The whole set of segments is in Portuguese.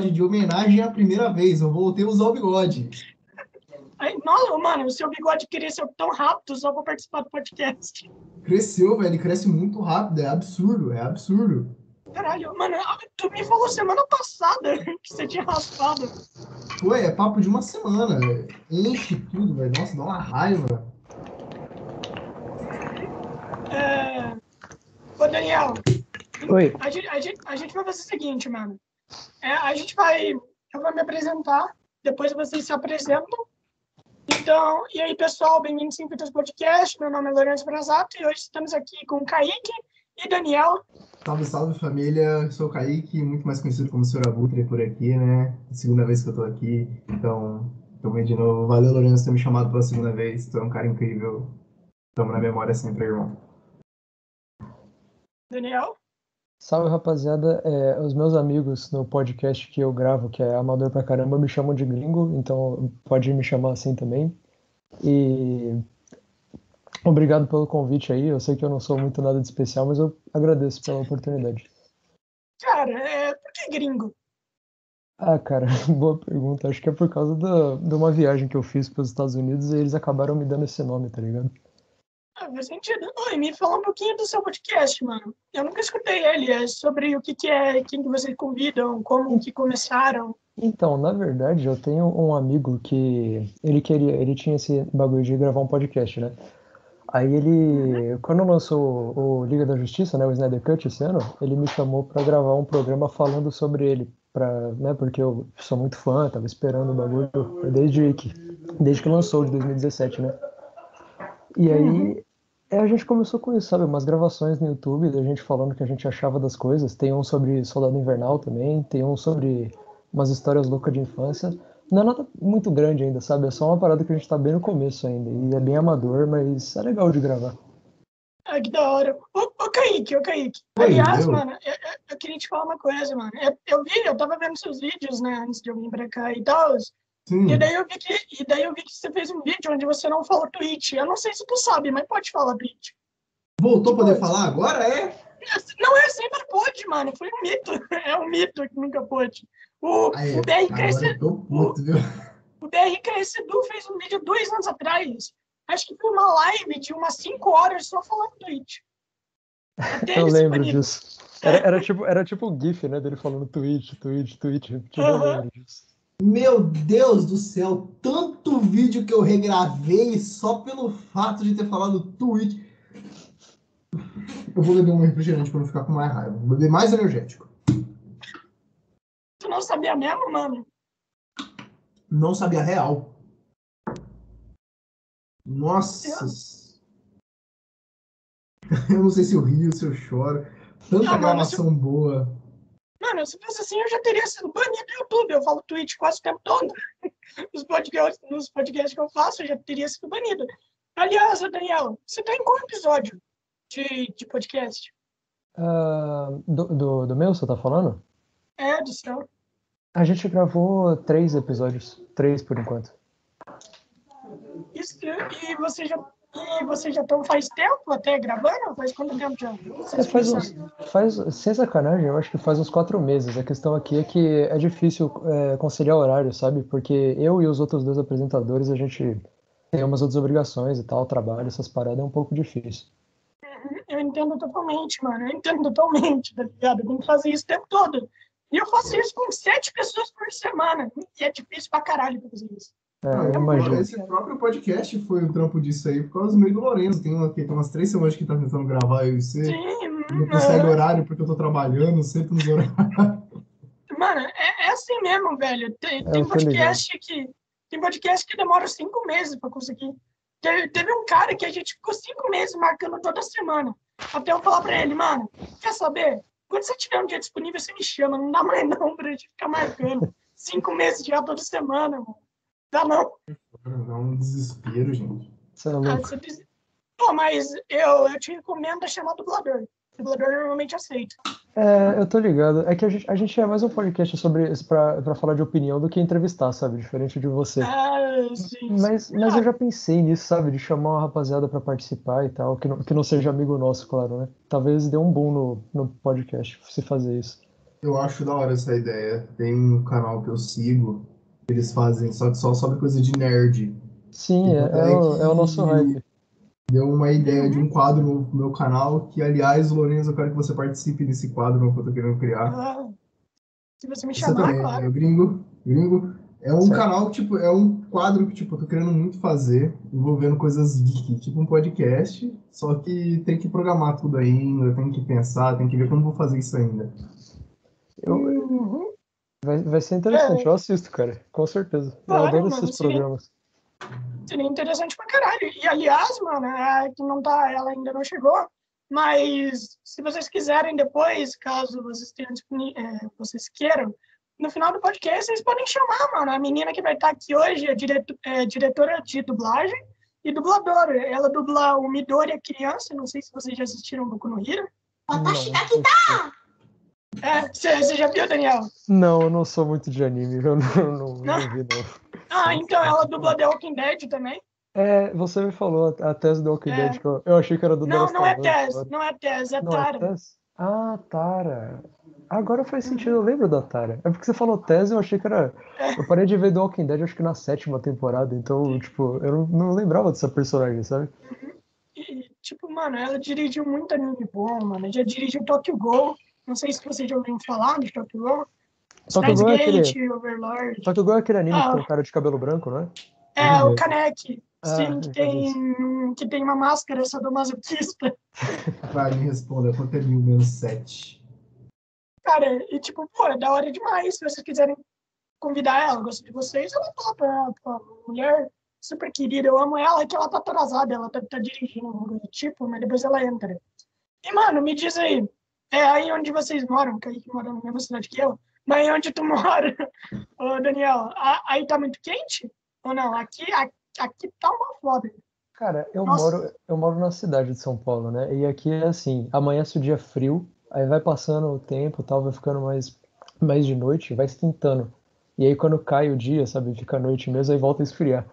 de homenagem à primeira vez. Eu voltei a usar o bigode. Aí, nossa, mano, o seu bigode cresceu tão rápido só pra participar do podcast. Cresceu, velho. Ele cresce muito rápido. É absurdo, é absurdo. Caralho, mano, tu me falou semana passada que você tinha raspado. Ué, é papo de uma semana. Enche tudo, velho. Nossa, dá uma raiva. É... Ô, Daniel. Oi. A gente, a, gente, a gente vai fazer o seguinte, mano. É, a gente vai. Eu vou me apresentar, depois vocês se apresentam. Então, e aí, pessoal, bem-vindos ao Fitas Podcast. Meu nome é Lourenço Brasato e hoje estamos aqui com Kaique e Daniel. Salve, salve família. Eu sou o Kaique, muito mais conhecido como Sr. Abutre por aqui, né? Segunda vez que eu tô aqui, então, tamo de novo. Valeu, Lourenço, por ter me chamado pela segunda vez. Tu é um cara incrível. Tamo na memória sempre, irmão. Daniel? Salve, rapaziada. É, os meus amigos no podcast que eu gravo, que é amador pra caramba, me chamam de gringo, então pode me chamar assim também. E obrigado pelo convite aí. Eu sei que eu não sou muito nada de especial, mas eu agradeço pela oportunidade. Cara, é... por que gringo? Ah, cara, boa pergunta. Acho que é por causa da, de uma viagem que eu fiz para os Estados Unidos e eles acabaram me dando esse nome, tá ligado? Ah, faz sentido. Oi, me fala um pouquinho do seu podcast, mano. Eu nunca escutei ele. É sobre o que, que é, quem que vocês convidam, como que começaram. Então, na verdade, eu tenho um amigo que ele queria, ele tinha esse bagulho de gravar um podcast, né? Aí ele, quando lançou o Liga da Justiça, né, o Snyder Cut esse ano, ele me chamou para gravar um programa falando sobre ele, para, né, porque eu sou muito fã, tava esperando o bagulho desde que, desde que lançou de 2017, né? E aí é, a gente começou com isso, sabe? Umas gravações no YouTube da gente falando o que a gente achava das coisas. Tem um sobre Soldado Invernal também, tem um sobre umas histórias loucas de infância. Não é nada muito grande ainda, sabe? É só uma parada que a gente tá bem no começo ainda. E é bem amador, mas é legal de gravar. Ah, que da hora. Ô, ô Kaique, ô Kaique. Oi, Aliás, eu? mano, eu, eu- eu queria te falar uma coisa, mano. Eu, eu vi, eu tava vendo seus vídeos, né, antes de eu vir pra cá e tal. Sim. E daí eu vi que, e daí eu vi que você fez um vídeo onde você não falou Twitch. Eu não sei se tu sabe, mas pode falar Twitch. Voltou a poder falar agora? É? Não é sempre pode, mano. Foi um mito. É um mito que nunca pôde. O, Aí, o agora eu tô puto, viu? o Edu fez um vídeo dois anos atrás. Acho que foi uma live de umas 5 horas só falando Twitch. Até Eu lembro disso. Era, era tipo, era tipo o GIF, né? Dele falando Twitch, Twitch, Twitch. Eu Aham. lembro disso. Meu Deus do céu, tanto vídeo que eu regravei só pelo fato de ter falado Twitch. Eu vou beber um refrigerante pra não ficar com mais raiva. Vou beber mais energético. Tu não sabia mesmo, mano? Não sabia real. Nossa. Eu não sei se eu rio, se eu choro. Tanta Não, mano, gravação boa. Mano, se fosse assim, eu já teria sido banido do YouTube. Eu falo Twitch quase o tempo todo. Nos podcasts, nos podcasts que eu faço, eu já teria sido banido. Aliás, Daniel, você tá em qual episódio de, de podcast? Ah, do, do, do meu, você tá falando? É, do céu. A gente gravou três episódios. Três por enquanto. Isso, e você já e você já tão faz tempo até gravando? Faz quanto tempo já? É, Vocês faz uns, faz, sem sacanagem, eu acho que faz uns quatro meses. A questão aqui é que é difícil é, conciliar horário, sabe? Porque eu e os outros dois apresentadores, a gente tem umas outras obrigações e tal, trabalho, essas paradas é um pouco difícil. Eu entendo totalmente, mano. Eu entendo totalmente, tá ligado? Eu tenho que fazer isso o tempo todo. E eu faço isso com sete pessoas por semana. E é difícil pra caralho fazer isso. É, Ah, imagino. Esse próprio podcast foi um trampo disso aí por causa do meio do Lourenço. Tem, uma, tem umas três semanas que tá tentando gravar eu e você. Sim, Não consegue mano. horário porque eu tô trabalhando, sempre nos horários. Mano, é, é assim mesmo, velho. Tem, É, tem podcast que. Tem podcast que demora cinco meses pra conseguir. Teve, teve um cara que a gente ficou cinco meses marcando toda semana. Até eu falar pra ele, mano, quer saber? Quando você tiver um dia disponível, você me chama. Não dá mais não pra gente ficar marcando. Cinco meses já toda semana, mano. Dá não. Dá um desespero, gente. Você é Ah, louco. você precisa- Pô, mas eu, eu te recomendo chamar dublador. Dublador normalmente aceita. É, eu tô ligado. É que a gente, a gente é mais um podcast sobre pra, pra falar de opinião do que entrevistar, sabe? Diferente de você. Ah, sim. Mas, mas eu já pensei nisso, sabe? De chamar uma rapaziada pra participar e tal, que não, que não seja amigo nosso, claro, né? Talvez dê um boom no, no podcast se fazer isso. Eu acho da hora essa ideia. Tem um canal que eu sigo, eles fazem só que só sobre coisa de nerd. Sim, é, é, o, é o nosso hype. Deu uma ideia de um quadro no meu canal, que aliás, Lourenço, eu quero que você participe desse quadro que eu tô querendo criar. Ah, se você me Você chamar, também, claro. é o Gringo. Gringo. É um Certo. canal, tipo, é um quadro que, tipo, eu tô querendo muito fazer, envolvendo coisas geek, tipo um podcast, só que tem que programar tudo ainda, tem que pensar, tem que ver como vou fazer isso ainda. Eu, Uhum. Vai, vai ser interessante, É. eu assisto, cara, com certeza. Eu Claro, adoro mano, esses sim. programas. Seria interessante pra caralho. E, aliás, mano, é que não tá, ela ainda não chegou, mas se vocês quiserem depois, caso vocês tenham é, vocês queiram, no final do podcast vocês podem chamar, mano. A menina que vai estar aqui hoje é, direto, é diretora de dublagem e dubladora. Ela dubla o Midori a criança, não sei se vocês já assistiram Boku no Hero. Não, É, você já viu, Daniel? não, eu não sou muito de anime, eu não, não, não Não? vi, não. Ah, então ela dubla The Walking Dead também. É, você me falou a, tese do Walking É. Dead, que eu, eu achei que era do Não, não é agora. não é Tess, é Não, é Tara. Tess? Ah, Tara. Agora faz sentido, eu lembro da Tara. É porque você falou Tess, eu achei que era. É. Eu parei de ver The Walking Dead, acho que na sétima temporada, então, tipo, eu não, não lembrava dessa personagem, sabe? E, tipo, mano, ela dirigiu muito anime bom, mano. Já dirigiu Tokyo Ghoul. Não sei se vocês já ouviram falar de Tokyo Ghoul. Tokyo Ghoul é aquele. Overlord. Tokyo Ghoul é aquele anime que Ah. tem um cara de cabelo branco, não é? É, o Kaneki. Ah, Sim, que tem, que tem uma máscara sadomasoquista. Vai, me responda, quanto é mil menos sete? Cara, e tipo, pô, é da hora demais. Se vocês quiserem convidar ela, gosto de vocês, ela topa. Ela, pô, mulher super querida, eu amo ela, é que ela tá atrasada, ela tá, tá dirigindo, alguma coisa do tipo, mas depois ela entra. E, mano, me diz aí, é aí onde vocês moram, que aí que mora na mesma cidade que eu, mas aí onde tu mora, ô Daniel, a- aí tá muito quente? Ou não? Aqui, aqui, aqui tá uma foda. Cara, eu Nossa. moro, eu moro na cidade de São Paulo, né? E aqui é assim, amanhece o dia frio, aí vai passando o tempo, e tal, vai ficando mais, mais de noite, vai esquentando. E aí quando cai o dia, sabe, fica a noite mesmo, aí volta a esfriar.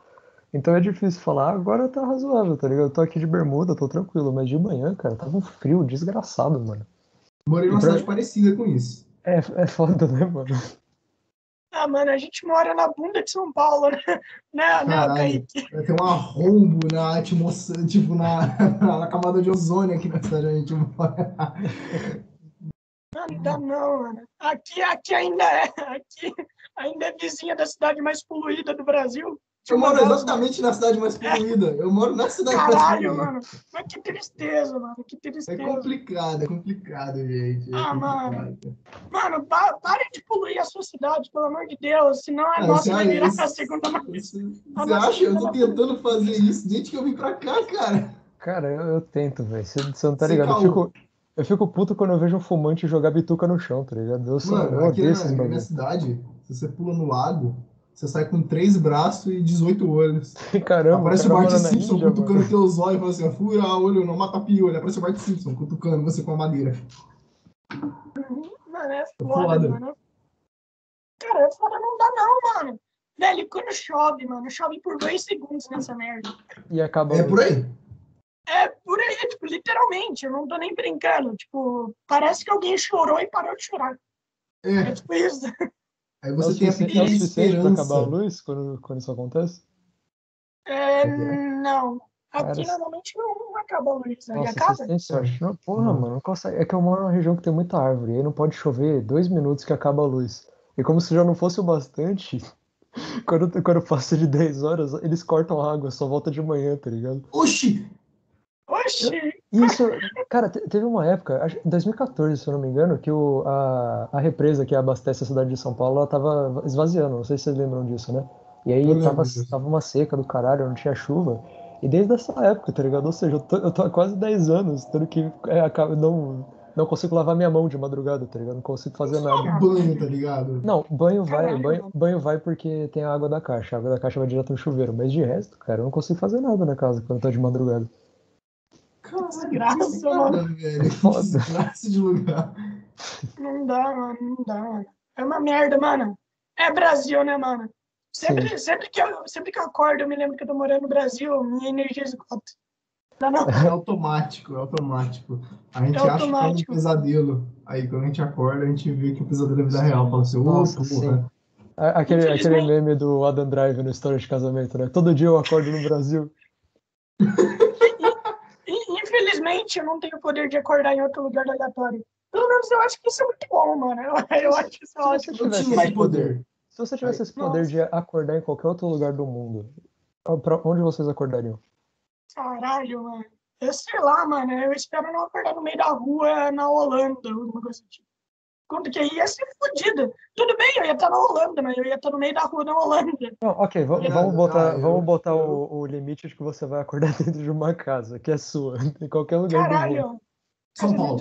Então é difícil falar, "Ah, agora tá razoável, tá ligado? Eu tô aqui de bermuda, tô tranquilo, mas de manhã, cara, tava um frio desgraçado, mano. Morei numa E pra- cidade parecida com isso. É, é foda, né, mano? Ah, mano, a gente mora na bunda de São Paulo, né? Né, né Caralho. Kaique? Ter um arrombo na atmosfera, tipo, na, na camada de ozônio aqui na cidade onde a gente mora. Não, não dá não, mano. Aqui, aqui ainda é. Aqui ainda é vizinha da cidade mais poluída do Brasil. Eu moro exatamente na cidade mais poluída. Eu moro na cidade mais Caralho, poluída. mano. Mas que tristeza, mano. Que É tristeza. complicado, é complicado, gente. É Ah, complicado. Mano, pa- pare de poluir a sua cidade, pelo amor de Deus. Senão a Ah, nossa vai virar isso? a segunda mais. Você, acha? Eu tô tentando fazer isso desde que eu vim pra cá, cara. Cara, eu, eu tento, velho. Você, você não tá Sem ligado? Eu fico, eu fico puto quando eu vejo um fumante jogar bituca no chão, tá ligado? Eu, sou, Mano, eu aqui na, na minha cidade, se você pula no lago, você sai com três braços e 18 olhos. Caramba, Aparece o Bart Simpson Índia, cutucando mano. teus olhos e fala assim, fura olho, não mata piolho. Aparece o Bart Simpson cutucando você com a madeira. Mano, é foda, foda. mano. Cara, é foda, não dá não, mano. Velho, quando chove, mano, chove por dois segundos nessa merda. E acaba. É por aí. É por aí, tipo, literalmente, eu não tô nem brincando. Tipo, parece que alguém chorou e parou de chorar. É É. tipo isso. Aí É você tem a suficiente, é pequena o suficiente pra acabar a esperança. luz quando, quando isso acontece? É, não. Aqui Cara, normalmente não, acaba a luz. Aí Nossa, acaba? vocês têm sorte. Não, porra, Não. mano, não consegue. É que eu moro numa região que tem muita árvore, aí não pode chover dois minutos que acaba a luz. E como se já não fosse o bastante, quando, quando passa de 10 horas, eles cortam a água, só volta de manhã, tá ligado? Oxi! Oxi! Isso, cara, te- teve uma época, acho- em 2014, se eu não me engano, que o, a, a represa que abastece a cidade de São Paulo, ela tava esvaziando, não sei se vocês lembram disso, né? E aí tava, tava uma seca do caralho, não tinha chuva. E desde essa época, tá ligado? Ou seja, eu tô, eu tô há quase 10 anos tendo que. É, não, não consigo lavar minha mão de madrugada, tá ligado? Não consigo fazer nada. Banho, tá ligado? Não, banho vai, banho, banho vai porque tem a água da caixa. A água da caixa vai direto no chuveiro. Mas de resto, cara, eu não consigo fazer nada na casa quando eu tô de madrugada. Caralho, que nada, velho. Foda. Desgraça de lugar. Não dá, mano, não dá, mano. É uma merda, mano. É Brasil, né, mano? Sempre, sempre, que eu, sempre que eu acordo, eu me lembro que eu tô morando no Brasil, minha energia esgota. Não, não. É automático, é automático. A gente É acha que é um automático. pesadelo. Aí quando a gente acorda, a gente vê que o pesadelo é vida real. Fala assim, ô, Nossa, porra. sim. A- Aquele, aquele meme do Adam Drive no História de Casamento, né? Todo dia eu acordo no Brasil. In- Infelizmente, eu não tenho o poder de acordar em outro lugar aleatório. Pelo menos eu acho que isso é muito bom, mano. Eu, eu acho isso Se ótimo. você Eu tivesse poder. Se você tivesse esse poder nossa. de acordar em qualquer outro lugar do mundo, pra onde vocês acordariam? Caralho, mano. Eu sei lá, mano. Eu espero não acordar no meio da rua na Holanda, alguma coisa tipo. Quanto que aí ia ser fodido. Tudo bem, eu ia estar na Holanda, mas eu ia estar no meio da rua na Holanda. Não, ok, va- Obrigado. vamos botar, Ah, eu- vamos botar eu- o, o limite de que você vai acordar dentro de uma casa, que é sua, em qualquer lugar do mundo. Caralho. São Paulo.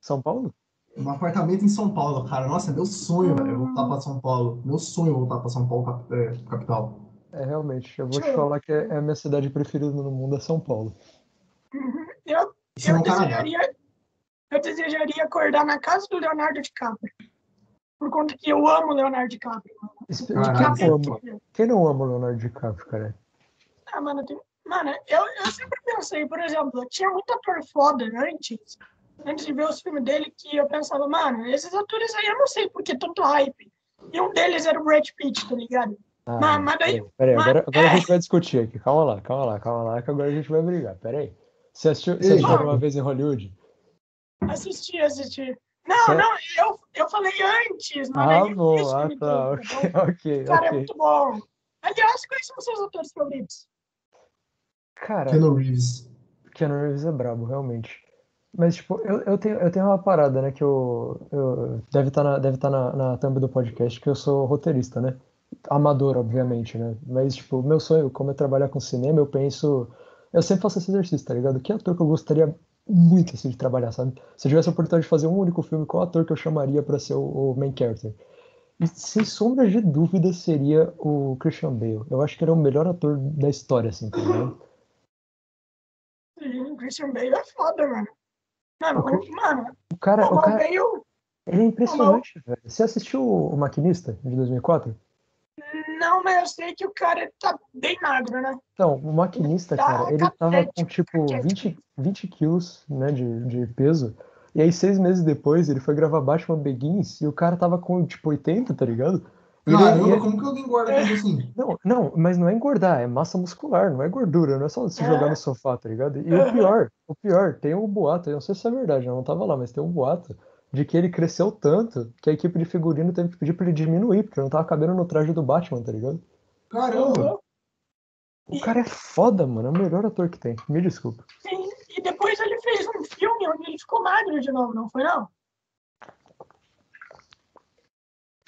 São Paulo? Um apartamento em São Paulo, cara. Nossa, é meu sonho, velho, voltar pra São Paulo. Meu sonho é voltar pra São Paulo, cap- é, capital. É, realmente. Eu vou te falar que é é a minha cidade preferida no mundo, é São Paulo. Eu, não eu, é Canadá. desejaria, eu desejaria acordar na casa do Leonardo DiCaprio. Por conta que eu amo o Leonardo DiCaprio. mano. Caralho. Quem não ama? Quem não ama o Leonardo DiCaprio, cara? Ah, mano, tem... mano eu, eu sempre pensei, por exemplo, tinha muito ator foda antes, antes de ver os filmes dele, que eu pensava, mano, esses atores aí eu não sei por que tanto hype. E um deles era o Brad Pitt, tá ligado? Ah, Mas- mas daí- peraí, mas- agora, agora a é. gente vai discutir aqui. Calma lá, calma lá, calma lá, que agora a gente vai brigar. Peraí. Você assistiu, você assistiu uma vez em Hollywood? Assisti, assisti. Não, não, eu, eu falei antes, mano. Ah, eu bom, ah, tá, ok, ok, Cara, é ok. muito bom. Aliás, quais são os seus atores favoritos? Cara, Keanu Reeves. Keanu Reeves é brabo, realmente. Mas, tipo, eu, eu, tenho, eu tenho uma parada, né, que eu... eu deve estar na, deve tá na, na thumb do podcast, que eu sou roteirista, né? Amador, obviamente, né? Mas, tipo, meu sonho, como é trabalhar com cinema, eu penso... Eu sempre faço esse exercício, tá ligado? Que ator que eu gostaria muito, assim, de trabalhar, sabe? Se eu tivesse a oportunidade de fazer um único filme, qual ator que eu chamaria pra ser o, o main character? E, sem sombra de dúvida, seria o Christian Bale. Eu acho que ele é o melhor ator da história, assim, tá ligado? Sim, Christian Bale é foda, mano. Mano, O o, mano, O cara, o o cara, Bale, Ele é impressionante, velho. Você assistiu o Maquinista de 2004? Não, mas eu sei que o cara tá bem magro, né? Então, o Maquinista, Tá cara, ele tava com tipo caquético. 20, 20 quilos, né, de, de peso. E aí, seis meses depois, ele foi gravar Batman Begins e o cara tava com tipo 80, tá ligado? Ele- Caramba, ele- como que alguém engorda tanto assim? Não, não, mas não é engordar, é massa muscular, não é gordura, não é só se jogar É. no sofá, tá ligado? E o pior, o pior, tem um boato, eu não sei se é verdade, eu não tava lá, mas tem um boato de que ele cresceu tanto que a equipe de figurino teve que pedir pra ele diminuir, porque não tava cabendo no traje do Batman, tá ligado? Caramba! O cara é foda, mano, é o melhor ator que tem, me desculpa. Sim, e depois ele fez um filme onde ele ficou magro de novo, não foi não?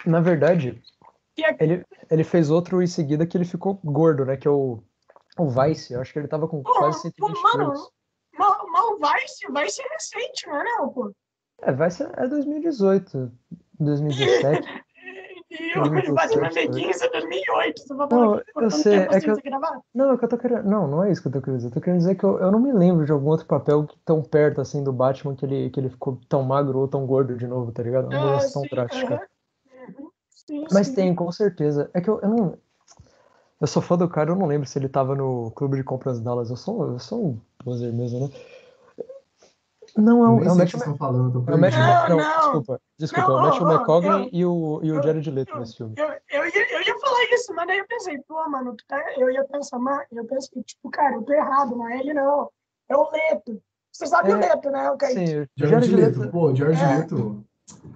Na verdade, é- ele, ele fez outro em seguida que ele ficou gordo, né, que é o, o Vice, eu acho que ele tava com quase 120 mano, quilos. Mal, mal vai ser, vai ser recente, não é não, pô? É, Vice é 2018, 2017. E o Batman Begins é 2008, você vai Não, falar que eu sei, é que eu-? Não, é que eu tô querendo. Não, não é isso que eu tô querendo dizer. Eu tô querendo dizer que eu, eu não me lembro de algum outro papel tão perto assim do Batman que ele, que ele ficou tão magro ou tão gordo de novo, tá ligado? Uma Ah, mudança tão sim, drástica. Uhum, sim, Mas sim. tem, com certeza. É que eu, eu não. Eu sou fã do cara, eu não lembro se ele tava no Clube de Compras Dallas. Eu sou, eu sou um poser mesmo, né? Não, é o, é o Matthew que falando, eu tô É o Matthew perdido. Não, Não, não. desculpa. Desculpa, Não, é o Matthew McConaughey e o, e o eu- Jared Leto eu- nesse filme. Eu, eu, ia, eu ia falar isso, mas daí eu pensei, pô, mano, tu tá, eu ia pensar, mas eu pensei, tipo, cara, eu tô errado, não é ele não. É o Leto. Você sabe É, o Leto, né? O Kaique? Sim, o Jared Leto. Leto. Pô, Jared É. Leto.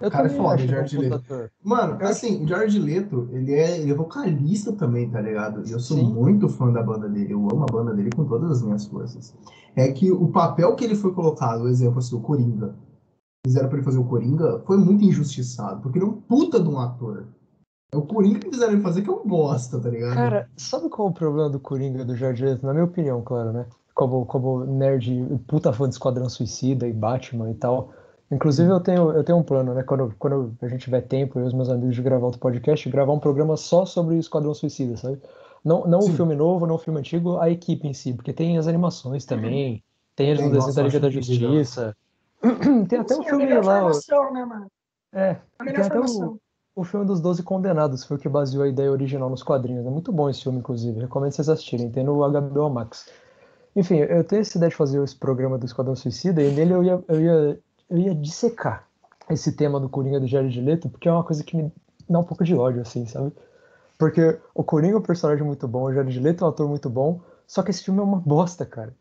Eu cara é foda, um Jared Leto. Mano, assim, o Jared Leto, ele é, ele é vocalista também, tá ligado? E eu sou Sim. muito fã da banda dele. Eu amo a banda dele com todas as minhas forças. É que o papel que ele foi colocado, o exemplo assim, o Coringa, fizeram pra ele fazer o Coringa, foi muito injustiçado, porque ele é um puta de um ator. É o Coringa que fizeram ele fazer que é um bosta, tá ligado? Cara, sabe qual é o problema do Coringa do Jared Leto? Na minha opinião, claro, né? Como, como nerd puta fã de Esquadrão Suicida e Batman e tal. Inclusive, eu tenho, eu tenho um plano, né? Quando, quando a gente tiver tempo, eu e os meus amigos de gravar outro podcast, gravar um programa só sobre Esquadrão Suicida, sabe? Não, não o filme novo, não o filme antigo, a equipe em si, porque tem as animações também, tem eles Tem, no desenho nossa, da Liga da. Justiça. Tem até Sim, um filme melhor lá. formação, né, mano? É, A tem até o, o filme dos Doze Condenados, foi o que baseou a ideia original nos quadrinhos. É muito bom esse filme, inclusive. Recomendo vocês assistirem. Tem no HBO Max. Enfim, eu tenho essa ideia de fazer esse programa do Esquadrão Suicida e nele eu ia, eu ia, eu ia dissecar esse tema do Coringa do Jared Leto, porque é uma coisa que me dá um pouco de ódio, assim, sabe? Porque o Coringa é um personagem muito bom, o Jared Leto é um ator muito bom, só que esse filme é uma bosta, cara.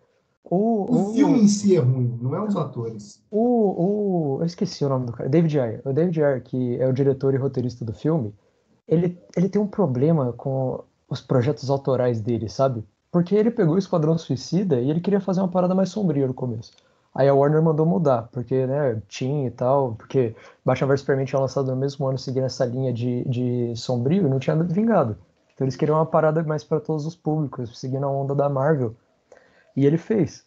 O, o, o filme em si é ruim, não é os atores. O, o, eu esqueci o nome do cara, David Ayer. O David Ayer, que é o diretor e roteirista do filme, ele, ele tem um problema com os projetos autorais dele, sabe? Porque ele pegou o Esquadrão Suicida e ele queria fazer uma parada mais sombria no começo. Aí a Warner mandou mudar, porque, né, tinha e tal, porque Batman vs Superman tinha lançado no mesmo ano seguindo essa linha de, de sombrio e não tinha vingado. Então eles queriam uma parada mais para todos os públicos, seguindo a onda da Marvel. E ele fez.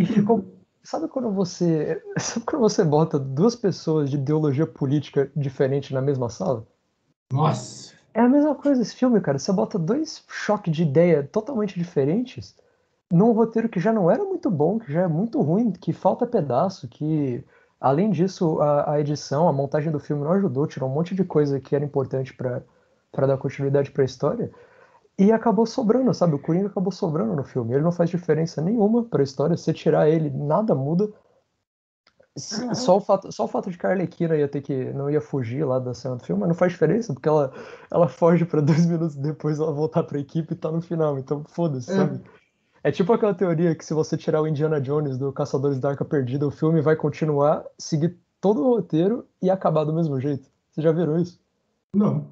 E ficou. Sabe quando você. Sabe quando você bota duas pessoas de ideologia política diferente na mesma sala? Nossa! É a mesma coisa esse filme, cara. Você bota dois choques de ideia totalmente diferentes num roteiro que já não era muito bom, que já é muito ruim, que falta pedaço, que além disso a, a edição, a montagem do filme não ajudou, tirou um monte de coisa que era importante para dar continuidade para a história. E acabou sobrando, sabe? O Coringa acabou sobrando no filme. Ele não faz diferença nenhuma para a história. Se tirar ele, nada muda. Só o, fato, só o fato de que a Arlequina ia ter que. não ia fugir lá da cena do filme, mas não faz diferença, porque ela, ela foge para dois minutos depois ela voltar pra equipe e tá no final. Então, foda-se, é. sabe? É tipo aquela teoria que se você tirar o Indiana Jones do Caçadores da Arca Perdida, o filme vai continuar, seguir todo o roteiro e acabar do mesmo jeito. Vocês já viram isso? Não.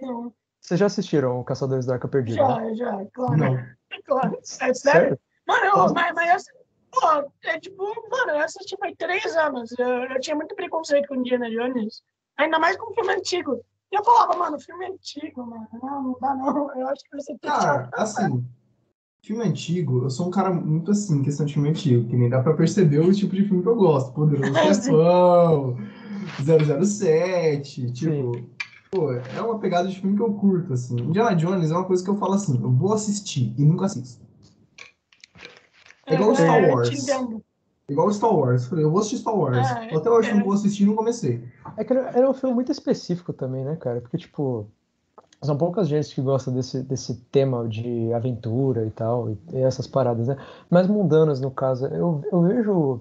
Não. Vocês já assistiram o Caçadores da Arca Perdida? Já, né? já, claro. Não. Claro. É sério? sério? Mano, eu, mas, mas essa, pô, é tipo, mano, eu assisti faz três anos. Eu, eu tinha muito preconceito com Indiana Jones. Ainda mais com um filme antigo. E eu falava, mano, filme antigo, mano. Não, não dá não. Eu acho que você tem Cara, assim, filme antigo, eu sou um cara muito assim, questão de filme antigo, que nem dá pra perceber o tipo de filme que eu gosto. Poderoso Chefão, 007, tipo... Sim. Pô, é uma pegada de filme que eu curto, assim. Indiana Jones é uma coisa que eu falo assim, eu vou assistir e nunca assisto. É igual é, Star Wars. Igual Star Wars. Eu vou assistir Star Wars. É, Até hoje é. não vou assistir e não comecei. É que era um filme muito específico também, né, cara? Porque, tipo, são poucas gente que gostam desse, desse tema de aventura e tal, e essas paradas, né? Mais mundanas, no caso. Eu, eu vejo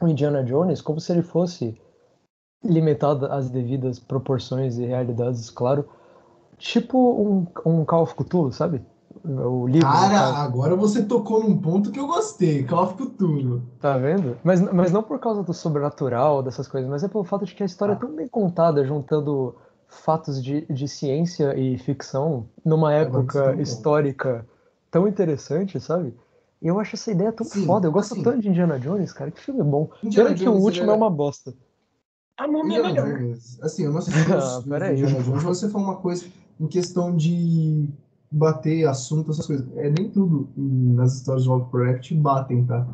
o Indiana Jones como se ele fosse limitado às devidas proporções e realidades, claro. Tipo um, um Call of Cthulhu, sabe? O livro. Cara, agora você tocou num ponto que eu gostei, Call of Cthulhu. Tá vendo? Mas, mas não por causa do sobrenatural, dessas coisas, mas é pelo fato de que a história é tão bem contada, juntando fatos de, de ciência e ficção numa época histórica tão interessante, sabe? E eu acho essa ideia tão Sim, foda. Eu gosto assim, tanto de Indiana Jones, cara. Que filme bom. Indiana Pena que o último é... é uma bosta. A múmia é melhor. Jones, assim, eu não assisti ah, Indiana Jones, você falou uma coisa em questão de bater assunto, essas coisas. É nem tudo nas histórias de Lovecraft batem, tá?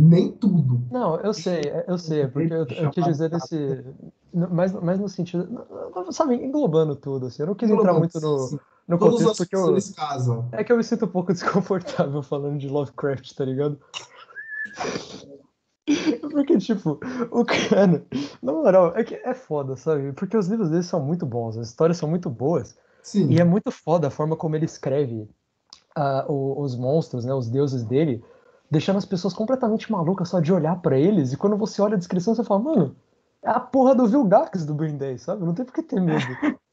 Nem tudo. Não, eu sei, eu sei, é porque eu, eu quis dizer desse. Mais, mais no sentido. Sabe, englobando tudo, assim. Eu não quis entrar muito no, no contexto porque eu. Casam. É que eu me sinto um pouco desconfortável falando de Lovecraft, tá ligado? Porque, tipo, o cara. Na moral, é que é foda, sabe? Porque os livros dele são muito bons, as histórias são muito boas. Sim. E é muito foda a forma como ele escreve uh, os monstros, né? Os deuses dele deixando as pessoas completamente malucas só de olhar para eles. E quando você olha a descrição, você fala, mano, é a porra do Vilgax do Brain 10, sabe? Não tem por que ter medo.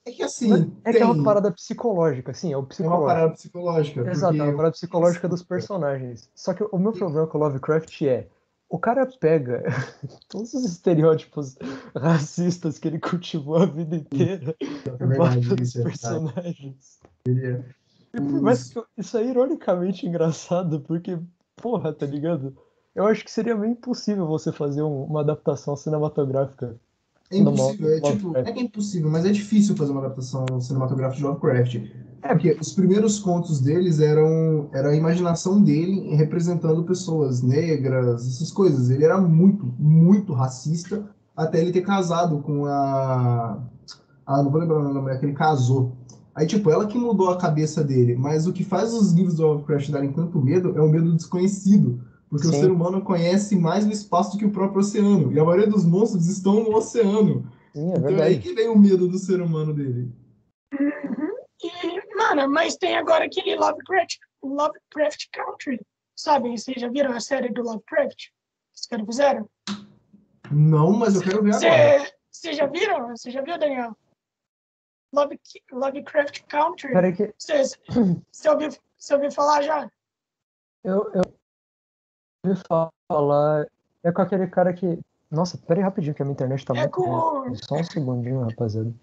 É que assim. É tem... que é uma parada psicológica, sim, é o psicológico. É uma parada psicológica. Exato, é uma parada psicológica dos personagens. Só que o meu problema com o Lovecraft é. O cara pega todos os estereótipos racistas que ele cultivou a vida inteira é e bota nos é personagens. É. Mas isso é ironicamente engraçado, porque porra, tá ligado? Eu acho que seria meio impossível você fazer um, uma adaptação cinematográfica. É impossível, é tipo, é que é impossível, mas é difícil fazer uma adaptação cinematográfica de Lovecraft. É, porque os primeiros contos deles eram era a imaginação dele representando pessoas negras, essas coisas. Ele era muito, muito racista até ele ter casado com a. Ah, não vou lembrar o nome, é que ele casou. Aí, tipo, ela que mudou a cabeça dele. Mas o que faz os livros do Lovecraft darem tanto medo é o medo desconhecido. Porque Sim. o ser humano conhece mais o espaço do que o próprio oceano. E a maioria dos monstros estão no oceano. Sim, é então é aí que vem o medo do ser humano dele. Uhum. E, mano, mas tem agora aquele Lovecraft, Lovecraft Country. Sabe, vocês já viram a série do Lovecraft? Os caras fizeram? Não, mas eu quero ver agora. Vocês já viram? Você já viu, Daniel? Love, Lovecraft Country. Peraí que... Você ouviu, ouviu falar já? Eu, eu ouvi falar. É com aquele cara que. Nossa, peraí rapidinho, que a minha internet tá é muito. Com... Só um segundinho, rapaziada.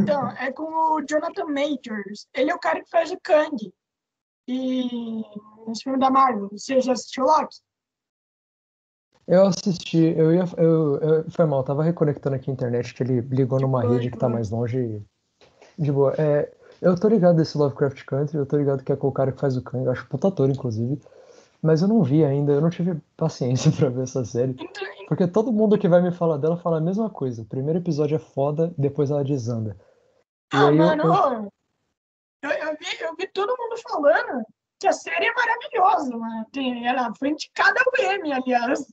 Então, é com o Jonathan Majors. Ele é o cara que faz o Kang. E nesse filme da Marvel. Você já assistiu Loki? Eu assisti, eu ia. Eu, eu, foi mal, eu tava reconectando aqui a internet, que ele ligou numa rede que tá mais longe. De boa. É, eu tô ligado desse Lovecraft Country, eu tô ligado que é com o cara que faz o Kang, eu acho puta ator, inclusive. Mas eu não vi ainda, eu não tive paciência pra ver essa série. Porque todo mundo que vai me falar dela fala a mesma coisa. O primeiro episódio é foda, depois ela desanda. E ah, mano, eu... Eu, eu, vi, eu vi todo mundo falando que a série é maravilhosa, mano. Tem, ela foi indicada ao M, aliás.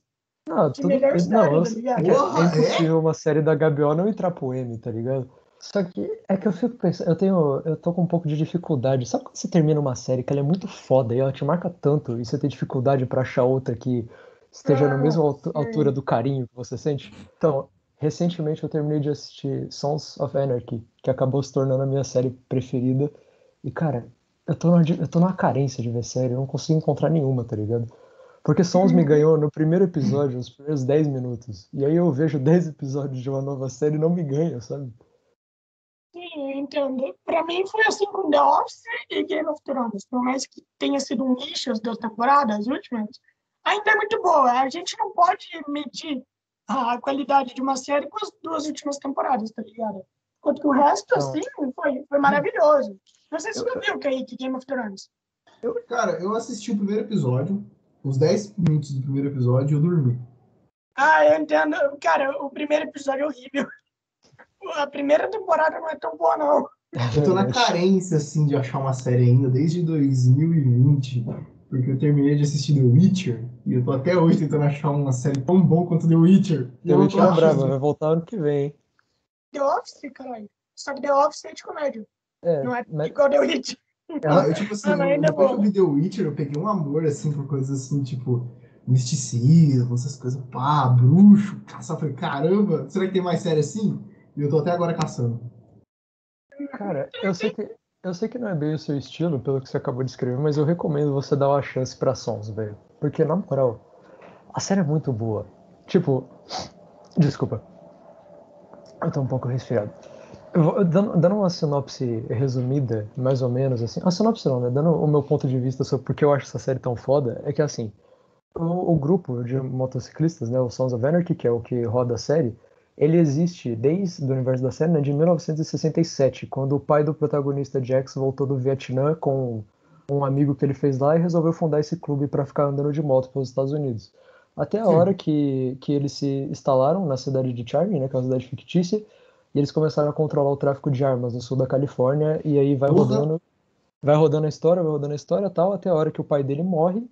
Não, tudo, melhor série, não, tá é, é impossível uma série da Gabriel não entrar pro M, tá ligado? Só que é que eu fico pensando, eu tenho, eu tô com um pouco de dificuldade. Sabe quando você termina uma série que ela é muito foda e ela te marca tanto e você tem dificuldade para achar outra que esteja ah, na mesma altura do carinho que você sente? Então, recentemente eu terminei de assistir Sons of Anarchy, que acabou se tornando a minha série preferida. E cara, eu tô, numa, eu tô numa carência de ver série, eu não consigo encontrar nenhuma, tá ligado? Porque Sons me ganhou no primeiro episódio, nos primeiros 10 minutos. E aí eu vejo 10 episódios de uma nova série e não me ganha, sabe? Entendo. Pra mim foi assim com The Office e Game of Thrones. Por mais que tenha sido um lixo as duas temporadas, as últimas, ainda é muito boa. A gente não pode medir a qualidade de uma série com as duas últimas temporadas, tá ligado? Enquanto que o resto, assim, foi, foi maravilhoso. Não sei se você viu, Kaique, Game of Thrones. Eu, cara, eu assisti o primeiro episódio, os 10 minutos do primeiro episódio, eu dormi. Ah, eu entendo. Cara, o primeiro episódio é horrível a primeira temporada não é tão boa, não. Eu tô na carência, assim, de achar uma série ainda, desde 2020, porque eu terminei de assistir The Witcher, e eu tô até hoje tentando achar uma série tão boa quanto The Witcher. The Witcher é brava, vai voltar ano que vem. The Office, caralho. Só que The Office é de comédia. É, não é mas... igual The Witcher. Ah, eu, tipo assim, ah, eu, depois que eu vi The Witcher, eu peguei um amor, assim, por coisas assim, tipo, misticismo, essas coisas, pá, bruxo, caça, falei, caramba, será que tem mais série assim? E eu tô até agora caçando. Cara, eu sei que eu sei que não é bem o seu estilo, pelo que você acabou de escrever, mas eu recomendo você dar uma chance pra Sons, velho. Porque, na moral, a série é muito boa. Tipo, desculpa. Eu tô um pouco resfriado. Dando, dando, uma sinopse resumida, mais ou menos, assim. A sinopse não, né? Dando o meu ponto de vista sobre por que eu acho essa série tão foda, é que, assim, o, o grupo de motociclistas, né? O Sons of Anarchy, que é o que roda a série, ele existe desde o universo da série né, de 1967, quando o pai do protagonista Jax voltou do Vietnã com um amigo que ele fez lá e resolveu fundar esse clube para ficar andando de moto pelos Estados Unidos. Até a Sim. hora que, que eles se instalaram na cidade de Charming, né, que é uma cidade fictícia, e eles começaram a controlar o tráfico de armas no sul da Califórnia, e aí vai rodando, vai rodando a história, vai rodando a história tal, até a hora que o pai dele morre,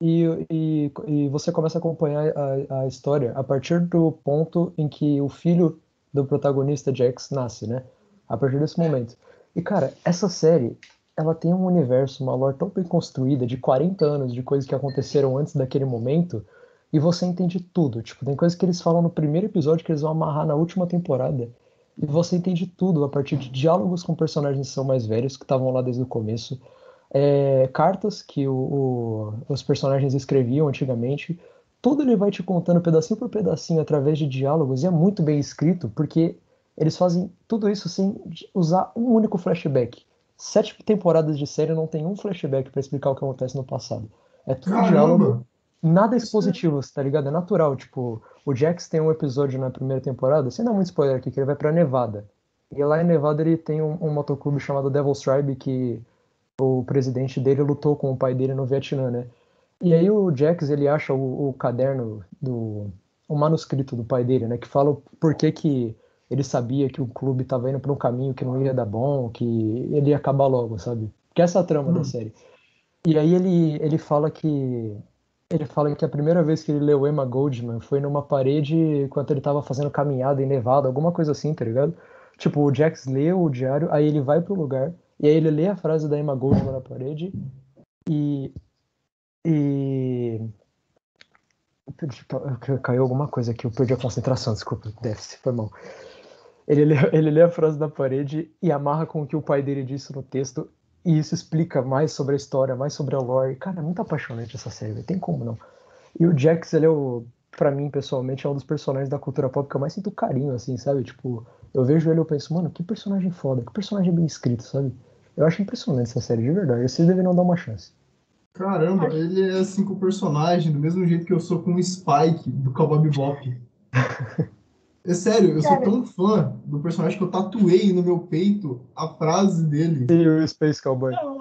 e, e, e, você começa a acompanhar a, a, história a partir do ponto em que o filho do protagonista Jax nasce, né? A partir desse momento. E cara, essa série, ela tem um universo, uma lore tão bem construída, de 40 anos de coisas que aconteceram antes daquele momento, e você entende tudo. Tipo, tem coisas que eles falam no primeiro episódio que eles vão amarrar na última temporada. E você entende tudo a partir de diálogos com personagens que são mais velhos, que estavam lá desde o começo é, cartas que o, o, os personagens escreviam antigamente. Tudo ele vai te contando pedacinho por pedacinho através de diálogos e é muito bem escrito porque eles fazem tudo isso sem usar um único flashback. Sete temporadas de série não tem um flashback para explicar o que acontece no passado. É tudo Caramba. diálogo, nada expositivo, tá ligado? É natural. Tipo, o Jax tem um episódio na primeira temporada, sem dar muito spoiler aqui, que ele vai pra Nevada. E lá em Nevada ele tem um, um motoclube chamado Devil's Tribe que o presidente dele lutou com o pai dele no Vietnã, né? E aí o Jax ele acha o, o caderno do o manuscrito do pai dele, né? Que fala por que que ele sabia que o clube estava indo para um caminho que não ia dar bom, que ele ia acabar logo, sabe? Que essa é a trama hum. da série. E aí ele ele fala que ele fala que a primeira vez que ele leu Emma Goldman foi numa parede enquanto ele estava fazendo caminhada em Nevada, alguma coisa assim, tá ligado? Tipo, o Jax leu o diário, aí ele vai pro lugar, e aí ele lê a frase da Emma Goldman na parede e E. Caiu alguma coisa aqui, eu perdi a concentração, desculpa, déficit, foi mal. Ele lê, ele lê a frase da parede e amarra com o que o pai dele disse no texto, e isso explica mais sobre a história, mais sobre a lore. Cara, é muito apaixonante essa série, tem como não. E o Jax, ele é o. Pra mim, pessoalmente, é um dos personagens da cultura pop que eu mais sinto carinho, assim, sabe? Tipo, eu vejo ele e eu penso, mano, que personagem foda, que personagem bem escrito, sabe? Eu acho impressionante essa série, de verdade. Vocês deveriam dar uma chance. Caramba, ele é assim com o personagem, do mesmo jeito que eu sou com o Spike, do Cowboy Bebop. É sério, eu sou tão fã do personagem que eu tatuei no meu peito a frase dele. E o Space Cowboy. Não,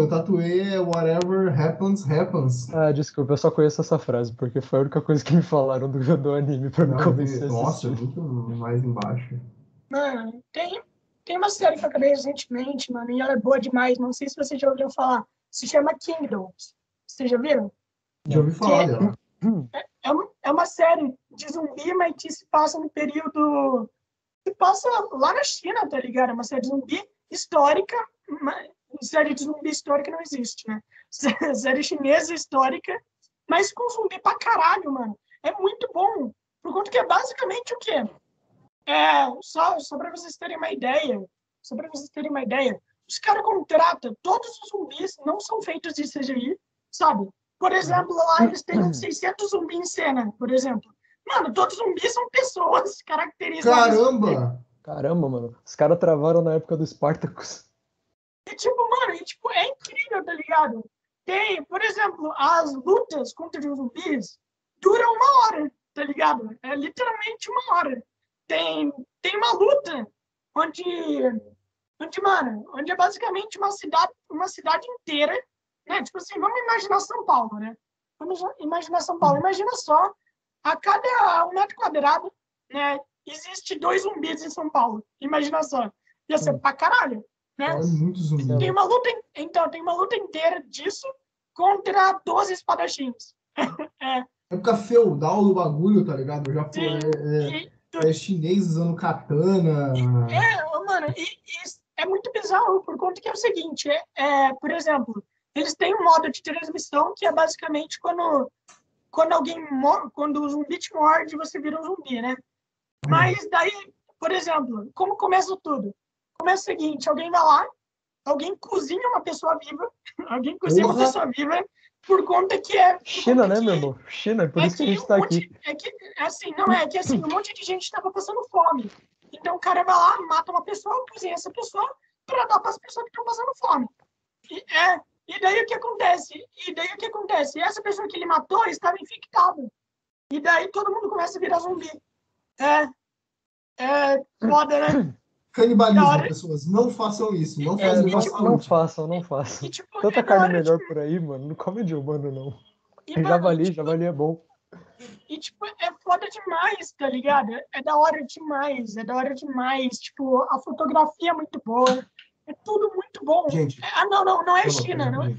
eu tatuei é Whatever Happens, Happens. Ah, desculpa, eu só conheço essa frase, porque foi a única coisa que me falaram do, do anime pra me convencer Nossa, muito mais embaixo. Mano, tem, tem uma série que eu acabei recentemente, mano, e ela é boa demais, não sei se você já ouviu falar. Se chama Kingdoms. Vocês já viram? Já ouvi falar dela. É, é, uma, é uma série de zumbi, mas que se passa no período. Se passa lá na China, tá ligado? É uma série de zumbi histórica. Série de zumbi histórica não existe, né? Série chinesa histórica, mas com zumbi pra caralho, mano. É muito bom. Por conta que é basicamente o quê? É, só, só pra vocês terem uma ideia. Só pra vocês terem uma ideia. Os caras contratam, todos os zumbis não são feitos de CGI, sabe? Por exemplo, lá eles têm uns 600 zumbis em cena, por exemplo. Mano, todos os zumbis são pessoas caracterizadas. Caramba! Caramba, mano. Os caras travaram na época do Spartacus. E tipo, mano, e, tipo, é incrível, tá ligado? Tem, por exemplo, as lutas contra os zumbis duram uma hora, tá ligado? É literalmente uma hora. Tem, tem uma luta onde, onde, mano, onde é basicamente uma cidade, uma cidade inteira né? Tipo assim, vamos imaginar São Paulo, né? Vamos imaginar São Paulo. Imagina só, a cada um metro quadrado, né? Existe dois zumbis em São Paulo. Imagina só. Ia ser pra caralho, né? Muito zumbi. Tem uma luta, então, tem uma luta inteira disso contra 12 espadachins. é. Época feudal do bagulho, tá ligado? Já foi. É, é, é, chinês usando katana. É, mano, e, e é muito bizarro, por conta que é o seguinte, é, é, por exemplo, eles têm um modo de transmissão que é basicamente quando, quando alguém quando o zumbi te morde, você vira um zumbi, né? Mas daí, por exemplo, como começa tudo? Começa o seguinte, alguém vai lá, alguém cozinha uma pessoa viva, alguém cozinha uma pessoa viva por conta que é... China, né, meu irmão? China, por é isso que, que a gente tá um aqui. É que, assim, não é, é que assim, um monte de gente estava passando fome. Então o cara vai lá, mata uma pessoa, cozinha essa pessoa para dar para as pessoas que estão passando fome. E, é, e daí o que acontece? E daí o que acontece? Essa pessoa que ele matou estava infectada. E daí todo mundo começa a virar zumbi. É. É foda, né? Canibalismo, hora... pessoas. Não façam isso. Não, é, não, não façam, não façam. E, tipo, Tanta é carne melhor por aí, mano. Não come de humano, não. E, mano, javali, tipo, javali é bom. E, tipo, é foda demais, tá ligado? É da hora demais, é da hora demais. Tipo, a fotografia é muito boa. É tudo muito bom. Gente, ah, não, não, não é China, não.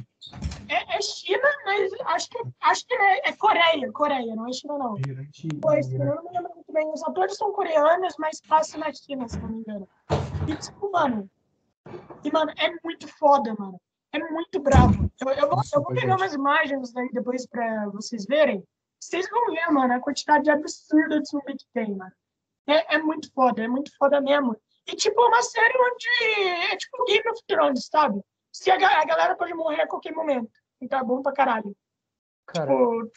É, é China, mas acho que, acho que é, é Coreia, Coreia, não é China, não. Pois, eu não me lembro muito bem. Os atores são coreanos, mas passa na China, se não me engano. E, tipo, mano, e, mano, é muito foda, mano. É muito bravo. Eu, eu, vou, eu vou pegar umas imagens aí depois pra vocês verem. Vocês vão ver, mano, a quantidade absurda de zumbi que tem, mano. É, é muito foda, é muito foda mesmo. E, tipo, é uma série onde é tipo Game of Thrones, sabe? Se a, a galera pode morrer a qualquer momento. Então é bom pra caralho. Cara, tipo,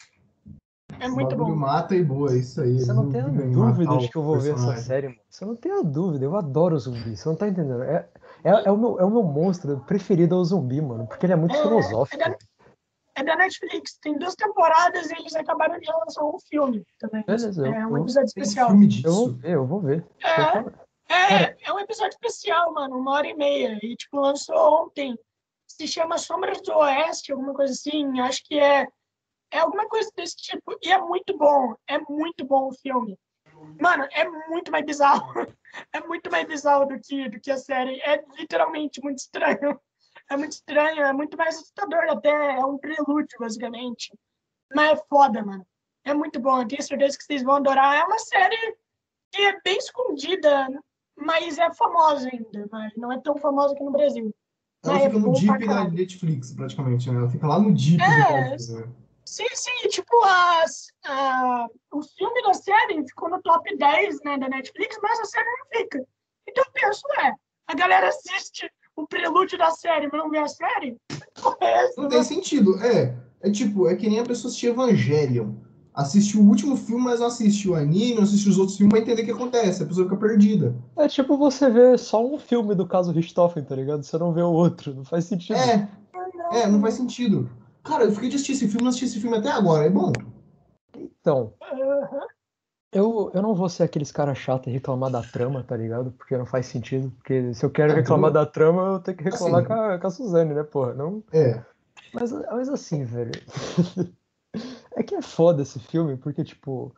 é muito bom. mata e boa, é isso aí. Você não tem a dúvida de que eu vou ver essa série, mano. Você não tem a dúvida, eu adoro zumbi. Você não tá entendendo. É, é, é, o, meu, é o meu monstro preferido ao zumbi, mano. Porque ele é muito é, filosófico. É da, é da, Netflix. Tem duas temporadas e eles acabaram de lançar um filme também. Beleza, é um episódio especial. Um eu vou ver, eu vou ver. É, é, é um episódio especial, mano, uma hora e meia. E, tipo, lançou ontem. Se chama Sombras do Oeste, alguma coisa assim. Acho que é, é alguma coisa desse tipo. E é muito bom. É muito bom o filme. Mano, é muito mais bizarro. É muito mais bizarro do que, do que a série. É literalmente muito estranho. É muito estranho, é muito mais assustador até. É um prelúdio, basicamente. Mas é foda, mano. É muito bom. Eu tenho certeza que vocês vão adorar. É uma série que é bem escondida mas é famosa ainda, mas não é tão famosa aqui no Brasil. Ela É, fica no deep da. Netflix, praticamente, né? Ela fica lá no deep É, bagulho, né? Sim, sim, tipo, as, a, o filme da série ficou no top 10 né, da Netflix, mas a série não fica. Então eu penso, é, a galera assiste o prelúdio da série, mas não vê a série? Não tem sentido. É, é tipo, é que nem a pessoa assistir Evangelion. Assistiu o último filme, mas não assistiu o anime, não assistiu os outros filmes pra entender o que acontece. A pessoa fica perdida. É tipo você ver só um filme do caso Richthofen, tá ligado? Você não vê o outro, não faz sentido. É, é, não faz sentido. Cara, eu fiquei de assistir esse filme, não assisti esse filme até agora. É bom. Então, eu, eu não vou ser aqueles caras chatos e reclamar da trama, tá ligado? Porque não faz sentido. Porque se eu quero É, reclamar tudo- da trama, eu tenho que reclamar Assim. com, a, com a Suzane, né, porra? Não... É. Mas, mas assim, velho. é que é foda esse filme, porque, tipo,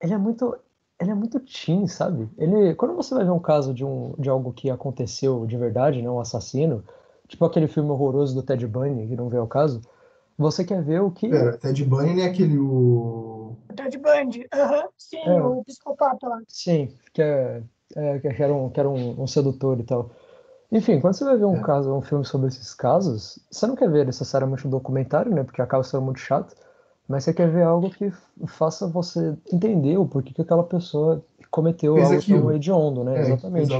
ele é muito. Ele é muito teen, sabe? Ele, quando você vai ver um caso de, um, de algo que aconteceu de verdade, né? Um assassino, tipo aquele filme horroroso do Ted Bundy, que não veio ao caso, você quer ver o que. Pera, Ted Bunny é aquele o. Ted Bundy, aham, sim, É. o psicopata lá. Sim, que, é, é, que era, um, que era um, um sedutor e tal. Enfim, quando você vai ver um É. caso, um filme sobre esses casos, você não quer ver necessariamente um documentário, né? Porque acaba sendo muito chato, mas você quer ver algo que faça você entender o porquê que aquela pessoa cometeu Fez algo aquilo. tão hediondo, né? É, Exatamente.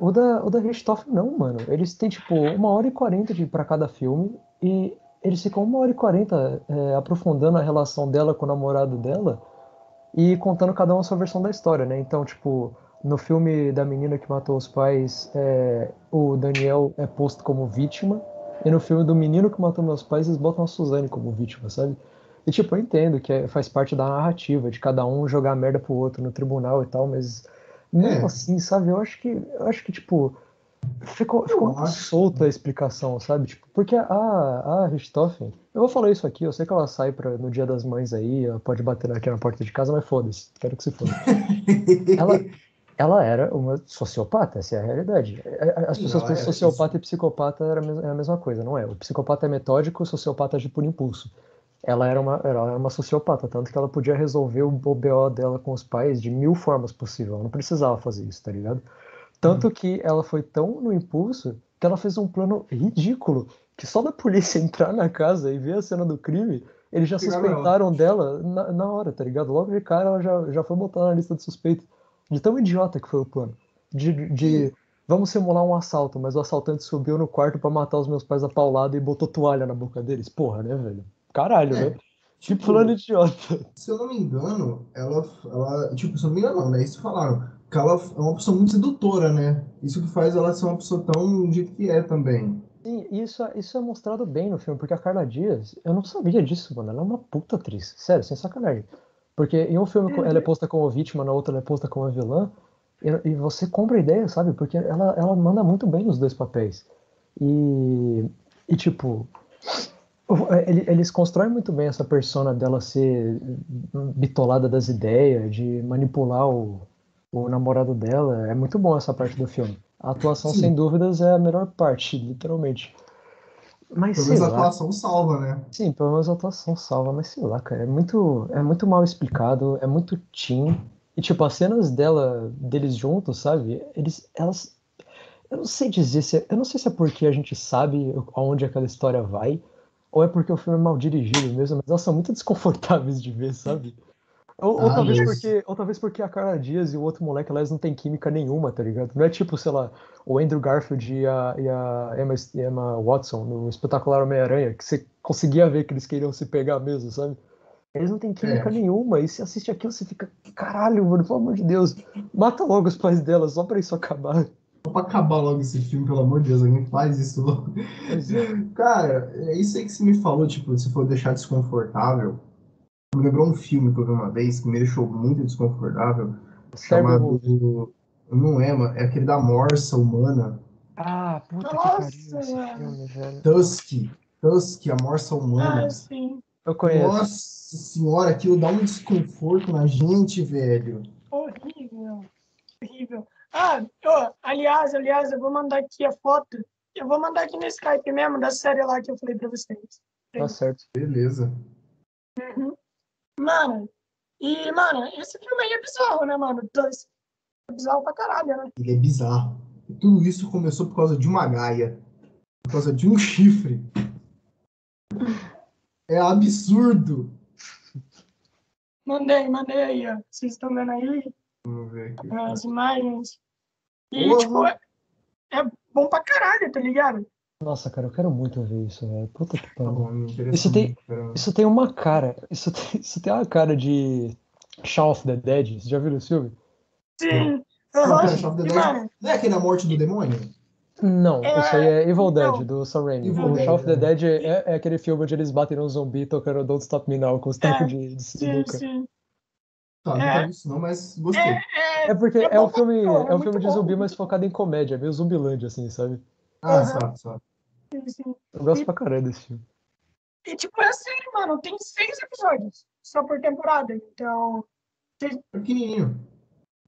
O da, o da Richthofen não, mano. Eles têm, tipo, uma hora e quarenta de, pra cada filme e eles ficam uma hora e quarenta é, aprofundando a relação dela com o namorado dela e contando cada um a sua versão da história, né? Então, tipo, no filme da menina que matou os pais, é, o Daniel é posto como vítima e no filme do menino que matou meus pais, eles botam a Suzane como vítima, sabe? E, tipo, eu entendo que é- faz parte da narrativa, de cada um jogar merda pro outro no tribunal e tal, mas mesmo É. assim, sabe? Eu acho que, eu acho que tipo, ficou, ficou muito solta a explicação, sabe? Tipo, porque a, a Richthofen, eu vou falar isso aqui, eu sei que ela sai pra, no dia das mães aí, ela pode bater aqui na porta de casa, mas foda-se, quero que se foda. Ela, ela era uma sociopata, essa é a realidade. É, As Sim, pessoas pensam era, sociopata e psicopata era a mes- é a mesma coisa, não é? O psicopata é metódico, o sociopata age por impulso. Ela era uma, ela era uma sociopata, tanto que ela podia resolver o BO dela com os pais de mil formas possíveis. Ela não precisava fazer isso, tá ligado? Tanto que ela foi tão no impulso que ela fez um plano ridículo, que só da polícia entrar na casa e ver a cena do crime, eles já suspeitaram dela na, na hora, tá ligado? Logo de cara ela já, já foi botada na lista de suspeitos. De tão idiota que foi o plano. De, de vamos simular um assalto, mas o assaltante subiu no quarto pra matar os meus pais a paulada e botou toalha na boca deles. Porra, né, velho? Caralho, É, né? Que tipo, plano idiota. Se eu não me engano, ela, ela. Tipo, se eu não me engano, não, né? Isso que falaram. Que ela é uma pessoa muito sedutora, né? Isso que faz ela ser uma pessoa tão jeito que é também. Sim, e isso, isso é mostrado bem no filme, porque a Carla Dias, eu não sabia disso, mano. Ela é uma puta atriz. Sério, sem sacanagem. Porque em um filme ela é posta como vítima, na outra ela é posta como vilã. E, e você compra a ideia, sabe? Porque ela, ela manda muito bem nos dois papéis. E, e tipo, eles constroem muito bem essa persona dela ser bitolada das ideias, de manipular o, o namorado dela. É muito bom essa parte do filme. A atuação, Sim. sem dúvidas, é a melhor parte, literalmente. Mas Pelo menos a atuação salva, né? Sim, pelo menos a atuação salva, mas sei lá, cara, é muito, é muito mal explicado, é muito teen. E tipo, as cenas dela, deles juntos, sabe? Eles, elas, eu não sei dizer se, é- eu não sei se é porque a gente sabe aonde aquela história vai, ou é porque o filme é mal dirigido mesmo, mas elas são muito desconfortáveis de ver, sabe? Ou, ou Ah, talvez mas- porque, ou talvez porque a Carla Dias e o outro moleque, elas não têm química nenhuma, tá ligado? Não é tipo, sei lá, o Andrew Garfield e a, e a Emma, Emma Watson no espetacular Homem-Aranha, que você conseguia ver que eles queriam se pegar mesmo, sabe? Eles não têm química É. nenhuma, e se assiste aquilo, você fica, caralho, mano, pelo amor de Deus, mata logo os pais dela, só pra isso acabar. Só pra acabar logo esse filme, pelo amor de Deus, alguém faz isso logo. É. Cara, é isso aí que você me falou, tipo, se for deixar desconfortável. Me lembrou um filme que eu vi uma vez que me deixou muito desconfortável, chamado. Não é, mano, é aquele da morsa humana. Ah, puta que Nossa, pariu esse filme, velho. Tusk. Tusk, a morsa humana. Ah, sim. Eu conheço. Nossa senhora, aquilo dá um desconforto na gente, velho. Horrível. Horrível. Ah, ó, aliás, aliás, eu vou mandar aqui a foto. Eu vou mandar aqui no Skype mesmo da série lá que eu falei pra vocês. Tá certo. Beleza. Mano, e, mano, esse filme aí é bizarro, né, mano? É bizarro pra caralho, né? Ele é bizarro. E tudo isso começou por causa de uma gaia. por causa de um chifre. É absurdo. Mandei, mandei aí, ó. Vocês estão vendo aí Vamos ver aqui. as imagens. E, Porra. tipo, é, é bom pra caralho, tá ligado? Nossa, cara, eu quero muito ver isso, velho. Puta que Tá pariu. interessa Isso tem-. Isso tem uma cara. Isso tem, isso tem uma cara de Shaun of the Dead. Você já viu esse filme? Sim. Não, é aquele A Morte do Demônio? Não, É, isso aí é Evil Dead, não. do Sam Raimi. Evil O Dead, Shaun of the né? Dead é, é aquele filme onde eles batem num zumbi tocando Don't Stop Me Now com os tacos de, de sim, sinuca. sim. Tá, não É. quero isso não, mas gostei. É, é, É porque É é um filme, é um filme de zumbi, mas focado em comédia, meio zumbilândia, assim, sabe? Ah, Aham. sabe, sabe. Sim, sim. Eu gosto pra caralho desse filme. E, tipo, é sério, mano. Tem seis episódios só por temporada. Então, Pequenininho.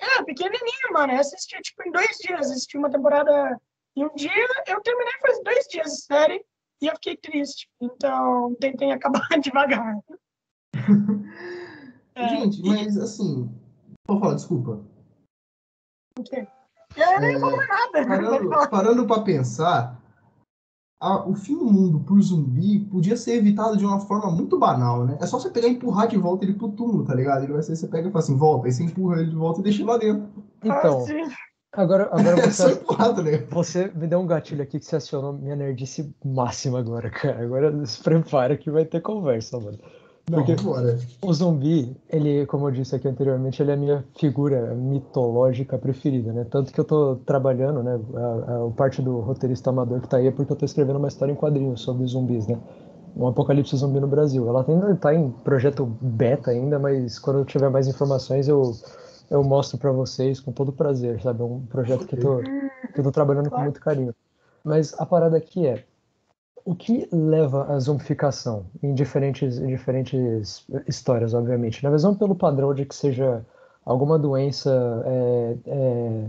é pequenininho, mano. Eu assisti, tipo, em dois dias. Assisti uma temporada em um dia. Eu terminei faz dois dias de série e eu fiquei triste. Então, tentei acabar devagar. É, Gente, e- mas assim. Vou falar, desculpa. Eu nem É, vou nada. Parando, parando pra pensar, a- o fim do mundo por zumbi podia ser evitado de uma forma muito banal, né? É só você pegar e empurrar de volta ele pro túmulo, tá ligado? Ele vai ser, você pega e fala assim, volta, aí você empurra ele de volta e deixa ele lá dentro. Então, Ah, agora, agora É você, empurrar, tá ligado? você me deu um gatilho aqui que você acionou minha nerdice máxima agora, cara. Agora se prepara que vai ter conversa, mano. Não, Porque- bora. O zumbi, ele, como eu disse aqui anteriormente, ele é a minha figura mitológica preferida, né? Tanto que eu tô trabalhando, né? A, a- parte do roteirista amador que tá aí é porque eu tô escrevendo uma história em quadrinhos sobre zumbis, né? Um apocalipse zumbi no Brasil. Ela ainda tá em projeto beta ainda, mas quando eu tiver mais informações eu, eu mostro pra vocês com todo prazer, sabe? É um projeto que eu tô, que eu tô trabalhando com muito carinho. Mas a parada aqui é, o que leva à zumbificação em diferentes, em diferentes histórias, obviamente? Na visão pelo padrão de que seja alguma doença é, é,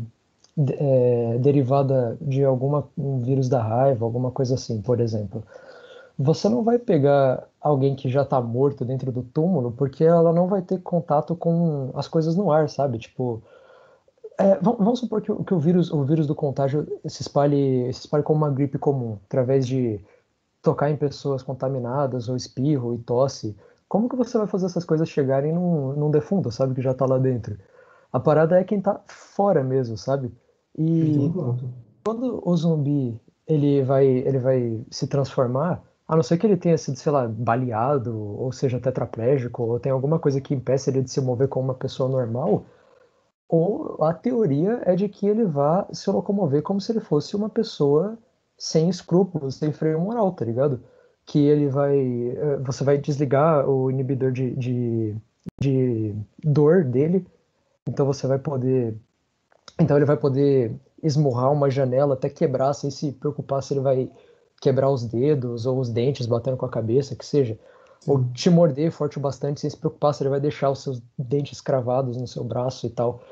é, derivada de alguma um vírus da raiva, alguma coisa assim, por exemplo. Você não vai pegar alguém que já está morto dentro do túmulo porque ela não vai ter contato com as coisas no ar, sabe? Tipo, é, vam- vamos supor que, que o vírus, o vírus do contágio se espalhe, se espalhe como uma gripe comum, através de tocar em pessoas contaminadas, ou espirro e tosse. Como que você vai fazer essas coisas chegarem num, num defunto, sabe, que já tá lá dentro? A parada é quem tá fora mesmo, sabe? E quando o zumbi ele vai, ele vai se transformar, a não ser que ele tenha sido, sei lá, baleado, ou seja, tetraplégico, ou tem alguma coisa que impeça ele de se mover como uma pessoa normal, ou a teoria é de que ele vá se locomover como se ele fosse uma pessoa sem escrúpulos, sem freio moral, tá ligado? Que ele vai. eh, Você vai desligar o inibidor de, de, de dor dele, então você vai poder. Então ele vai poder esmurrar uma janela até quebrar, sem se preocupar se ele vai quebrar os dedos ou os dentes batendo com a cabeça, que seja. Ou te morder forte o bastante sem se preocupar se ele vai deixar os seus dentes cravados no seu braço e tal.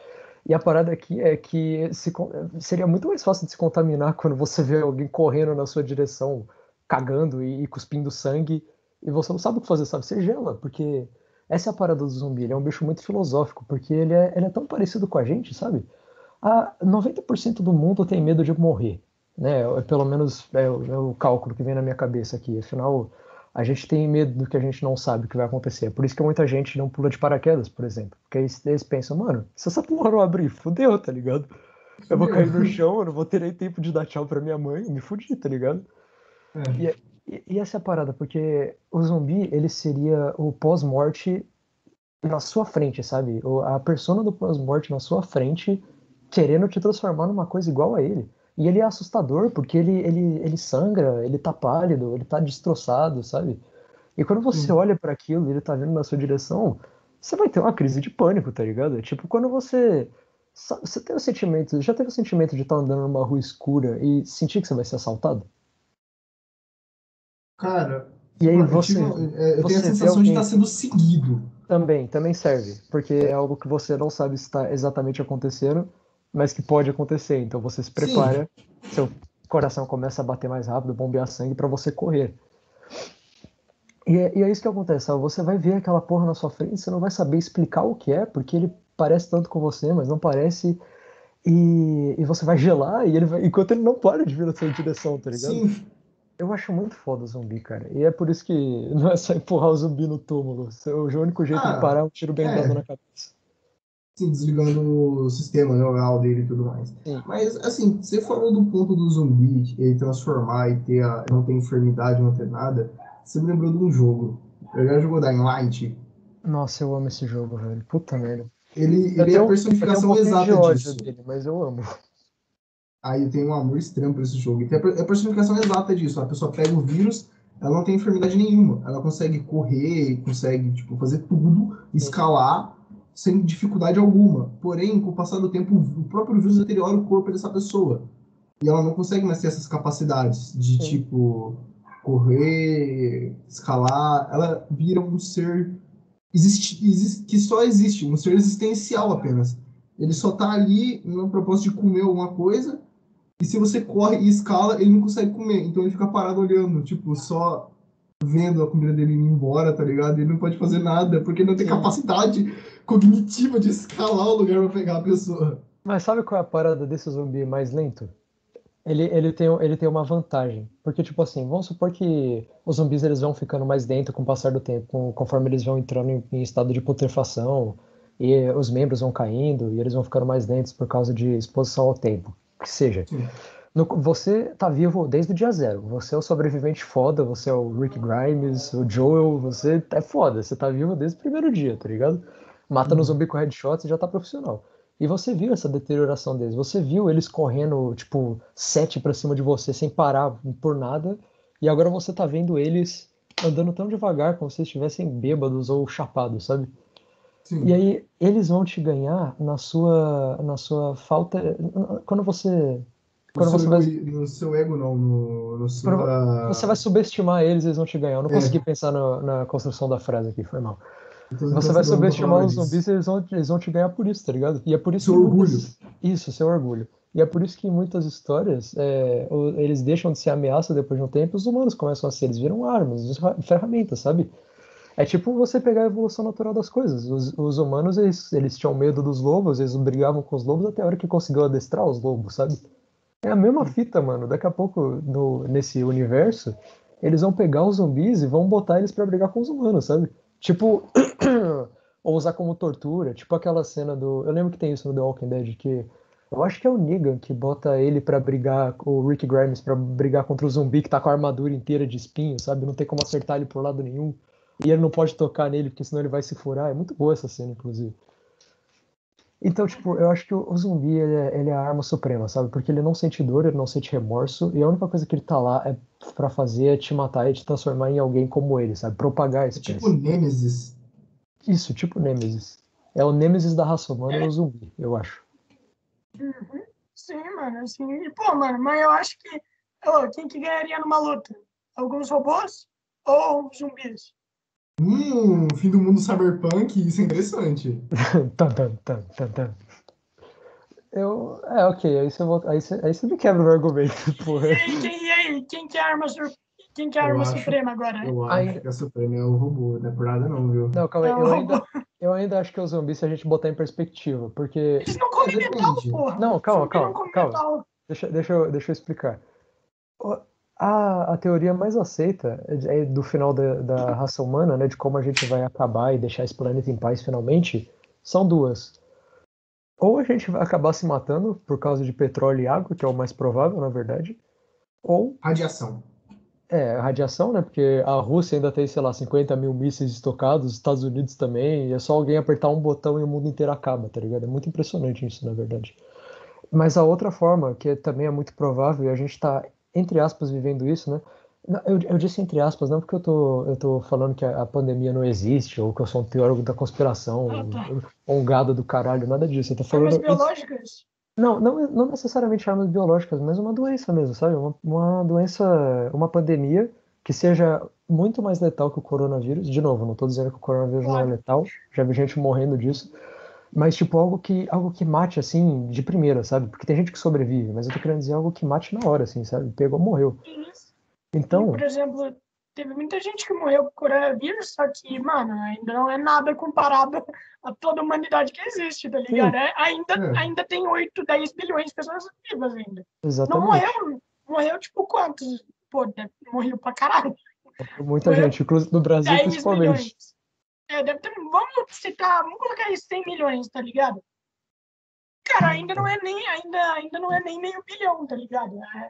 E a parada aqui é que se seria muito mais fácil de se contaminar quando você vê alguém correndo na sua direção, cagando e, e cuspindo sangue, e você não sabe o que fazer, sabe? Você gela, porque essa é a parada do zumbi, ele é um bicho muito filosófico, porque ele é, ele é tão parecido com a gente, sabe? A 90% do mundo tem medo de morrer, né? É, Pelo menos é, o- é o cálculo que vem na minha cabeça aqui. Afinal, a gente tem medo do que a gente não sabe que vai acontecer. É por isso que muita gente não pula de paraquedas, por exemplo. Porque aí eles pensam, mano, se essa porra não abrir, fudeu, tá ligado? Eu vou cair no chão, eu não vou ter nem tempo de dar tchau pra minha mãe, me fudi, tá ligado? É. E, e essa é a parada, porque o zumbi, ele seria o pós-morte na sua frente, sabe? O- A persona do pós-morte na sua frente, querendo te transformar numa coisa igual a ele. E ele é assustador, porque ele, ele, ele sangra, ele tá pálido, ele tá destroçado, sabe? E quando você Sim. olha para aquilo e ele tá vindo na sua direção, você vai ter uma crise de pânico, tá ligado? É Tipo, quando você. Você tem o sentimento. Já teve o sentimento de estar andando numa rua escura e sentir que você vai ser assaltado? Cara, E aí eu, você. tive- é, eu você tenho a sensação de alguém- estar sendo seguido. Também, também serve, porque é algo que você não sabe se está exatamente acontecendo, mas que pode acontecer. Então você se prepara, seu coração começa a bater mais rápido, bombear sangue para você correr. E é, e é isso que acontece, sabe? Você vai ver aquela porra na sua frente, você não vai saber explicar o que é, porque ele parece tanto com você, mas não parece. E, e você vai gelar e ele vai, enquanto ele não para de vir na sua direção, tá ligado? Sim. Eu acho muito foda o zumbi, cara. E é por isso que não é só empurrar o zumbi no túmulo. O único jeito Ah, de parar é um tiro bem é. dado na cabeça. Assim, desligando o sistema neural dele e tudo mais. Sim. Mas, assim, você falou do ponto do zumbi, ele transformar e ter a, não ter enfermidade, não ter nada. Você me lembrou de um jogo. Eu já jogou Dying Light. Nossa, eu amo esse jogo, velho. Puta merda. Ele, ele é a personificação um exata de disso. dele, mas eu amo. Aí eu tenho um amor extremo por esse jogo. E tem é a personificação exata disso. A pessoa pega o vírus, ela não tem enfermidade nenhuma. Ela consegue correr, consegue tipo, fazer tudo, escalar, sem dificuldade alguma. Porém, com o passar do tempo, o próprio vírus deteriora o corpo dessa pessoa. E ela não consegue mais ter essas capacidades de, Sim. tipo, correr, escalar. Ela vira um ser que só existe, um ser existencial apenas. Ele só tá ali no propósito de comer alguma coisa, e se você corre e escala, ele não consegue comer. Então ele fica parado olhando, tipo, só vendo a comida dele indo embora, tá ligado? Ele não pode fazer nada, porque ele não tem Sim. capacidade cognitiva de escalar o lugar pra pegar a pessoa. Mas sabe qual é a parada desse zumbi mais lento? Ele, ele, tem, ele tem uma vantagem. Porque, tipo assim, vamos supor que os zumbis eles vão ficando mais dentro com o passar do tempo, com- conforme eles vão entrando em, em estado de putrefação, e os membros vão caindo, e eles vão ficando mais lentos por causa de exposição ao tempo. Que seja. Sim. No- você tá vivo desde o dia zero. Você é o sobrevivente foda, você é o Rick Grimes, o Joel, você é foda. Você tá vivo desde o primeiro dia, tá ligado? Matando Uhum. o zumbi com headshot, você já tá profissional. E você viu essa deterioração deles. Você viu eles correndo, tipo, sete pra cima de você, sem parar por nada. E agora você tá vendo eles andando tão devagar, como se estivessem bêbados ou chapados, sabe? Sim. E aí eles vão te ganhar na sua, na sua falta. Quando você. no, Quando você vai, no seu ego, não, no, no sua... você vai subestimar eles, eles vão te ganhar. Eu não É. consegui pensar no- na construção da frase aqui, foi mal. Eu tô Você tentando vai subestimar os zumbis, eles vão, eles vão te ganhar por isso, tá ligado? E é por isso Seu orgulho. muitas- Isso, seu orgulho. E é por isso que em muitas histórias é, eles deixam de ser ameaça depois de um tempo, os humanos começam a ser, eles viram armas, ferra- ferramentas, sabe? É tipo você pegar a evolução natural das coisas. Os, os humanos, eles, eles tinham medo dos lobos, eles brigavam com os lobos até a hora que conseguiu adestrar os lobos, sabe? É a mesma fita, mano. Daqui a pouco, no, nesse universo, eles vão pegar os zumbis e vão botar eles pra brigar com os humanos, sabe? Tipo, ou usar como tortura, tipo aquela cena do. Eu lembro que tem isso no The Walking Dead, que eu acho que é o Negan que bota ele pra brigar, o Rick Grimes pra brigar contra o zumbi que tá com a armadura inteira de espinho, sabe? Não tem como acertar ele por lado nenhum. E ele não pode tocar nele, porque senão ele vai se furar. É muito boa essa cena, inclusive. Então, tipo, eu acho que o, o zumbi, ele é, ele é a arma suprema, sabe? Porque ele não sente dor, ele não sente remorso, e a única coisa que ele tá lá é pra fazer é te matar e te transformar em alguém como ele, sabe? Propagar a É tipo Nemesis. Isso, tipo Nemesis. É o Nemesis da raça humana é o zumbi, eu acho. Uhum. Sim, mano, assim, pô, mano, mas eu acho que, ô, quem que ganharia numa luta? Alguns robôs ou zumbis? Hum, fim do mundo cyberpunk, isso é interessante. Tan, tan, tan, tan, tan. Eu. É, ok, aí você, volta, aí você, aí você me quebra o argumento, porra. E aí, quem, e aí, quem que é a arma, sur... quem que é a Eu arma acho- suprema agora? Eu acho Aí- que a Suprema é o robô, não é por nada não, viu? Não, calma aí, É eu ainda, eu ainda acho que é o zumbi se a gente botar em perspectiva, porque. Eles não comem metal, porra. Não, calma, calma, não calma. metal. Deixa, deixa, eu, deixa eu explicar. A, a teoria mais aceita é do final da, da raça humana, né, de como a gente vai acabar e deixar esse planeta em paz finalmente, são duas. Ou a gente vai acabar se matando por causa de petróleo e água, que é o mais provável, na verdade, ou Radiação. É, radiação, né? Porque a Rússia ainda tem, sei lá, 50 mil mísseis estocados, os Estados Unidos também, e é só alguém apertar um botão e o mundo inteiro acaba, tá ligado? É muito impressionante isso, na verdade. Mas a outra forma, que também é muito provável, e a gente tá, entre aspas, vivendo isso, né? Eu, eu disse entre aspas, não porque eu tô, eu tô falando que a, a pandemia não existe, ou que eu sou um teórico da conspiração, Ah, tá. ou um gado do caralho, nada disso. Eu tô falando. biológicas? Não, não, não necessariamente armas biológicas, mas uma doença mesmo, sabe? Uma, uma doença, uma pandemia que seja muito mais letal que o coronavírus. De novo, não estou dizendo que o coronavírus não é Claro. letal, já vi gente morrendo disso, mas tipo algo que algo que mate assim de primeira, sabe? Porque tem gente que sobrevive, mas eu tô querendo dizer algo que mate na hora, assim, sabe? Pegou, morreu. Isso. Então, Por exemplo, teve muita gente que morreu com coronavírus, só que, mano, ainda não é nada comparado a toda a humanidade que existe, tá ligado? É, ainda, É. ainda tem 8, 10 bilhões de pessoas vivas ainda. Não exatamente. morreu, morreu tipo quantos? pô, deve, morreu pra caralho. Muita Foi gente, inclusive no Brasil 10 principalmente. milhões. É, deve ter, vamos citar, vamos colocar aí 100 milhões, tá ligado? Cara, ainda não é nem, ainda, ainda não é nem meio bilhão, tá ligado? É,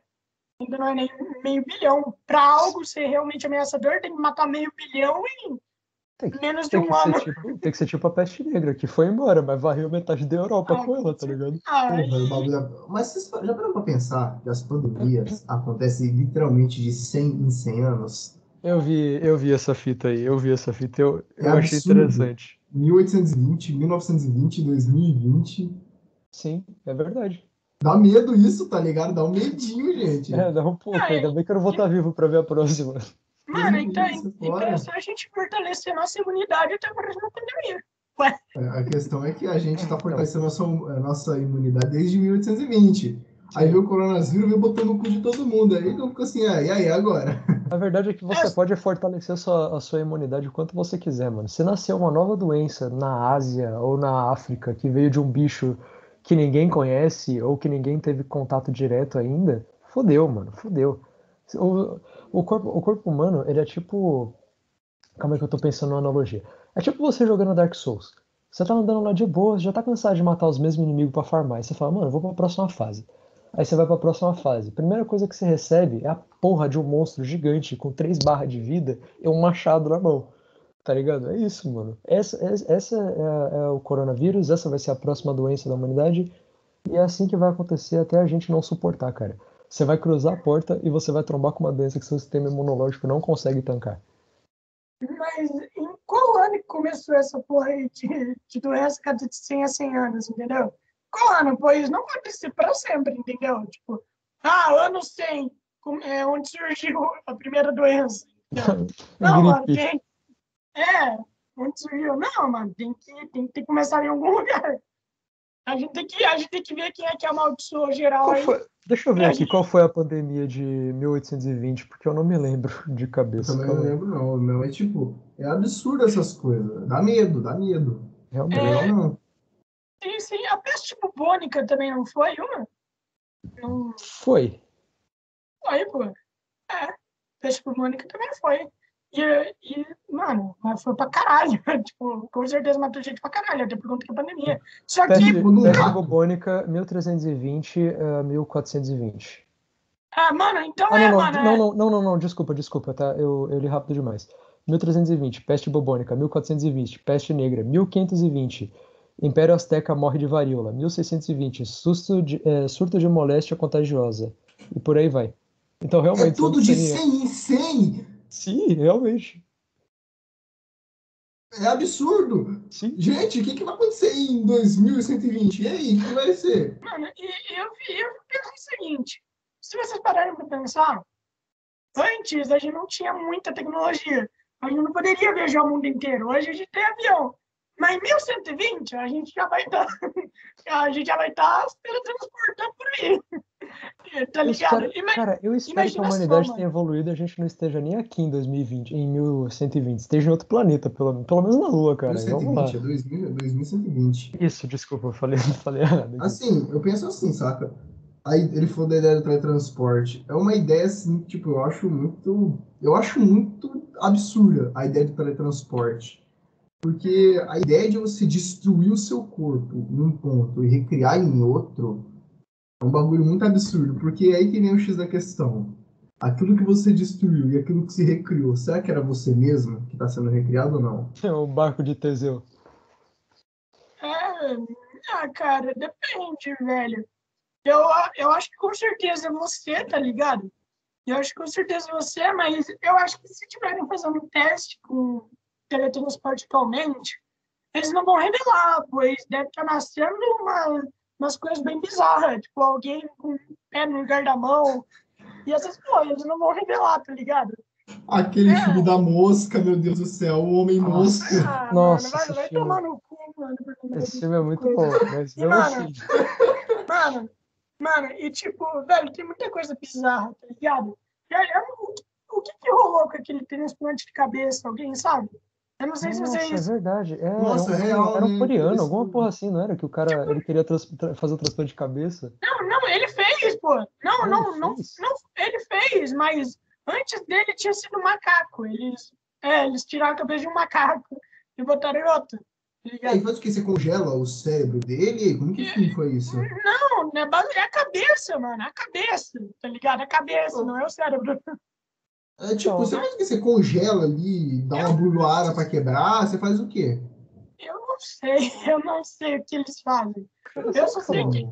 ainda não é nem meio bilhão. Pra algo ser realmente ameaçador, tem que matar meio bilhão em Tem que- menos de um ano. ser tipo, tem que ser tipo a peste negra, que foi embora, mas varreu metade da Europa Ah, com ela, tá ligado? Ah, e- o bagulho é- Mas vocês já pararam pra pensar que as pandemias acontecem literalmente de 100 em 100 anos? Eu vi, eu vi essa fita aí, eu vi essa fita, eu, É eu achei interessante. 1820, 1920, 2020. Sim, é verdade. Dá medo isso, tá ligado? Dá um medinho, gente. É, dá um pouco, Ah, ainda bem que eu não vou estar vivo pra ver a próxima. Mano, então, isso, então é só a gente fortalecer nossa imunidade até a próxima pandemia. É, A questão é que a gente tá fortalecendo a nossa, a nossa imunidade desde 1820. Aí veio o coronavírus e veio botando o cu de todo mundo. Aí então fica assim, ah, e aí, agora? A verdade é que você pode fortalecer a sua, a sua imunidade o quanto você quiser, mano. Se nascer uma nova doença na Ásia ou na África que veio de um bicho que ninguém conhece ou que ninguém teve contato direto ainda, fodeu, mano, fodeu. O, o, corpo, o corpo humano, ele é tipo. Calma aí que eu tô pensando numa analogia. É tipo você jogando Dark Souls. Você tá andando lá de boa, já tá cansado de matar os mesmos inimigos pra farmar. Aí você fala, mano, vou pra próxima fase. Aí você vai pra próxima fase. Primeira coisa que você recebe é a porra de um monstro gigante com três barras de vida e um machado na mão. Tá ligado? É isso, mano. Essa, essa é, é o coronavírus, essa vai ser a próxima doença da humanidade. E é assim que vai acontecer até a gente não suportar, cara. Você vai cruzar a porta e você vai trombar com uma doença que seu sistema imunológico não consegue tancar. Mas em qual ano que começou essa porra aí de, de doença cada de 100 a 100 anos, entendeu? Qual ano? Pois não pode ser para sempre, entendeu? Tipo, ah, ano 100, com- é onde surgiu a primeira doença. Não, mano, tem. É, onde surgiu? Não, mano, tem que, tem que começar em algum lugar. A gente tem que, a gente tem que ver quem é que amaldiçoou geral Qual aí. foi- Deixa eu ver É, aqui qual foi a pandemia de 1820, porque eu não me lembro de Eu cabeça. também não lembro, não. Meu, é tipo, é absurdo essas coisas. Dá medo, dá medo. Realmente. Não. Sim, sim, a peste bubônica também não foi uma? Não Foi. foi, pô. É, peste bubônica também foi. E, e, mano, mas foi pra caralho. tipo, com certeza matou gente pra caralho, até por conta da pandemia. Só que, Peste, Tipo, não peste dá. bubônica, 1320 a 1420. ah, mano, então Ah, é, não, mano. não, é- não, não, não, não, não, desculpa, desculpa, tá? Eu, eu li rápido demais. 1320, peste bubônica, 1420, peste negra, 1520, Império Azteca morre de varíola, 1620, susto de, é, surto de moléstia contagiosa, e por aí vai. Então, É realmente, tudo você de não teria- 100 em 100. Sim, realmente. É absurdo. Sim. Gente, o que, que vai acontecer em 2120? E aí, o que vai ser? Mano, e eu, eu penso o seguinte: se vocês pararem pra pensar, antes a gente não tinha muita tecnologia. A gente não poderia viajar o mundo inteiro. Hoje a gente tem avião. Mas em 1120 a gente já vai estar. a gente já vai estar se teletransportando por aí. tá Eu ligado? espero, Ima- cara, eu espero que a imagina só, humanidade mano. tenha evoluído e a gente não esteja nem aqui em 2020, em 1120, esteja em outro planeta, pelo, pelo menos na Lua, cara. Vamos lá. 2120, é 2000, 2120. Isso, desculpa, eu falei, falei errado. aqui. Assim, eu penso assim, saca? Aí ele falou da ideia do teletransporte. É uma ideia assim, tipo, eu acho muito. Eu acho muito absurda a ideia do teletransporte. Porque a ideia de você destruir o seu corpo num ponto e recriar em outro um bagulho muito absurdo. Porque é aí que vem o X da questão. Aquilo que você destruiu e aquilo que se recriou, será que era você mesmo que está sendo recriado ou não? o barco de Teseu. É, ah, cara, depende, velho. Eu, eu acho que com certeza é você, tá ligado? Eu acho que com certeza é você, mas eu acho que se tiverem fazendo um teste com teletransporte atualmente, eles não vão revelar, pois deve estar nascendo uma, umas coisas bem bizarras, tipo alguém com o pé no lugar da mão, e essas coisas, eles não vão revelar, tá ligado? Aquele É. filme da mosca, meu Deus do céu, o homem Nossa. mosca. Ah, Nossa, mano, vai, vai filme- tomar no cu, mano. Esse filme é muito coisa. bom, mas E, mano, assim. Mano, mano, e tipo, velho, tem muita coisa bizarra, tá ligado? Eu, eu- o, que- o que que rolou com aquele transplante de cabeça, alguém sabe? Eu não sei se Nossa, é vocês. verdade. É, Nossa, era um, real, era um coreano, alguma Isso. porra assim, não era? Que o cara ele queria trans- tra- fazer o transplante de cabeça. Não, não, ele fez, pô. Não, não, ele não, fez? não, ele fez, mas Antes dele tinha sido macaco. Eles, é, eles tiraram a cabeça de um macaco e botaram em outro. Tá E aí faz o que? Você congela o cérebro dele? Como que que foi isso? Não, né, é a cabeça, mano. É a cabeça, tá ligado? É a cabeça, não é o cérebro. É tipo, Então, você faz o que? Você congela ali, dá uma bruloada pra quebrar, você faz o quê? Eu não sei, eu não sei o que eles fazem. Eu só sei que.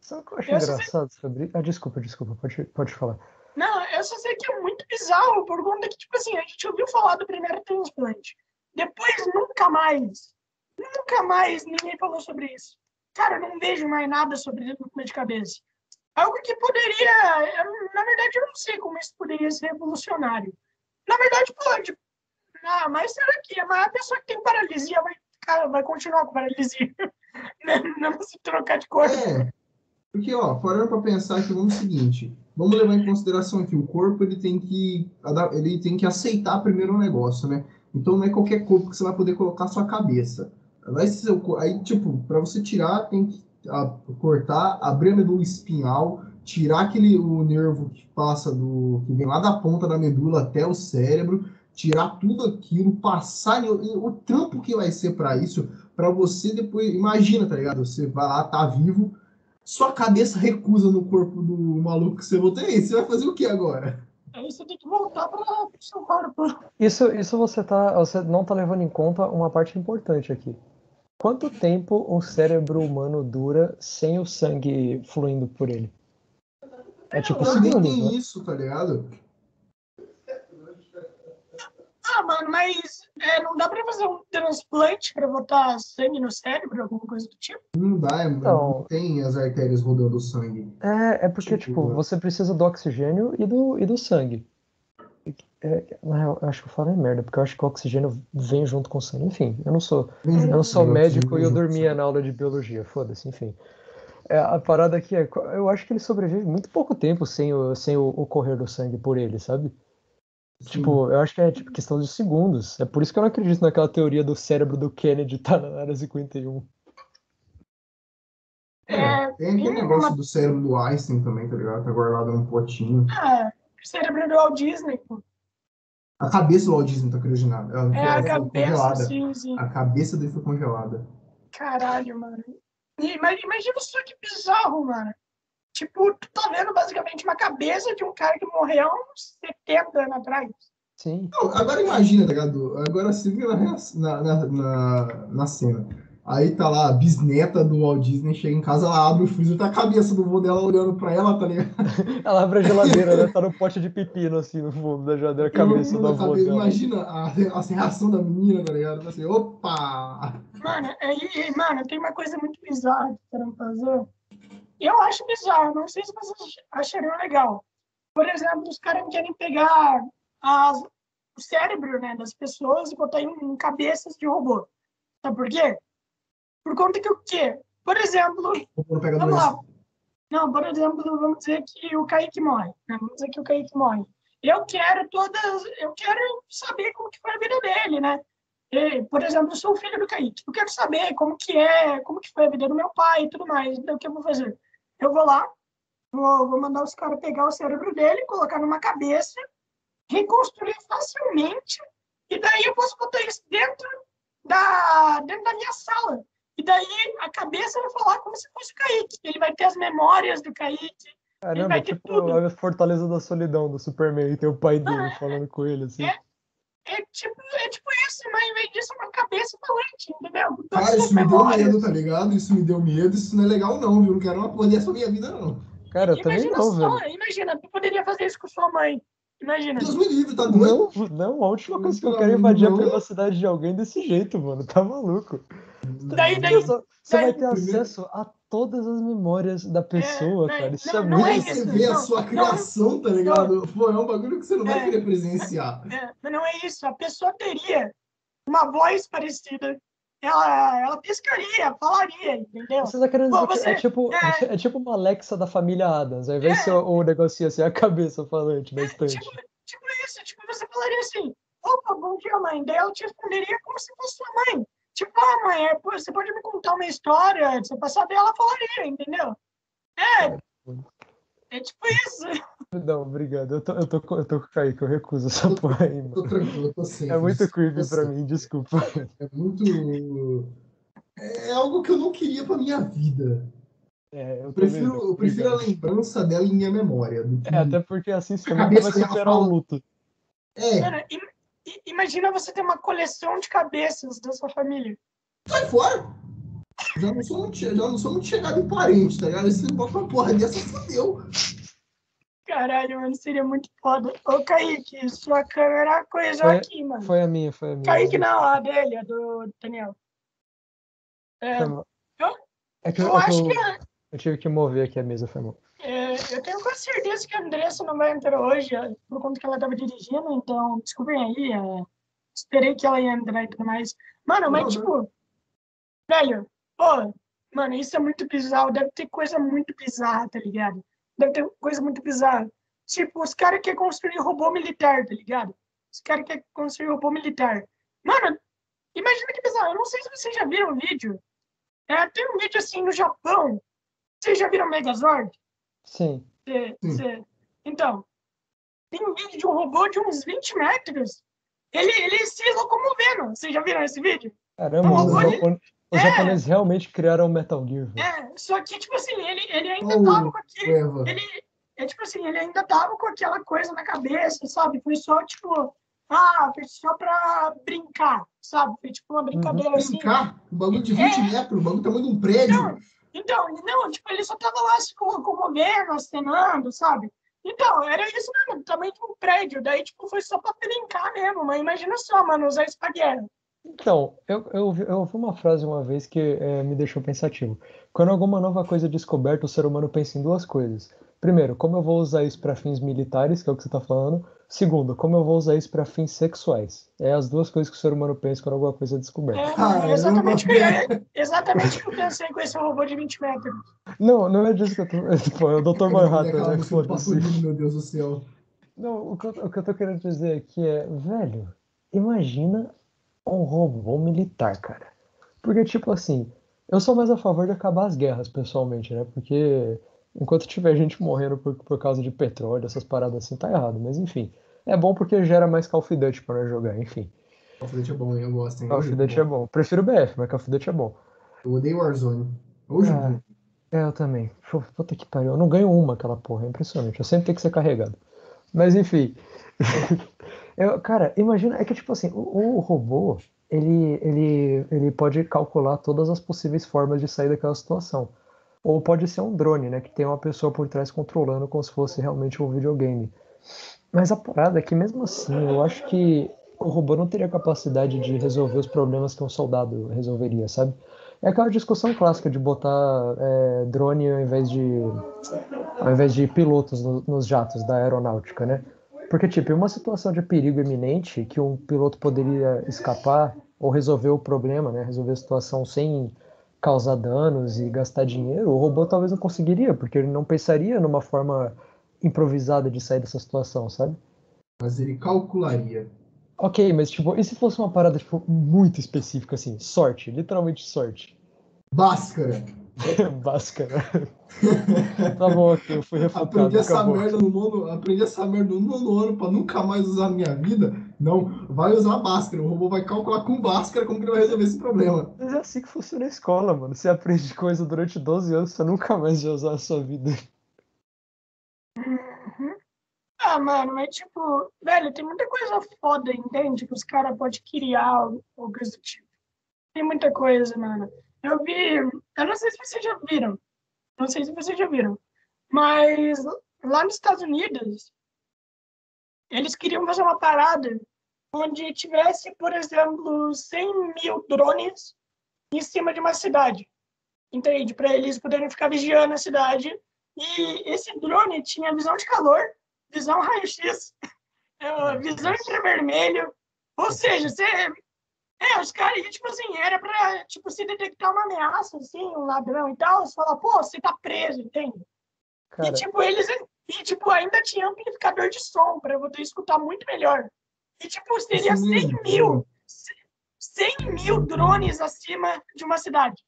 Sabe o que eu acho Eu só sei- engraçado sobre. Ah, desculpa, desculpa, pode, pode falar. Não, eu só sei que é muito bizarro, por conta que, tipo assim, a gente ouviu falar do primeiro transplante. Depois, nunca mais, nunca mais ninguém falou sobre isso. Cara, eu não vejo mais nada sobre transplante de cabeça. Algo que poderia, eu- na verdade, eu não sei como isso poderia ser revolucionário. Na verdade, pode. Ah, mas será que mas a pessoa que tem paralisia vai, cara, vai continuar com paralisia? Não se trocar de corpo. É, porque, ó, parando pra pensar aqui, vamos o seguinte, vamos levar em consideração que o corpo, ele tem que, ele tem que aceitar primeiro o negócio, né? Então não é qualquer corpo que você vai poder colocar sua cabeça. Vai ser aí, tipo, para você tirar, tem que ah, cortar, abrir a medula espinhal, tirar aquele o nervo que passa do que vem lá da ponta da medula até o cérebro, tirar tudo aquilo, passar e o, e o trampo que vai ser para isso, para você depois, imagina, tá ligado? Você vai lá, tá vivo, sua cabeça recusa no corpo do maluco que você botou. E aí, você vai fazer o que agora? Aí você tem que voltar para o seu corpo. Isso, isso você, tá, você não tá levando em conta uma parte importante aqui. Quanto tempo um cérebro humano dura sem o sangue fluindo por ele? É tipo Também segundos, tem né? isso, tá ligado? Ah, mano, mas é, não dá pra fazer um transplante pra botar sangue no cérebro, alguma coisa do tipo? Não dá, é- Não. não tem as artérias rodando o sangue. É, é porque, Tipo, tipo, você precisa do oxigênio e do, e do sangue. É, na real, eu acho que eu falei merda, porque eu acho que o oxigênio vem junto com o sangue. Enfim, eu não sou, Vem eu não sou né, médico e eu dormia na aula de biologia, foda-se, enfim. É, a parada aqui é, eu acho que ele sobrevive muito pouco tempo sem o, sem o, o correr do sangue por ele, sabe? Tipo, eu acho que é tipo, questão de segundos. É por isso que eu não acredito naquela teoria do cérebro do Kennedy estar na área 51. É, tem aquele negócio do cérebro do Einstein também, tá ligado? Tá guardado num potinho. Ah, cérebro do Walt Disney, pô. A cabeça do Walt Disney tá criogenada. Ela, É a foi cabeça, congelada. sim, sim. A cabeça dele foi congelada. Caralho, mano. E, mas imagina só que bizarro, mano. Tipo, tu tá vendo basicamente uma cabeça de um cara que morreu uns 70 anos atrás. Sim. Não, agora imagina, tá ligado? Agora se vê na, na, na, na, na cena. Aí tá lá a bisneta do Walt Disney, chega em casa, ela abre o freezer, tá a cabeça do vô dela olhando pra ela, tá ligado? Ela abre a geladeira, né? Tá no pote de pepino, assim, no fundo da geladeira, a cabeça da avó cabe- dela. Imagina a, a reação da menina, tá ligado? Assim, opa! Mano, aí, mano, tem uma coisa muito bizarra que querem fazer. Eu acho bizarro, não sei se vocês achariam legal. Por exemplo, os caras querem pegar as, o cérebro né, das pessoas e botar em, em cabeças de robô. Sabe por quê? Por conta que o quê? Por exemplo, Vamos lá. Não, por exemplo, vamos dizer que o Kaique morre. né? Vamos dizer que o Kaique morre. Eu quero todas. Eu quero saber como que foi a vida dele, né? E, por exemplo, eu sou o filho do Kaique. Eu quero saber como que é, como que foi a vida do meu pai e tudo mais. Então, o que eu vou fazer? Eu vou lá, vou, vou mandar os caras pegar o cérebro dele, colocar numa cabeça, reconstruir facilmente, e daí eu posso botar isso dentro da, dentro da minha sala. E daí a cabeça vai falar como se fosse o Kaique. Ele vai ter as memórias do Kaique. Caramba, vai ter tipo tudo. a Fortaleza da Solidão do Superman, tem o pai dele falando com ele, assim. É. É tipo, é tipo isso, mas em vez disso, é uma cabeça falante, entendeu? Todas Cara, as isso me deu medo, tá ligado? Isso me deu medo, isso não é legal não, viu? Não quero uma porra dessa minha vida, não. Cara, eu também Imagina não, só, velho. imagina, tu poderia fazer isso com sua mãe. Imagina. Deus me livre, tá doido? Não, não, a última coisa que eu quero é invadir a privacidade de alguém desse jeito, mano. Tá maluco. Daí, daí, Você você vai daí- ter acesso a todas as memórias da pessoa, daí- cara. Isso não, é não muito. é Você vê a sua não. criação, tá ligado? Pô, é um bagulho que você não vai É. querer presenciar. É, mas não é isso. A pessoa teria uma voz parecida. Ela, ela piscaria, falaria, entendeu? Você tá querendo Pô, dizer que é você- tipo, é. é tipo uma Alexa da família Adams, ao invés de É. ser o, o negocinho assim, a cabeça falante na estante. Tipo, tipo isso, tipo, você falaria assim, opa, bom dia, mãe. Daí ela te responderia como se fosse sua mãe. Tipo, ah, mãe, é, pô, você pode me contar uma história, você passar dela, ela falaria, entendeu? É, É tipo isso. Não, obrigado. Eu tô, eu tô, com- eu tô com o Kaique, eu recuso essa porra aí, Tô mano. tranquilo, eu tô safe. É muito creepy Tô pra mim, desculpa. É muito. É algo que eu não queria pra minha vida. É, eu Eu prefiro, eu prefiro a lembrança dela em minha memória. Do que... É, até porque assim você A nunca cabeça vai superar o fala- luto. É, im- i- imagina você ter uma coleção de cabeças da sua família. sai fora! Já não sou muito, já não sou muito chegado em parente, tá ligado? Se bota uma porra dessa, fodeu. Caralho, mano, seria muito foda. Ô, Kaique, sua câmera coisou Foi- aqui, mano. Foi a minha, foi a minha. Kaique não, a dele, a do Daniel. É, eu- É que eu, eu é acho eu- que eu tive que mover aqui a mesa, foi mal. É, eu tenho quase certeza que a Andressa não vai entrar hoje, é, por conta que ela tava dirigindo, então, desculpem aí, é, esperei que ela ia entrar e tudo mais. Mano, mas Não, tipo, velho, pô, mano, isso é muito bizarro, deve ter coisa muito bizarra, tá ligado? Deve ter coisa muito bizarra. Tipo, os caras querem construir robô militar, tá ligado? Os caras querem construir robô militar. Mano, imagina que bizarro, eu não sei se vocês já viram o vídeo. É, tem um vídeo assim no Japão. Vocês já viram Megazord? Sim. Cê- Sim. cê- Então, tem um vídeo de um robô de uns 20 metros. Ele, ele se locomovendo. Vocês já viram esse vídeo? Caramba, Não, os, olha- japone- os É. japoneses realmente criaram o Metal Gear. É, só que, tipo assim, ele, ele ainda Oh, tava com aquele. Eva. Ele, é tipo assim, ele ainda tava com aquela coisa na cabeça, sabe? Foi só, tipo, ah, foi só pra brincar, sabe? Foi tipo uma brincadeira assim. Brincar, um bagulho de 20 metros, um bagulho do tamanho de um prédio. Não, então, não, tipo, ele só tava lá se co- comovendo, acenando, sabe? Então, era isso mesmo, também de um prédio. Daí, tipo, foi só pra brincar mesmo, mas imagina só, mano, usar isso pra guerra. Então, eu, eu, eu ouvi uma frase uma vez que eh, me deixou pensativo. Quando alguma nova coisa é descoberta, o ser humano pensa em duas coisas. Primeiro, como eu vou usar isso para fins militares, que é o que você está falando. Segundo, como eu vou usar isso para fins sexuais. É as duas coisas que o ser humano pensa quando alguma coisa é descoberta. É, Caramba, é exatamente, o que eu, velho. exatamente o que eu pensei com esse robô de 20 metros. Não, não é disso que eu tô. Pô, é o Dr. Manhattan, né? Foda-se. Pasolini, meu Deus do céu. Não, o que, eu, o que eu tô querendo dizer aqui é, velho, imagina um robô militar, cara. Porque, tipo assim, eu sou mais a favor de acabar as guerras, pessoalmente, né? Porque enquanto tiver gente morrendo por, por causa de petróleo, essas paradas assim, tá errado. Mas enfim, é bom porque gera mais Call of Duty pra nós jogar, enfim. Call of Duty é bom? Eu gosto, hein? Call of Duty é bom. Prefiro BF, mas Call of Duty é bom. Eu odeio Warzone. Hoje Ah. bom. É, eu também. Puta que pariu. Eu não ganho uma aquela porra, é impressionante. Eu sempre tenho que ser carregado. Mas enfim. Eu, cara, imagina, é que tipo assim, o, o robô, ele, ele, ele pode calcular todas as possíveis formas de sair daquela situação. Ou pode ser um drone, né? Que tem uma pessoa por trás controlando como se fosse realmente um videogame. Mas a parada é que mesmo assim, eu acho que o robô não teria capacidade de resolver os problemas que um soldado resolveria, sabe? É aquela discussão clássica de botar é, drone ao invés de, ao invés de pilotos no- nos jatos da aeronáutica, né? Porque, tipo, em uma situação de perigo iminente, que um piloto poderia escapar ou resolver o problema, né? Resolver a situação sem causar danos e gastar dinheiro, o robô talvez não conseguiria, porque ele não pensaria numa forma improvisada de sair dessa situação, sabe? Mas ele calcularia. Ok, mas tipo, e se fosse uma parada tipo, muito específica, assim, sorte, literalmente sorte. Báscara. Báscara. tá bom, ok, eu fui refutado, Aprendi essa acabou. merda no nono, aprendi essa merda no nono ano pra nunca mais usar na minha vida. Não, vai usar Bhaskara. O robô vai calcular com Bhaskara como que ele vai resolver esse problema. Mas é assim que funciona a escola, mano. Você aprende coisa durante 12 anos, você nunca mais vai usar a sua vida. Uhum. Ah, mano, mas tipo, velho, tem muita coisa foda, entende? Que os caras podem criar ou coisa do tipo. Tem muita coisa, mano. Eu vi, eu não sei se vocês já viram, não sei se vocês já viram, mas lá nos Estados Unidos, eles queriam fazer uma parada onde tivesse, por exemplo, 100 mil drones em cima de uma cidade, entende? Para eles poderem ficar vigiando a cidade. E esse drone tinha visão de calor, visão raio-x, eh, visão infravermelho. Ou seja, você. É, os caras, tipo assim, era pra, tipo, se detectar uma ameaça, assim, um ladrão e tal, você fala, pô, você tá preso, entende? Cara, E, tipo, eles. E, tipo, ainda tinha amplificador de som pra poder escutar muito melhor. E, tipo, seria Isso 100 mesmo. mil. 100 mil drones acima de uma cidade.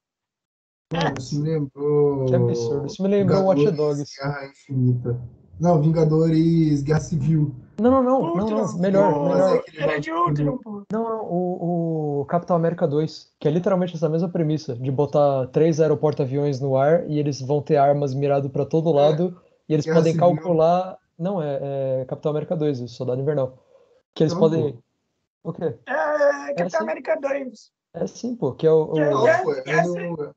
Mano, isso me lembrou. Que absurdo. Isso me lembrou Watch Vingadores Dogs. Guerra Infinita. Não, Vingadores Guerra Civil. Não, não, não, não, Ultron. não. Melhor, Nossa, melhor. Era de bagulho. Ultron, pô. Não, não, o, o Capitão América 2, que é literalmente essa mesma premissa, de botar três aeroporto-aviões no ar e eles vão ter armas mirado pra todo lado e eles Guerra podem Civil. calcular. Não, é, é Capitão América 2, o Soldado Invernal. Que eles Não, podem. O quê? É, Capitão sim. América 2. É sim, pô, que é o. o- É, Guerra- pô, é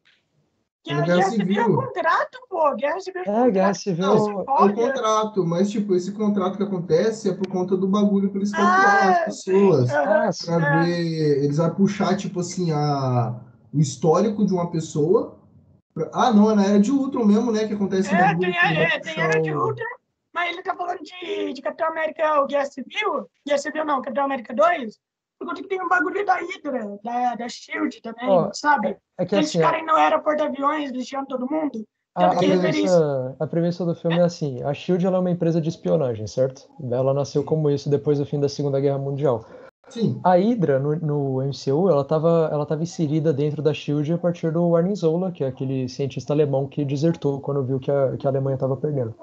Guerra no, Guerra, Guerra Guerra Civil é Civil. contrato, pô. Guerra Civil É, Guerra contrato. Civil. Não, é um pode- contrato, mas tipo, esse contrato que acontece é por conta do bagulho que eles Ah, calcularam as pessoas. Ah, sim. Pra é. ver, eles vão puxar, tipo assim, a, o histórico de uma pessoa. pra- ah, não, é na era de Ultron mesmo, né? Que acontece É, bagulho tem, que vai é, tem Era de Ultron, mas ele tá falando de, de Capitão América, o Guerra Civil. Guerra Civil não, Capitão América 2. Por conta que tem um bagulho da Hydra, da, da SHIELD também, Ó, sabe? É que Eles assim, ficarem no aeroporto-aviões, lixando todo mundo. a, a premissa, a premissa do filme é assim: a Shield ela é uma empresa de espionagem, certo? Ela nasceu como isso depois do fim da Segunda Guerra Mundial. Sim, A Hydra, no, no MCU, ela estava ela tava inserida dentro da SHIELD a partir do Warren Zola, que é aquele cientista alemão que desertou quando viu que a, que a Alemanha estava perdendo.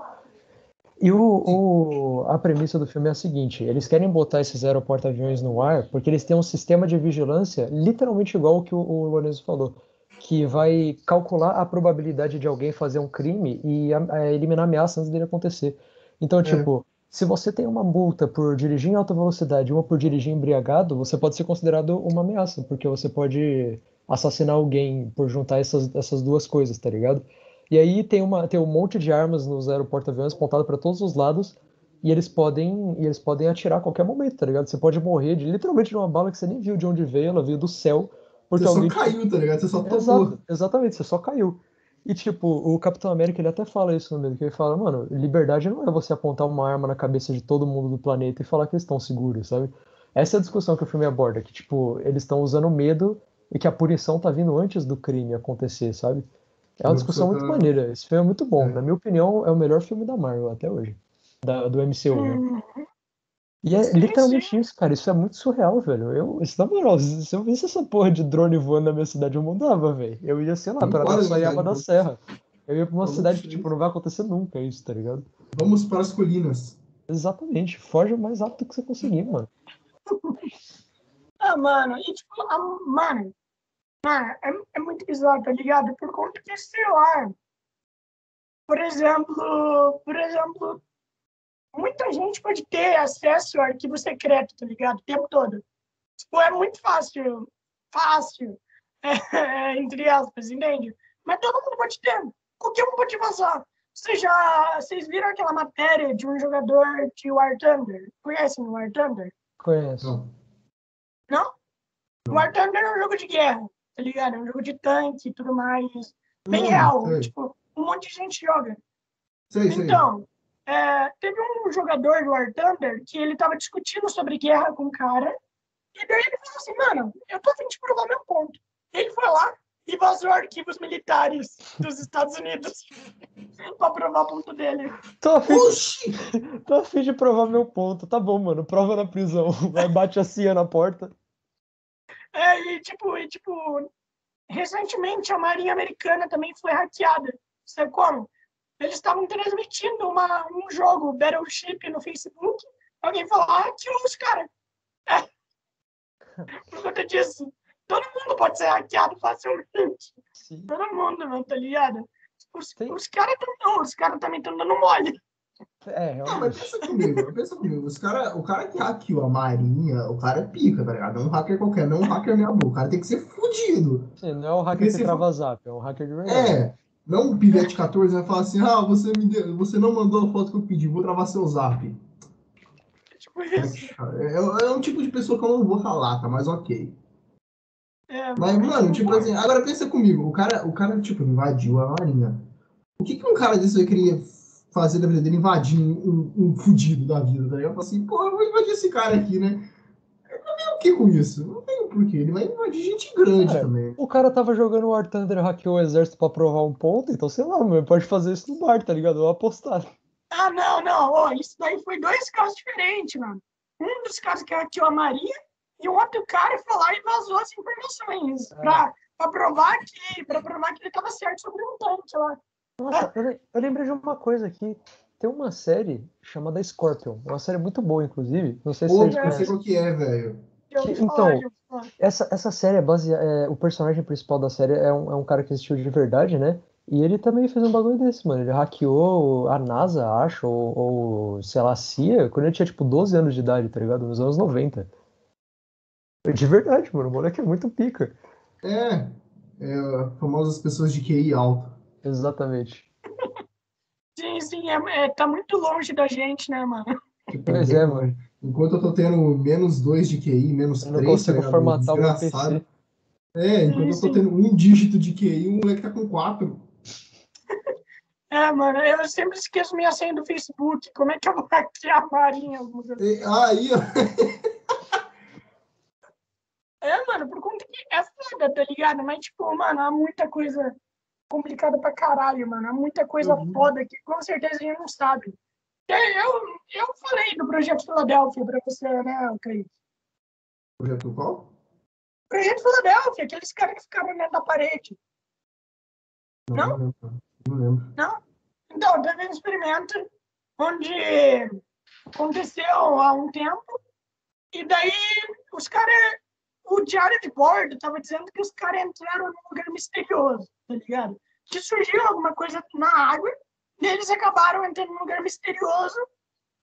E o, o- a premissa do filme é a seguinte: eles querem botar esses aeroporto-aviões no ar porque eles têm um sistema de vigilância literalmente igual o que o, o Lorenzo falou, que vai calcular a probabilidade de alguém fazer um crime e a- a eliminar ameaças antes dele acontecer. Então, tipo, se você tem uma multa por dirigir em alta velocidade e uma por dirigir embriagado, você pode ser considerado uma ameaça, porque você pode assassinar alguém por juntar essas, essas duas coisas, tá ligado? E aí tem, uma, tem um monte de armas nos aeroporto-aviões apontado para todos os lados e eles podem e eles podem atirar a qualquer momento, tá ligado? Você pode morrer de literalmente de uma bala que você nem viu de onde veio, ela veio do céu, porque você só alguém caiu, tá ligado? Você só tocou. Exato, exatamente, você só caiu. E tipo, o Capitão América ele até fala isso no meio, que ele fala, mano, liberdade não é você apontar uma arma na cabeça de todo mundo do planeta e falar que eles estão seguros, sabe? Essa é a discussão que o filme aborda, que tipo, eles estão usando medo e que a punição tá vindo antes do crime acontecer, sabe? É uma discussão muito maneira. Esse filme é muito bom. É. Na minha opinião, é o melhor filme da Marvel até hoje. Da, do MCU, né? Hum, E é literalmente isso, cara. Isso é muito surreal, velho. Eu, isso, na moral, se eu visse essa porra de drone voando na minha cidade, eu mudava, velho. Eu ia, sei lá, pra né, da? Serra. Eu ia pra uma Vamos cidade que, tipo, não vai acontecer nunca isso, tá ligado? Vamos para as colinas. Exatamente. Foge o mais rápido que você conseguir, mano. Ah, mano, e tipo, a, mano, é, é muito bizarro, tá ligado? Por conta que, sei lá, por exemplo, por exemplo, muita gente pode ter acesso a arquivo secreto, tá ligado? O tempo todo. Tipo, é muito fácil, fácil, é, entre aspas, entende? Mas todo mundo pode ter, qualquer um pode vazar. Vocês já, vocês viram aquela matéria de um jogador de War Thunder? Conhecem o War Thunder? Conheço. Não. Não? War Thunder é um jogo de guerra, tá ligado? É um jogo de tanque e tudo mais. Bem Hum, real. sei. Tipo, um monte de gente joga. Sei, sei. Então, é, teve um jogador do War Thunder que ele tava discutindo sobre guerra com um cara. E daí ele falou assim, mano, eu tô a fim de provar meu ponto. Ele foi lá e vazou arquivos militares dos Estados Unidos pra provar o ponto dele. Tô a, fim, Oxi! tô a fim de provar meu ponto. Tá bom, mano. Prova na prisão. Vai, bate a CIA na porta. É, e tipo, e, tipo, recentemente a Marinha Americana também foi hackeada. Sabe como? Eles estavam transmitindo uma, um jogo, Battleship, no Facebook. Alguém falou, ah, hackeou os caras. É. Por conta disso. Todo mundo pode ser hackeado facilmente. Sim. Todo mundo, mano, tá ligado? Os, os caras caras também estão dando mole. É, Não, mas realmente. pensa comigo, pensa comigo. Os cara, o cara que hackeou a Marinha, o cara é pica, tá ligado? Não é um hacker qualquer, não é um hacker meia boca. O cara tem que ser fudido. Sim, não é o hacker que trava zap, é um hacker de verdade. É. Não um pivete 14 vai falar assim, ah, você, me deu, você não mandou a foto que eu pedi, vou travar seu zap. Tipo isso. É, é um tipo de pessoa que eu não vou ralar, tá? Mas ok. É, Mas, mano, tipo assim, agora pensa comigo, o cara, o cara, tipo, invadiu a marinha. O que que um cara desse vai querer fazer da vida dele invadir um, um fudido da vida, tá ligado? Assim, pô, eu vou invadir esse cara aqui, né? Não tem o que com isso? Não tem o porquê. Ele vai invadir gente grande Cara, também. O cara tava jogando War Thunder, hackeou o exército pra provar um ponto, então sei lá, mano, pode fazer isso no bar, tá ligado? Eu apostar. Ah, não, não. Ó, isso daí foi dois casos diferentes, mano. Um dos casos que hackeou a Maria e o outro cara foi lá e vazou as informações Ah. pra, pra provar que, pra provar que ele tava certo sobre um tanque lá. Nossa, eu, le- eu lembrei de uma coisa aqui. Tem uma série chamada Scorpion, uma série muito boa, inclusive. Não sei se Pô, vocês sei conhecem. qual que é, velho. Então. Essa, essa série é baseada. o personagem principal da série é um, é um cara que existiu de verdade, né? E ele também fez um bagulho desse, mano. Ele hackeou a NASA, acho, ou, ou sei lá, a CIA, quando ele tinha tipo 12 anos de idade, tá ligado? Nos anos 90. De verdade, mano. O moleque é muito pica. É, é famosas pessoas de QI alto. Exatamente. Sim, sim, é, é- tá muito longe da gente, né, mano? Pois é, mano. Enquanto eu tô tendo menos 2 de QI, menos Eu não 3, consigo formatar o meu. PC. É, enquanto eu Sim, tô sim. tendo um dígito de QI, o moleque tá com 4. É, mano, eu sempre esqueço minha senha do Facebook. Como é que eu vou hackear a Marinha? Aí, ó. É, mano, por conta que é foda, tá ligado? Mas, tipo, mano, há muita coisa complicada pra caralho, mano. Há muita coisa Uhum. foda que com certeza a gente não sabe. É, Eu, eu falei do Projeto Filadélfia pra você, né, Kaique? Projeto qual? Projeto Filadélfia, aqueles caras que ficaram dentro da parede. Não? Não lembro. Não lembro. Então, teve um experimento onde aconteceu há um tempo, e daí os caras, o diário de bordo tava dizendo que os caras entraram num lugar misterioso, tá ligado? Que surgiu alguma coisa na água, e eles acabaram entrando num lugar misterioso,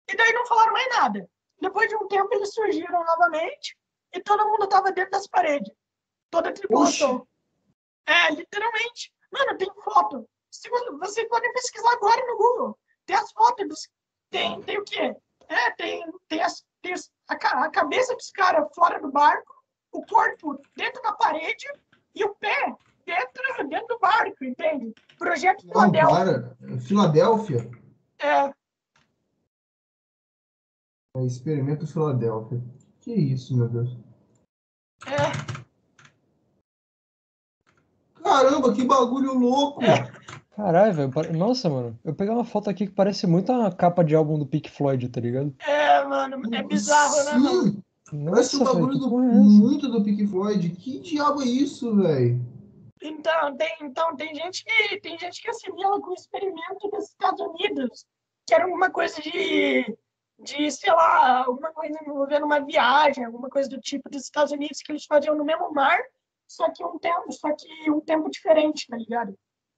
e daí não falaram mais nada. Depois de um tempo, eles surgiram novamente, e todo mundo tava dentro das paredes. Toda a tripulação. É, literalmente. Mano, tem foto. Vocês podem pesquisar agora no Google. Tem as fotos dos. Tem, tem o quê? É, tem, tem, as, tem a, a cabeça dos caras fora do barco, o corpo dentro da parede e o pé dentro, dentro do barco, entende? Projeto Não, Filadélfia. para. Filadélfia? É, É, Experimento Filadélfia. Que isso, meu Deus. é, Caramba, que bagulho louco! Caralho, velho. Nossa, mano. Eu peguei uma foto aqui que parece muito a capa de álbum do Pink Floyd, tá ligado? é, mano, é bizarro, né, mano? Parece um Nossa, velho, bagulho do, é muito do Pink Floyd. Que diabo é isso, velho? Então, tem, então, tem gente que tem gente que assimila com o experimento dos Estados Unidos, que era alguma coisa de, de, sei lá, alguma coisa envolvendo uma viagem, alguma coisa do tipo dos Estados Unidos que eles faziam no mesmo mar, só que um tempo, só que um tempo diferente, tá ligado?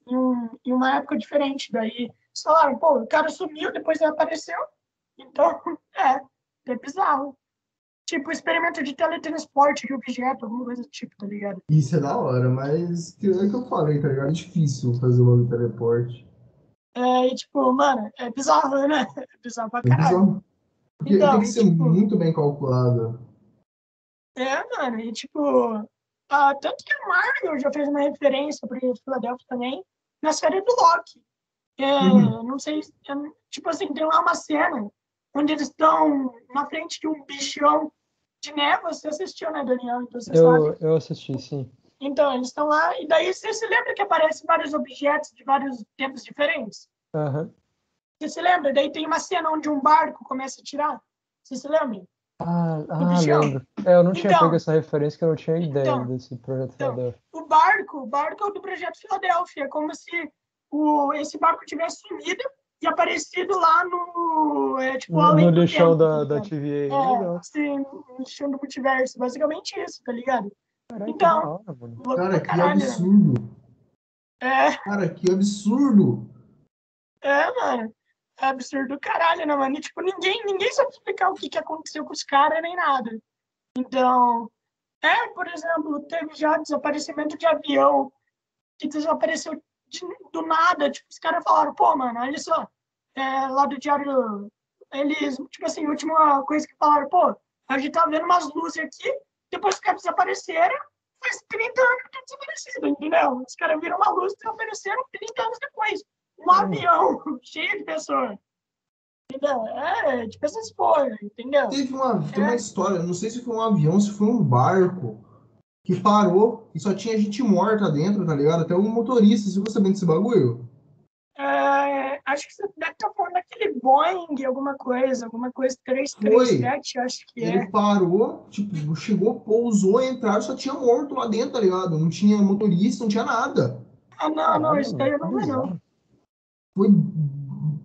Em, um, em uma época diferente. Daí, eles falaram, pô, o cara sumiu, depois ele apareceu. Então, é, é bizarro. Tipo, experimento de teletransporte de objeto, alguma coisa do tipo, tá ligado? Isso é da hora, mas que- é que eu falei, tá ligado? É difícil fazer de teleporte. É, e, tipo, mano, é bizarro, né? É bizarro pra É caralho. bizarro. Porque Então, tem que ser tipo- muito bem calculado. É, mano, e tipo, ah, tanto que a Marvel já fez uma referência para o Philadelphia também, na série do Loki. É, Uhum. Não sei, é, tipo assim, tem lá uma cena onde eles estão na frente de um bichão de neve. Você assistiu, né, Daniel? Então você sabe. Eu, eu assisti, sim. Então, eles estão lá, e daí você se lembra que aparecem vários objetos de vários tempos diferentes? Aham. Você se lembra? Daí tem uma cena onde um barco começa a tirar. Você se lembra? Ah, ah, lembro. É, eu não tinha Então- pego essa referência que eu não tinha ideia Então- desse projeto então, Philadelphia. o barco, o barco é o do projeto Filadélfia, é como se o, esse barco tivesse sumido e aparecido lá no, é, tipo, No, no lixão da, tá da ligado? TVA. É, Legal. sim, no lixão do multiverso, basicamente isso, tá ligado? Que Então-. Louco Cara, que caralho, né? absurdo. É, Cara, que absurdo. é, mano. É absurdo do caralho, né, mano? E, tipo, ninguém, ninguém sabe explicar o que, que aconteceu com os caras nem nada. Então, é, por exemplo, teve já desaparecimento de avião que desapareceu de- do nada. Tipo, os caras falaram, pô, mano, olha só, é, lá do diário, eles, tipo assim, a última coisa que falaram, pô, a gente tá vendo umas luzes aqui, depois os caras desapareceram, faz 30 anos que tá desaparecido, entendeu? Os caras viram uma luz e desapareceram 30 anos depois. Um avião cheio de pessoas. Entendeu? É, tipo essas porra, entendeu? Teve uma, tem uma É. história, não sei se foi um avião, se foi um barco que parou e só tinha gente morta dentro, tá ligado? Até o motorista, você ficou sabendo desse bagulho? Acho que você deve estar falando daquele Boeing, alguma coisa, alguma coisa 337, acho que Ele é. parou, tipo, chegou, pousou, entraram, só tinha morto lá dentro, tá ligado? Não tinha motorista, não tinha nada. Ah, não, não, isso daí eu não vi, não. Foi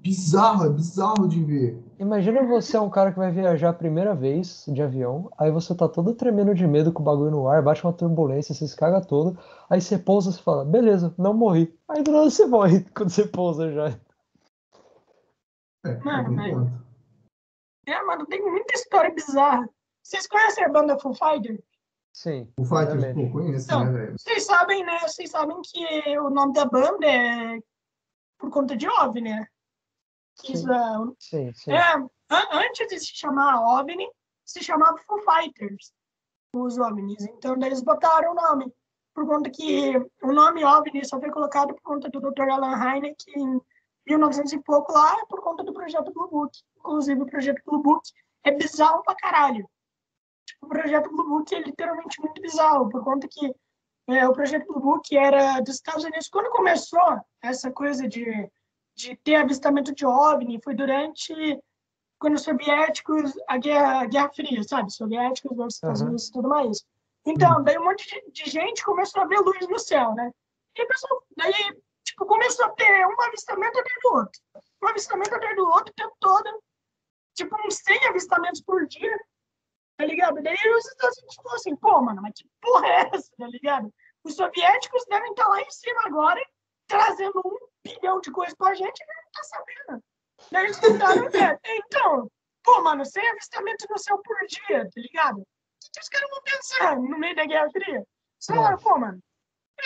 bizarro, é bizarro de ver. Imagina você é um cara que vai viajar a primeira vez de avião, aí você tá todo tremendo de medo com o bagulho no ar, bate uma turbulência, você se caga todo, aí você pousa e fala, beleza, não morri. Aí do nada você morre quando você pousa já. É, Mano, mas- enquanto. É, mano, tem muita história bizarra. Vocês conhecem a banda Foo Fighter? Sim, O Fighters, obviamente. pô, conheço, Então, né, velho? Vocês sabem, né? Vocês sabem que o nome da banda é por conta de OVNI, né? Que Sim. é Sim, sim. É, an- antes de se chamar OVNI, se chamava Foo Fighters, os OVNIs. Então, daí eles botaram o nome, por conta que o nome OVNI só foi colocado por conta do Dr. Alan Hynek em 1900 e pouco lá, por conta do projeto Blue Book. Inclusive, o projeto Blue Book é bizarro pra caralho. Tipo, o projeto Blue Book é literalmente muito bizarro, por conta que é, o projeto Blue Book era dos Estados Unidos. Quando começou essa coisa de, de ter avistamento de OVNI, foi durante quando os soviéticos, a guerra, a guerra fria, sabe? Soviéticos versus Estados Aham. Unidos e tudo mais. Então, daí um monte de, de gente começou a ver luz no céu, né? E a pessoa, daí, tipo, começou a ter um avistamento atrás do outro. Um avistamento atrás do outro o tempo todo. Tipo, uns 100 avistamentos por dia, tá ligado? Daí os Estados Unidos falaram assim, pô, mano, mas que porra é essa, tá ligado? Os soviéticos devem estar lá em cima agora, trazendo um bilhão de coisas pra gente e a gente não tá sabendo. Daí eles tentaram, é, então, pô, mano, sem avistamento no céu por dia, tá ligado? O que, os caras vão pensar no meio da Guerra Fria? Falaram, pô, mano,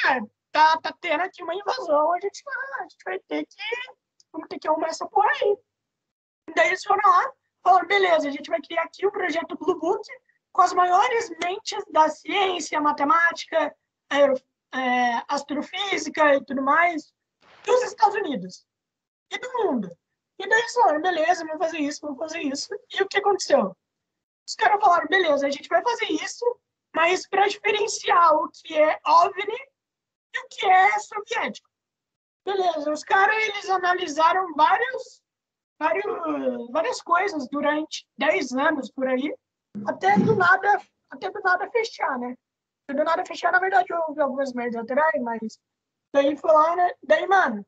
é, tá, tá tendo aqui uma invasão, a gente, vai- a gente vai ter que, vamos ter que arrumar essa porra aí. Daí eles foram lá, falaram, beleza, a gente vai criar aqui o projeto Blue Book com as maiores mentes da ciência, matemática, aero, é, astrofísica e tudo mais dos Estados Unidos e do mundo. E daí eles falaram, beleza, vamos fazer isso, vamos fazer isso. E o que aconteceu? Os caras falaram, beleza, a gente vai fazer isso, mas para diferenciar o que é OVNI e o que é soviético. Beleza, os caras, eles analisaram vários, vários, várias coisas durante 10 anos por aí, até do nada, até do nada fechar, né? Do nada fechar, na verdade, houve algumas merdas laterais, mas daí foi lá, né? Daí, mano,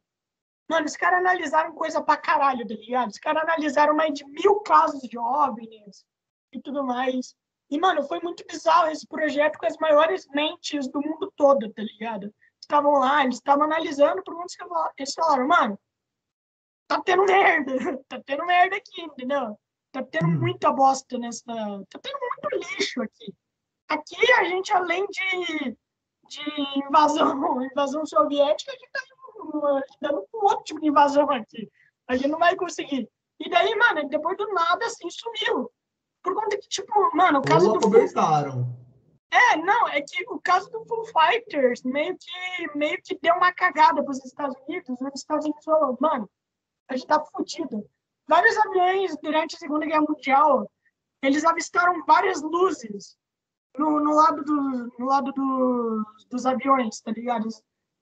Mano, os caras analisaram coisa pra caralho, tá ligado? Os caras analisaram mais de mil casos de OVNIs e tudo mais. E, mano, foi muito bizarro esse projeto com as maiores mentes do mundo todo, tá ligado? Estavam lá, eles estavam analisando, por muitos que eles falaram, mano, tá tendo merda, tá tendo merda aqui, entendeu? Tá tendo Hum. muita bosta nessa. Tá tendo muito lixo aqui. Aqui a gente, além de, de invasão, invasão soviética, a gente tá dando um outro tipo de invasão aqui. A gente não vai conseguir. E daí, mano, depois do nada, assim, sumiu. Por conta que, tipo, mano, o caso Ou do. É, não, é que o caso do Foo Fighters meio que, meio que deu uma cagada para os Estados Unidos. Os Estados Unidos falou, mano, a gente tá fudido. Vários aviões durante a Segunda Guerra Mundial, eles avistaram várias luzes no, no lado, do, no lado dos, dos aviões, tá ligado?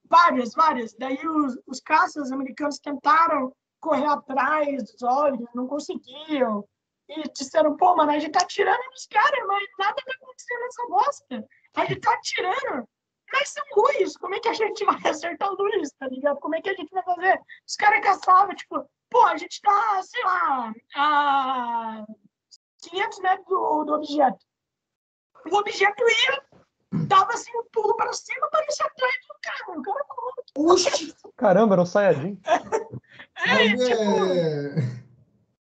Várias, várias. Daí os, os caças americanos tentaram correr atrás dos olhos, não conseguiam. E disseram, pô, mano, a gente tá atirando nos caras, mas nada tá acontecendo nessa bosta. A gente tá atirando, mas são luz. Como é que a gente vai acertar a luz, tá ligado? Como é que a gente vai fazer? Os caras caçavam, tipo, pô, a gente tá, sei lá, a 500 metros do, do objeto. O objeto ia, dava assim um pulo para cima, parecia atrás do cara. O cara falou! Caramba, era um Saiyajin. é, Mas tipo,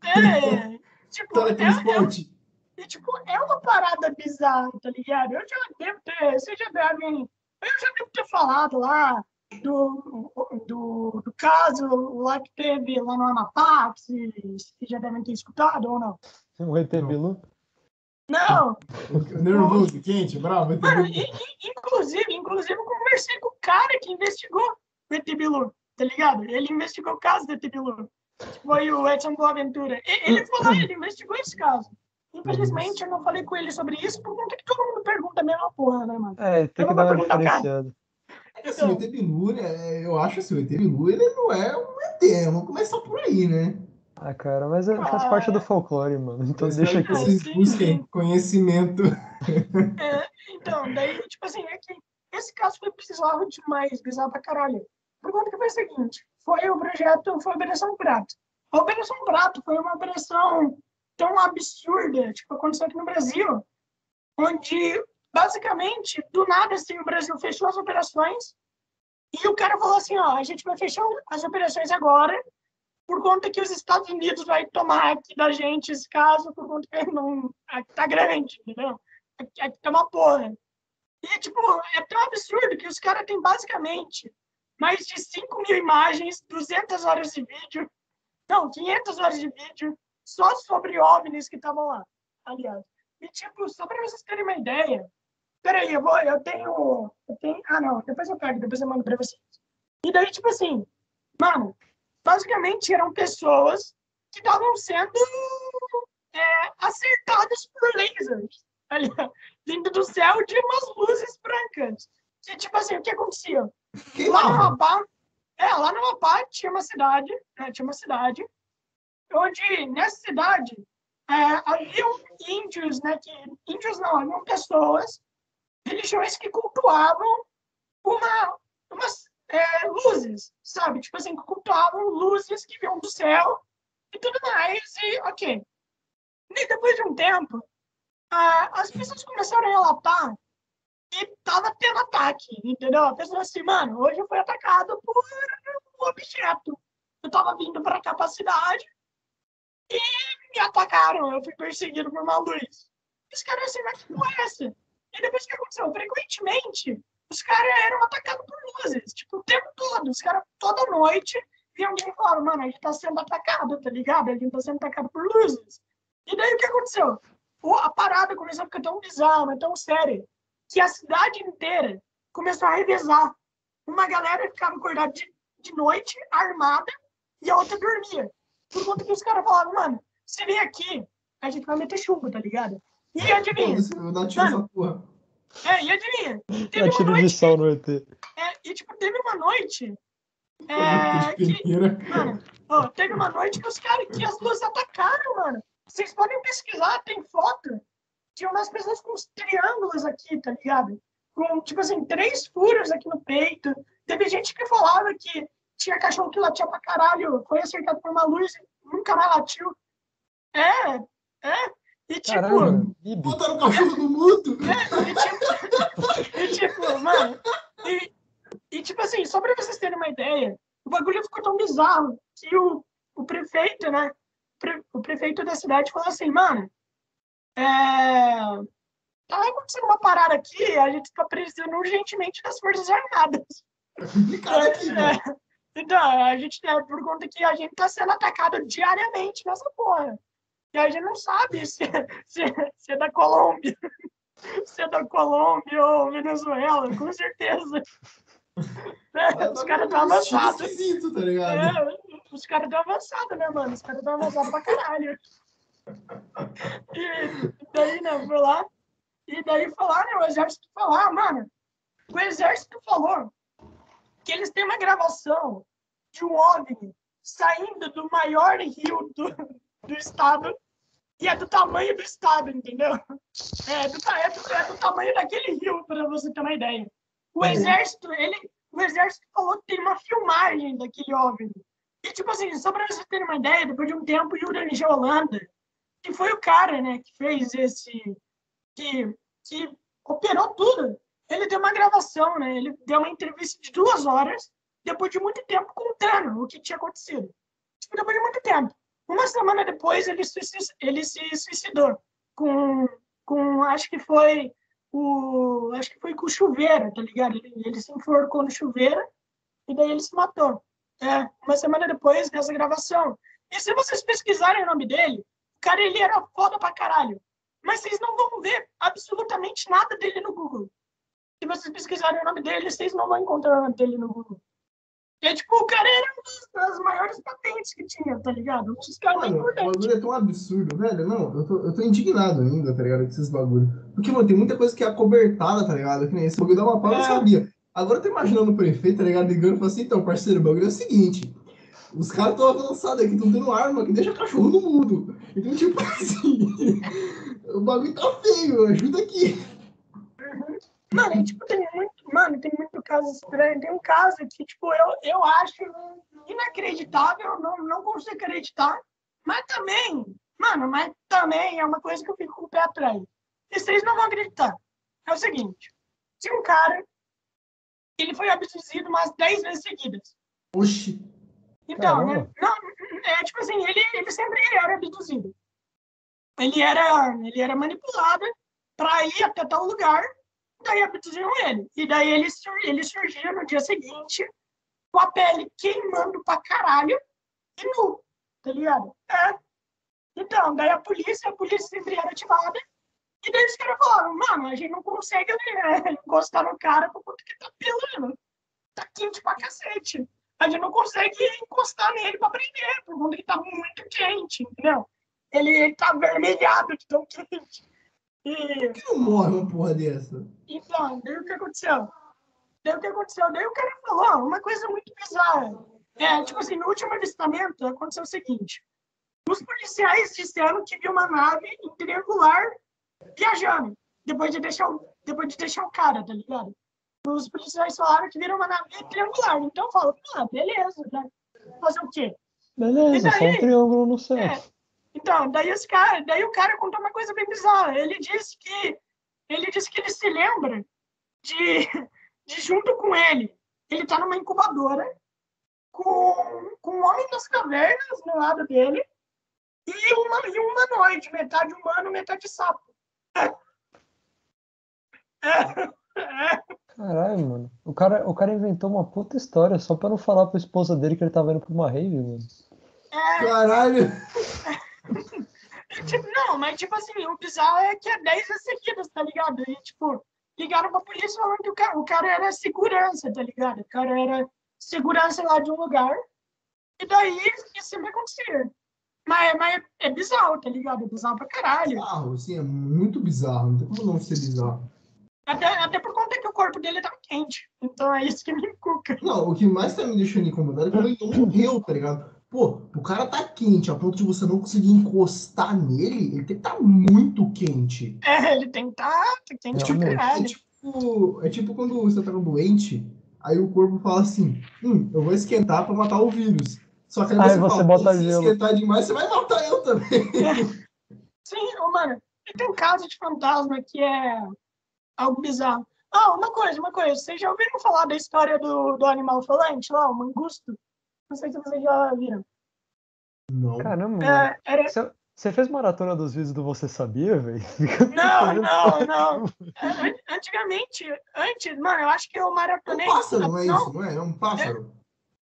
é... é, tipo, é, é, Teletransporte. E, tipo, é uma parada bizarra, tá ligado? Eu já devo ter, vocês já devem, eu já devo ter falado lá do, do, do caso lá que teve lá no Amapá, que vocês já devem ter escutado ou não? Um ET Bilu. Não, Nervoso, quente, bravo. mano, e- e- inclusive, inclusive eu conversei com o cara que investigou o ET Bilu, tá ligado? Ele investigou o caso do ET Bilu, foi o Edson Boaventura. Ele falou, ele investigou esse caso. Infelizmente, eu não falei com ele sobre isso, por conta que todo mundo pergunta a mesma porra, né, mano? É, tem Eu que dar uma diferenciada. É que assim, o ET Bilu, né, eu acho assim, o ET Bilu, ele não é um ET, saber, vamos começar por aí, né? Ah, cara, mas é, faz Ah, parte do é. folclore, mano. Então deixa que vocês busquem conhecimento. É, então, daí, tipo assim, é que esse caso foi bizarro demais, bizarro pra caralho. Por conta que foi o seguinte, foi o projeto, foi a Operação Prato. A Operação Prato foi uma operação tão absurda, tipo, aconteceu aqui no Brasil, onde, basicamente, do nada, assim, o Brasil fechou as operações e o cara falou assim, ó, a gente vai fechar as operações agora por conta que os Estados Unidos vai tomar aqui da gente esse caso, por conta que não, aqui tá grande, entendeu? Aqui, aqui tá uma porra. E, tipo, é tão absurdo que os caras têm basicamente mais de 5 mil imagens, 200 horas de vídeo, não, 500 horas de vídeo, só sobre OVNIs que estavam lá, aliás. E, tipo, só para vocês terem uma ideia, peraí, eu, vou, eu tenho, eu tenho, ah, não, depois eu pego, depois eu mando para vocês. E daí, tipo assim, mano, basicamente eram pessoas que estavam sendo é, acertadas por lasers ali, ó, vindo do céu de umas luzes brancas. Que, tipo assim, o que acontecia? Lá no. Amapá, é, lá no Amapá tinha uma cidade, né, tinha uma cidade, onde nessa cidade é, haviam índios, né, que, índios não, haviam pessoas, religiões que cultuavam uma, umas é, luzes, sabe? Tipo assim, que cultuavam luzes que vinham do céu e tudo mais, e ok. E depois de um tempo, ah, as pessoas começaram a relatar que tava tendo ataque, entendeu? Pessoa assim, mano, hoje eu fui atacado por um objeto. Eu tava vindo para cá pra cidade e me atacaram. Eu fui perseguido por uma luz. Os caras assim, mas que porra é essa? E depois o que aconteceu? Frequentemente, os caras eram atacados por luzes, tipo, o tempo todo. Os caras, toda noite, vinham alguém e falavam, mano, a gente tá sendo atacado, tá ligado? A gente tá sendo atacado por luzes. E daí o que aconteceu? O- A parada começou a ficar tão bizarra, tão séria, que a cidade inteira começou a revezar. Uma galera ficava acordada de, de noite, armada, e a outra dormia. Por conta que os caras falavam, mano, se vem aqui, a gente vai meter chumbo, tá ligado? E adivinha? Foda-se, eu vou dar tiro nessa porra. É, e adivinha? Teve É uma de noite, sol no ET. é, e tipo, teve uma noite é, que, mano, ó, teve uma noite que os caras, que as luzes atacaram, mano. Vocês podem pesquisar, tem foto. Tinha umas pessoas com uns triângulos aqui, tá ligado? Com, tipo assim, três furos aqui no peito. Teve gente que falava que tinha cachorro que latia pra caralho, foi acertado por uma luz e nunca mais latiu. É, é. E tipo, Caramba. Botaram o cachorro no mudo. é, e tipo, e tipo, mano, e, e tipo assim, só pra vocês terem uma ideia, o bagulho ficou tão bizarro que o, o prefeito, né, pre- o prefeito da cidade falou assim, mano, é, tá acontecendo uma parada aqui, a gente tá precisando urgentemente das Forças Armadas. Complicado aqui, velho. É, então, a gente, é, por conta que a gente tá sendo atacado diariamente nessa porra. E a gente não sabe se, se, se é da Colômbia, se é da Colômbia ou Venezuela, com certeza. É, os caras estão avançados. Tá ligado? É, os caras estão avançados, né, mano? Os caras estão avançados pra caralho. E daí, né, foi lá. E daí falar, né, o exército falar, mano, o exército falou que eles têm uma gravação de um OVNI saindo do maior rio do, do estado e é do tamanho do estado, entendeu? É do, é do, é do tamanho daquele rio, para você ter uma ideia. O Uhum. exército, ele, o exército falou que tem uma filmagem daquele OVNI. E, tipo assim, só para vocês terem uma ideia, depois de um tempo, Yuri Holanda, que foi o cara, né, que fez esse... que, que operou tudo, ele deu uma gravação, né? Ele deu uma entrevista de duas horas, depois de muito tempo, contando o que tinha acontecido. Tipo, depois de muito tempo. Uma semana depois, ele, ele se suicidou com, com, acho que foi o, acho que foi com chuveiro, tá ligado? Ele, ele se enforcou no chuveiro e daí ele se matou. É, uma semana depois dessa gravação. E se vocês pesquisarem o nome dele, cara, ele era foda pra caralho. Mas vocês não vão ver absolutamente nada dele no Google. Se vocês pesquisarem o nome dele, vocês não vão encontrar o nome dele no Google. É tipo, o cara era uma das, maiores patentes que tinha, tá ligado? Caras Mano, o bagulho é tão absurdo, velho. Não, eu tô, eu tô indignado ainda, tá ligado? Com esses bagulho. Porque, mano, tem muita coisa que é acobertada, tá ligado? Que nem esse bagulho dá uma pau, eu É. não sabia. Agora eu tô imaginando o prefeito, tá ligado? Ligando e falando assim, então, parceiro, o bagulho é o seguinte. Os caras estão avançados aqui, estão tendo arma que deixa cachorro no mundo. Então, tipo assim, o bagulho tá feio, ajuda aqui. Mano, e, tipo, tem muito, mano, tem muito caso estranho. Tem um caso que, tipo, eu, eu acho inacreditável, não, não consigo acreditar, mas também, mano, mas também é uma coisa que eu fico com o pé atrás. E vocês não vão acreditar. É o seguinte, tinha um cara, ele foi abduzido umas 10 vezes seguidas. Oxi. Então, né, não, é tipo assim, ele, ele sempre era abduzido. Ele era, ele era manipulado para ir até tal lugar, daí abduziram ele. E daí ele, ele surgia no dia seguinte com a pele queimando pra caralho e nu, tá ligado? É. Então, daí a polícia, a polícia sempre era ativada. E daí os caras falaram, mano, a gente não consegue né, encostar no cara por conta que tá pelando. Tá quente pra cacete. A gente não consegue encostar nele pra prender, por conta que tá muito quente, entendeu? Ele, ele tá avermelhado de tão quente. E, Por que não morre uma porra dessa? então, daí o que aconteceu? Daí o que aconteceu? Daí o cara falou uma coisa muito bizarra. É, tipo assim, no último avistamento aconteceu o seguinte. Os policiais disseram que viu uma nave em triangular viajando, depois de deixar o, depois de deixar o cara, tá ligado? Os policiais falaram que viram uma nave triangular. Então eu falo, ah, beleza, né? Fazer o quê? Beleza, E só daí? um triângulo no céu. É. Então, daí esse cara, daí o cara contou uma coisa bem bizarra. Ele disse que ele disse que ele se lembra de, de junto com ele, ele tá numa incubadora com, com um homem das cavernas no lado dele e, uma, e um humanoide, metade humano, metade sapo. É, é, Caralho, mano. O cara, o cara inventou uma puta história só pra não falar pra esposa dele que ele tava indo pra uma rave, mano. é. Caralho. Tipo, não, mas tipo assim, o bizarro é que é 10 vezes seguidas, tá ligado? E tipo, ligaram pra polícia falando que o cara, o cara era segurança, tá ligado? O cara era segurança lá de um lugar. E daí isso sempre acontecia. Mas, mas é bizarro, tá ligado? É bizarro pra caralho. Bizarro, assim, é muito bizarro. Não tem como não ser bizarro. Até, até por conta que o corpo dele tava quente. Então é isso que me encuca. Não, o que mais tá me deixando incomodado é quando ele não morreu, tá ligado? Pô, o cara tá quente a ponto de você não conseguir encostar nele, ele tem que estar muito quente. É, ele tem que tá tá quente pra Realmente. É tipo, é tipo quando você tá doente, aí o corpo fala assim, hum, eu vou esquentar pra matar o vírus. Só que aí Aí você, você fala, bota "Pô, se gelo." esquentar demais, você vai matar eu também. Sim, ô, mano, e tem um caso de fantasma que é algo bizarro. Ah, uma coisa, uma coisa. Vocês já ouviram falar da história do, do animal falante lá, o mangusto? Não sei se vocês já viram. Não. Caramba. É, era... Você, você fez maratona dos vídeos do Você Sabia, velho? Não, não, não. An- Antigamente, antes, mano, eu acho que eu É um maratonei. pássaro, não é isso? Não é? É um pássaro.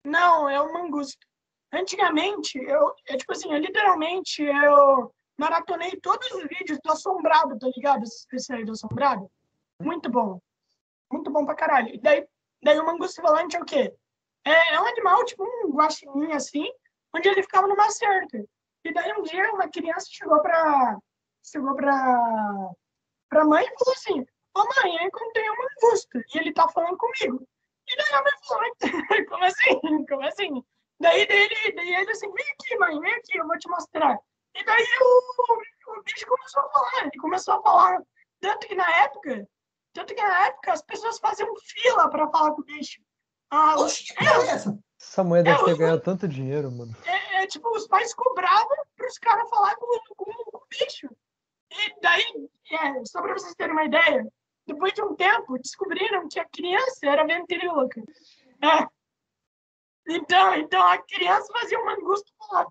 Não, é o mangusto. Antigamente, eu, é tipo assim, eu literalmente eu maratonei todos os vídeos do Assombrado, tá ligado? Esse aí do Assombrado. Muito bom. Muito bom pra caralho. E daí, daí o mangusto falante é o quê? É, é um animal, tipo um guaxinim, assim, onde ele ficava numa cerca. E daí um dia uma criança chegou pra, chegou pra, pra mãe e falou assim, ô mãe, eu encontrei um mangusto e ele tá falando comigo. E daí a mãe falou, como assim? Como assim? Daí ele, daí ele assim, vem aqui, mãe, vem aqui, eu vou te mostrar. E daí o, o bicho começou a falar, ele começou a falar. Tanto que na época, tanto que na época as pessoas faziam fila para falar com o bicho. Ah, Oxi, que porra é essa? Essa mulher deve ter ganhado tanto dinheiro, mano. é, é, tipo, os pais cobravam para os caras falar com, com, com o bicho. E daí, é, só para vocês terem uma ideia, depois de um tempo, descobriram que a criança era ventríloca. É. Então, então a criança fazia um mangusto falar.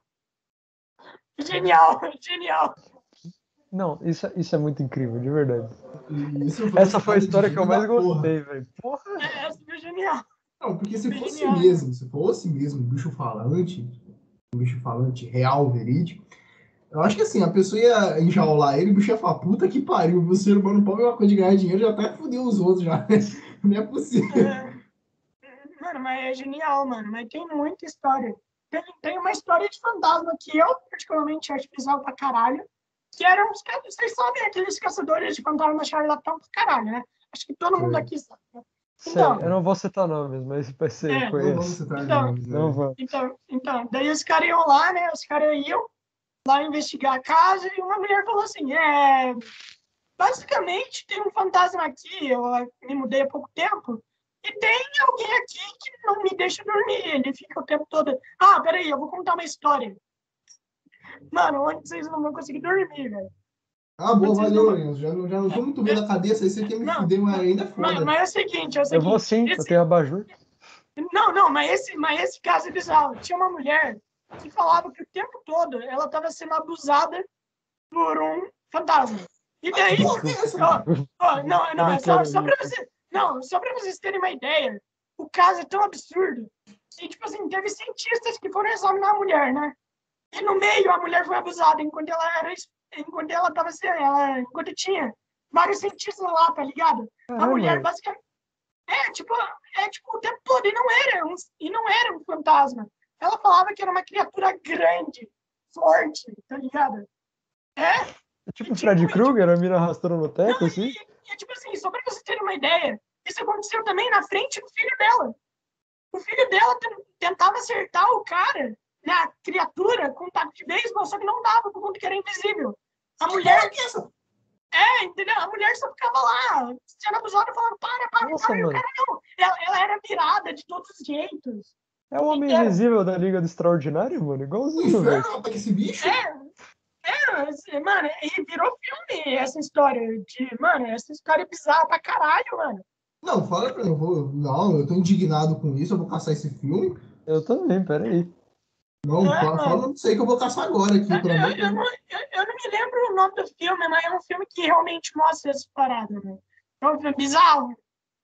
Genial, genial. Não, isso, é- isso é muito incrível, de verdade. Isso Essa foi a história que eu mais gostei, velho. Porra. É, essa foi genial. Não, porque se fosse Genial. mesmo, se fosse mesmo um bicho falante, um bicho falante real, verídico, eu acho que assim, a pessoa ia enjaular ele, o bicho ia falar, puta que pariu, o ser humano pode uma coisa de ganhar dinheiro, já até fudeu os outros já. Não é possível. É, Mano, mas é genial, mano. Mas tem muita história. Tem, tem uma história de fantasma que eu, particularmente, acho bizarro pra caralho. Que eram os Vocês sabem aqueles caçadores de fantasma charlatão pra caralho, né? Acho que todo mundo Sim. aqui sabe. né? Então. eu não vou citar nomes, mas vai ser, É. Não conheço. citar Então, nomes, né? Não vou. Então, então, daí os caras iam lá, né? Os caras iam lá investigar a casa e uma mulher falou assim: é. Basicamente, tem um fantasma aqui, eu me mudei há pouco tempo, e tem alguém aqui que não me deixa dormir. Ele fica o tempo todo. Ah, peraí, eu vou contar uma história. Mano, onde vocês não vão conseguir dormir, velho? Ah, boa, Vocês valeu, não- Lorenzo. Já, não- já não tô muito bem da cabeça, aí você quer me Não. fuder, mas ainda é Mas, foda. mas é o seguinte, é o Eu seguinte. vou sim, eu esse- tenho abajur. Não, não, mas esse, mas esse caso é bizarro. Tinha uma mulher que falava que o tempo todo ela estava sendo abusada por um fantasma. E daí, é essa? ó, ó, não, não, é só, só isso. você, não, só para vocês terem uma ideia. O caso é tão absurdo que, tipo assim, teve cientistas que foram examinar a mulher, né? E no meio a mulher foi abusada enquanto ela era, enquanto ela estava sendo, ela, enquanto tinha vários cientistas lá, tá ligado? A mulher basicamente. É, tipo, é tipo o tempo todo, e não era um, e não era um fantasma. Ela falava que era uma criatura grande, forte, tá ligado? É, é tipo o Fred Krueger, a mina arrastando no teto, assim. e, e, tipo assim, só pra você ter uma ideia, isso aconteceu também na frente do filho dela. O filho dela ten- tentava acertar o cara, né, a criatura, com um taco de beisebol, só que não dava, por conta que era invisível. A mulher, que é é, entendeu? A mulher só ficava lá, sendo abusada, falando, para, para, Nossa, para, e o mano. cara não. Ela, ela era virada de todos os jeitos. É o Homem. Invisível da Liga do Extraordinário, mano. Igualzinho, velho. esse bicho? É, é, assim, mano, e virou filme essa história de, mano, essa história é bizarra pra caralho, mano. Não, fala pra mim, eu vou. Não, eu tô indignado com isso, eu vou caçar esse filme. Eu também, peraí. Não, É, fala, não sei que eu vou caçar agora aqui, Eu, eu, eu não, eu, não me lembro o nome do filme, mas é um filme que realmente mostra essa parada, né? É um filme bizarro.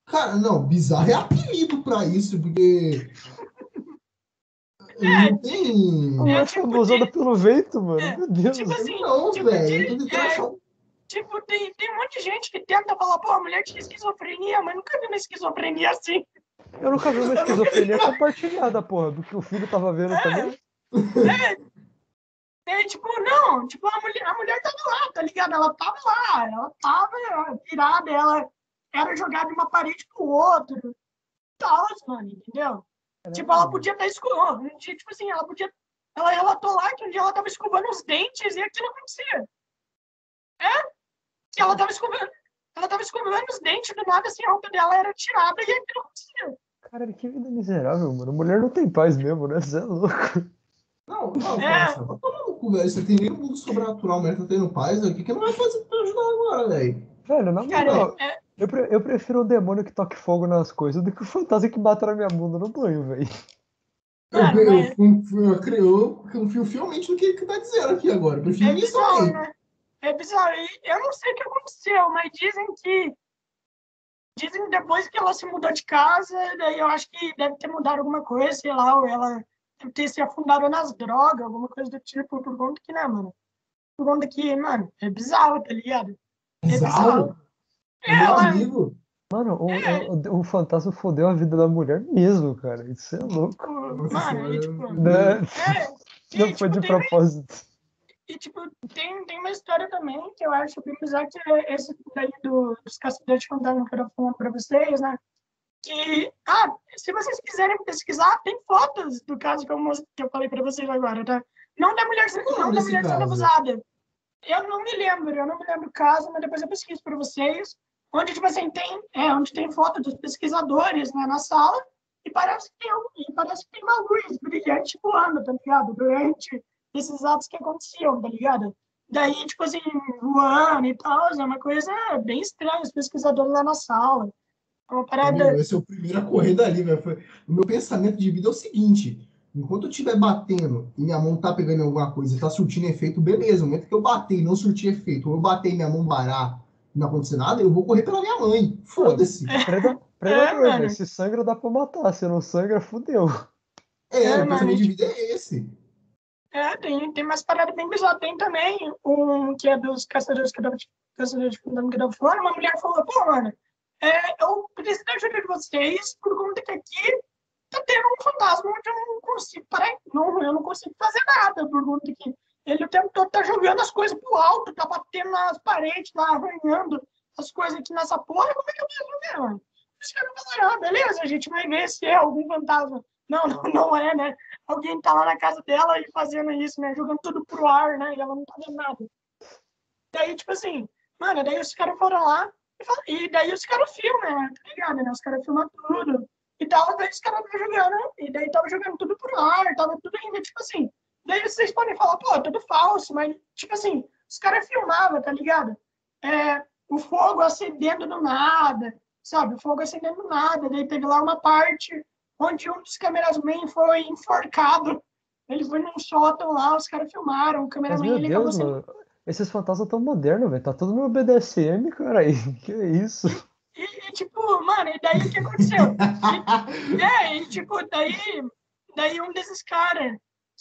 Cara, não, bizarro é apelido pra isso, porque. É, Não tem. A mulher tipo foi abusada de- pelo vento, mano. é, Meu Deus. tipo assim, Não, tipo velho. de- é, Tipo, tem, tem um monte de gente que tenta falar, pô, a mulher tinha esquizofrenia, mas nunca vi uma esquizofrenia assim. Eu nunca vi uma esquizofrenia compartilhada, porra, do que o filho tava vendo também. É, tipo, não, tipo, a mulher, a mulher tava lá, tá ligado? Ela tava lá, ela tava virada, ela era jogada de uma parede pro outro. Tal, mano, entendeu? Tipo, ela podia estar escovando. Um dia, tipo assim, ela podia. Ela relatou lá que um dia ela tava escovando os dentes e aquilo acontecia. É? Que ela tava escovando. Ela tava escovando os dentes, do nada, assim, a roupa dela era tirada e aquilo acontecia. Caralho, que vida miserável, mano. Mulher não tem paz mesmo, né? Você é louco. Não, não, É. no cu, velho. Você tem nem um mundo sobrenatural, mas tá tendo paz aqui. O que não vai fazer pra ajudar agora, velho? Velho, na Cara, moral, é, eu, pre- eu prefiro o demônio que toque fogo nas coisas do que o fantasma que bata na minha bunda no banho, velho. Eu, Cara, eu, mas- eu, cre- eu confio fielmente no que ele tá dizendo aqui agora. Eu prefiro é isso bizarro, aí. né? É bizarro. E eu não sei o que aconteceu, mas dizem que. Dizem que depois que ela se mudou de casa, daí eu acho que deve ter mudado alguma coisa, sei lá, ou ela ter se afundado nas drogas, alguma coisa do tipo, por conta que, né, mano? Por conta que, mano, é bizarro, tá ligado? É Bizarro. É, Meu ela, amigo. Mano, o, É. o, o fantasma fodeu a vida da mulher mesmo, cara. Isso é louco. mano, e, tipo, Né? é, e, Não tipo, foi de tem- propósito. E, tipo, tem, tem uma história também que eu acho bem bizarra, que é esse daí do, dos caçadores de fantasma que eu tava falando pra vocês, né? Que, ah, se vocês quiserem pesquisar, tem fotos do caso que eu, que eu falei pra vocês agora, tá? Não da mulher, o não da mulher sendo abusada. Eu não me lembro, eu não me lembro o caso, mas depois eu pesquiso pra vocês. Onde, tipo assim, tem, é, onde tem foto dos pesquisadores né, na sala e parece que tem, um- e parece que tem uma luz brilhante voando, tá ligado? Durante esses atos que aconteciam, tá ligado? Daí, tipo assim, voando e tal, é uma coisa bem estranha, os pesquisadores lá na sala. É uma parada. Meu, esse é o primeiro a correr dali, velho. Foi- O meu pensamento de vida é o seguinte: enquanto eu estiver batendo e minha mão tá pegando alguma coisa e tá surtindo efeito, beleza. No momento que eu bater e não surtir efeito, ou eu bater e minha mão parar e não acontecer nada, eu vou correr pela minha mãe. Foda-se. Preda- mano. velho. Se sangra, dá pra matar. Se não sangra, fudeu. É, É, o pensamento de vida é esse. É, tem, tem umas paradas bem bizarras. Tem também um que é dos caçadores que tava, caçadores que eu tava falando. Uma mulher falou, pô, mano, é, eu preciso da ajuda de vocês por conta que aqui tá tendo um fantasma onde eu não consigo parar, não, eu não consigo fazer nada por conta que ele o tempo todo tá jogando as coisas pro alto, tá batendo nas paredes, lá arranhando as coisas aqui nessa porra. Como é que eu vou resolver, os caras falaram, ah, beleza, a gente vai ver se é algum fantasma. Não, não, não é, né? Alguém tá lá na casa dela e fazendo isso, né? Jogando tudo pro ar, né? E ela não tá vendo nada. Daí, tipo assim, mano, daí os caras foram lá e, daí os caras filmam, né? Tá ligado, né? Os caras filmam tudo. E tal, daí os caras estavam jogando, e daí tava jogando tudo pro ar, tava tudo ainda, tipo assim. Daí vocês podem falar, pô, tudo falso, mas, tipo assim, os caras filmavam, tá ligado? É, o fogo acendendo do nada, sabe? O fogo acendendo do nada. Daí teve lá uma parte onde um dos cameramen foi enforcado. Ele foi num sótão lá, os caras filmaram, o cameraman Mas, meu Deus, sendo... esses fantasmas tão modernos, velho. Tá tudo no BDSM, cara. Aí. Que isso? E, e, tipo, mano, e daí o que aconteceu? e, é, e tipo, daí, daí um desses caras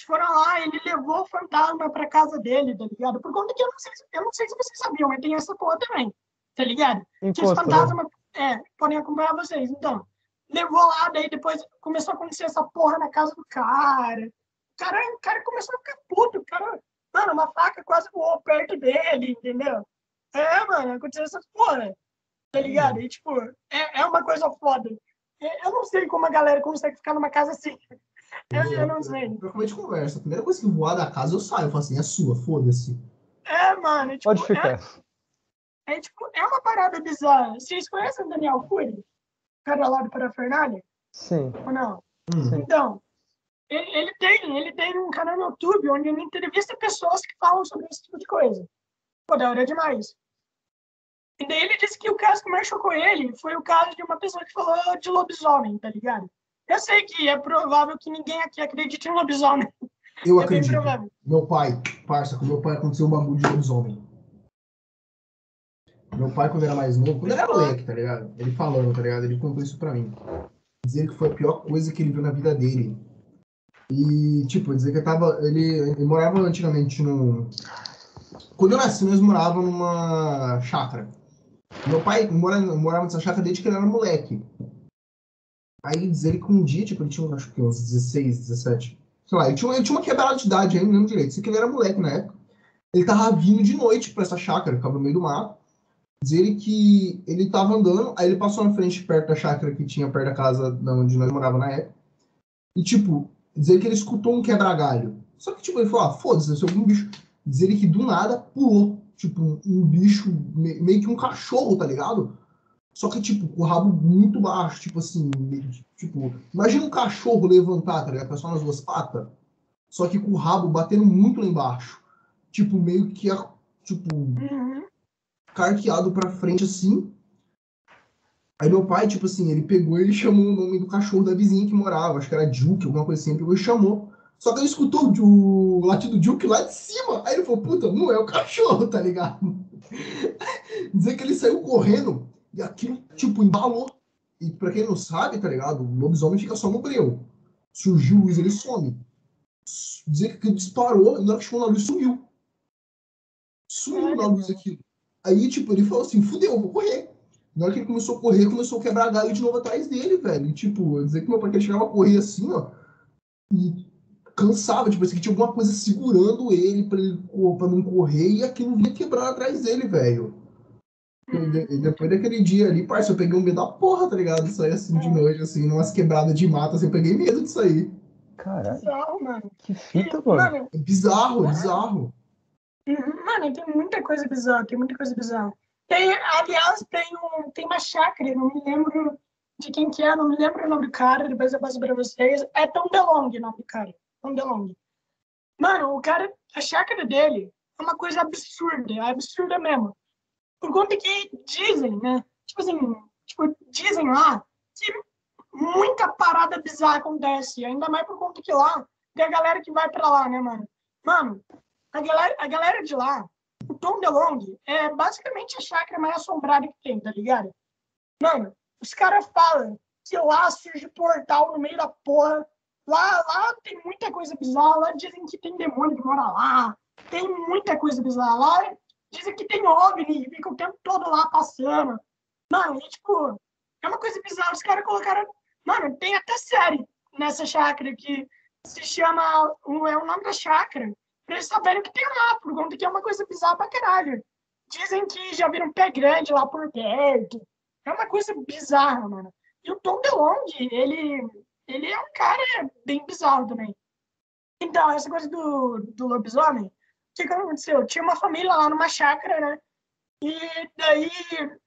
foram lá, ele levou o fantasma pra casa dele, tá ligado? Por conta que eu não sei, eu não sei se vocês sabiam, mas tem essa porra também, tá ligado? que os fantasmas, né? é, podem acompanhar vocês. Então, levou lá, daí depois começou a acontecer essa porra na casa do cara. O cara, o cara começou a ficar puto, o cara, mano, uma faca quase voou perto dele, entendeu? É, mano, aconteceu essas porra, tá ligado? E, tipo, é, é uma coisa foda. Eu não sei como a galera consegue ficar numa casa assim. Eu, eu não sei. Eu de conversa. A primeira coisa que voar da casa, eu saio. Eu falo assim, é sua, foda-se. É, mano. Tipo, Pode ficar. É, é, tipo, é uma parada bizarra. Vocês conhecem o Daniel Cury? cara lá do Parafernália? Sim. Ou não? Sim. Então, ele, tem, ele tem um canal no YouTube onde ele entrevista pessoas que falam sobre esse tipo de coisa. Pô, da hora demais. E daí ele disse que o caso que mais chocou ele foi o caso de uma pessoa que falou de lobisomem, tá ligado? Eu sei que é provável que ninguém aqui acredite em lobisomem. Eu é acredito. Meu pai, parça, com meu pai aconteceu um bagulho de lobisomem. Meu pai, quando era mais novo, quando era moleque, tá ligado? Ele falando, tá ligado? Ele contou isso pra mim. Dizer que foi a pior coisa que ele viu na vida dele. E, tipo, dizer que eu tava. Ele, ele morava antigamente num. Quando eu nasci, nós morávamos numa chácara. Meu pai mora, morava nessa chácara desde que ele era moleque. Aí dizer que um dia, tipo, ele tinha acho que uns 16, 17. Sei lá, ele tinha, ele tinha uma quebrada de idade aí, não lembro direito. Sei que ele era moleque na época. Ele tava vindo de noite pra essa chácara, ficava no meio do mato. Dizer que ele tava andando, aí ele passou na frente, perto da chácara que tinha perto da casa onde nós morava na época. E, tipo, dizer que ele escutou um quebra-galho. Só que, tipo, ele falou, ah, foda-se, ser algum bicho. Dizer que do nada pulou, tipo, um bicho, meio que um cachorro, tá ligado? Só que, tipo, com o rabo muito baixo, tipo assim, tipo, imagina um cachorro levantar, tá ligado? Só nas duas patas. Só que com o rabo batendo muito lá embaixo. Tipo, meio que, tipo, uhum carqueado pra frente assim. Aí meu pai, tipo assim, ele pegou e chamou o nome do cachorro da vizinha que morava, acho que era Juke, alguma coisa assim, ele pegou e chamou. Só que ele escutou o latido Juke lá de cima. Aí ele falou, puta, não é o cachorro, tá ligado? Dizer que ele saiu correndo e aquilo, tipo, embalou. E pra quem não sabe, tá ligado? O lobisomem fica só no breu. Surgiu luz, ele some. Dizer que ele disparou e na hora que chegou na luz, sumiu. Sumiu na luz aquilo. Aí, tipo, ele falou assim, fudeu, eu vou correr. Na hora que ele começou a correr, começou a quebrar galho de novo atrás dele, velho. E, tipo, dizer que meu pai chegava a correr assim, ó. E cansava, tipo, assim, que tinha alguma coisa segurando ele pra, ele pra não correr e aquilo vinha quebrar atrás dele, velho. E depois daquele dia ali, parça, eu peguei um medo da porra, tá ligado? Isso aí assim de noite, assim, numas quebradas de mata, assim, eu peguei medo disso aí. Caralho. Bizarro, mano. Que fita, mano. É bizarro, é bizarro. Uhum. Mano, tem muita coisa bizarra, tem muita coisa bizarra. Tem, aliás, tem, um, tem uma chácara, não me lembro de quem que é, não me lembro o nome do cara, depois eu passo pra vocês. É Tom DeLong o nome do cara. Tom DeLong. Mano, o cara, a chácara dele é uma coisa absurda, é absurda mesmo. Por conta que dizem, né? Tipo assim, tipo, dizem lá que muita parada bizarra acontece, ainda mais por conta que lá tem a galera que vai pra lá, né, mano? Mano, a galera, a galera de lá, Tom DeLong é basicamente a chácara mais assombrada que tem, tá ligado? Mano, os caras falam que lá surge portal no meio da porra. Lá, lá tem muita coisa bizarra. Lá dizem que tem demônio que mora lá. Tem muita coisa bizarra. Lá dizem que tem OVNI e fica o tempo todo lá passando. Mano, e, tipo, é uma coisa bizarra. Os caras colocaram. Mano, tem até série nessa chácara que se chama. É o nome da chácara eles saberem o que tem lá, por conta que é uma coisa bizarra pra caralho. Dizem que já viram pé grande lá por perto. É uma coisa bizarra, mano. E o Tom DeLonge, ele, ele é um cara bem bizarro também. Então, essa coisa do, do lobisomem, o que, que aconteceu? Tinha uma família lá numa chácara, né? E daí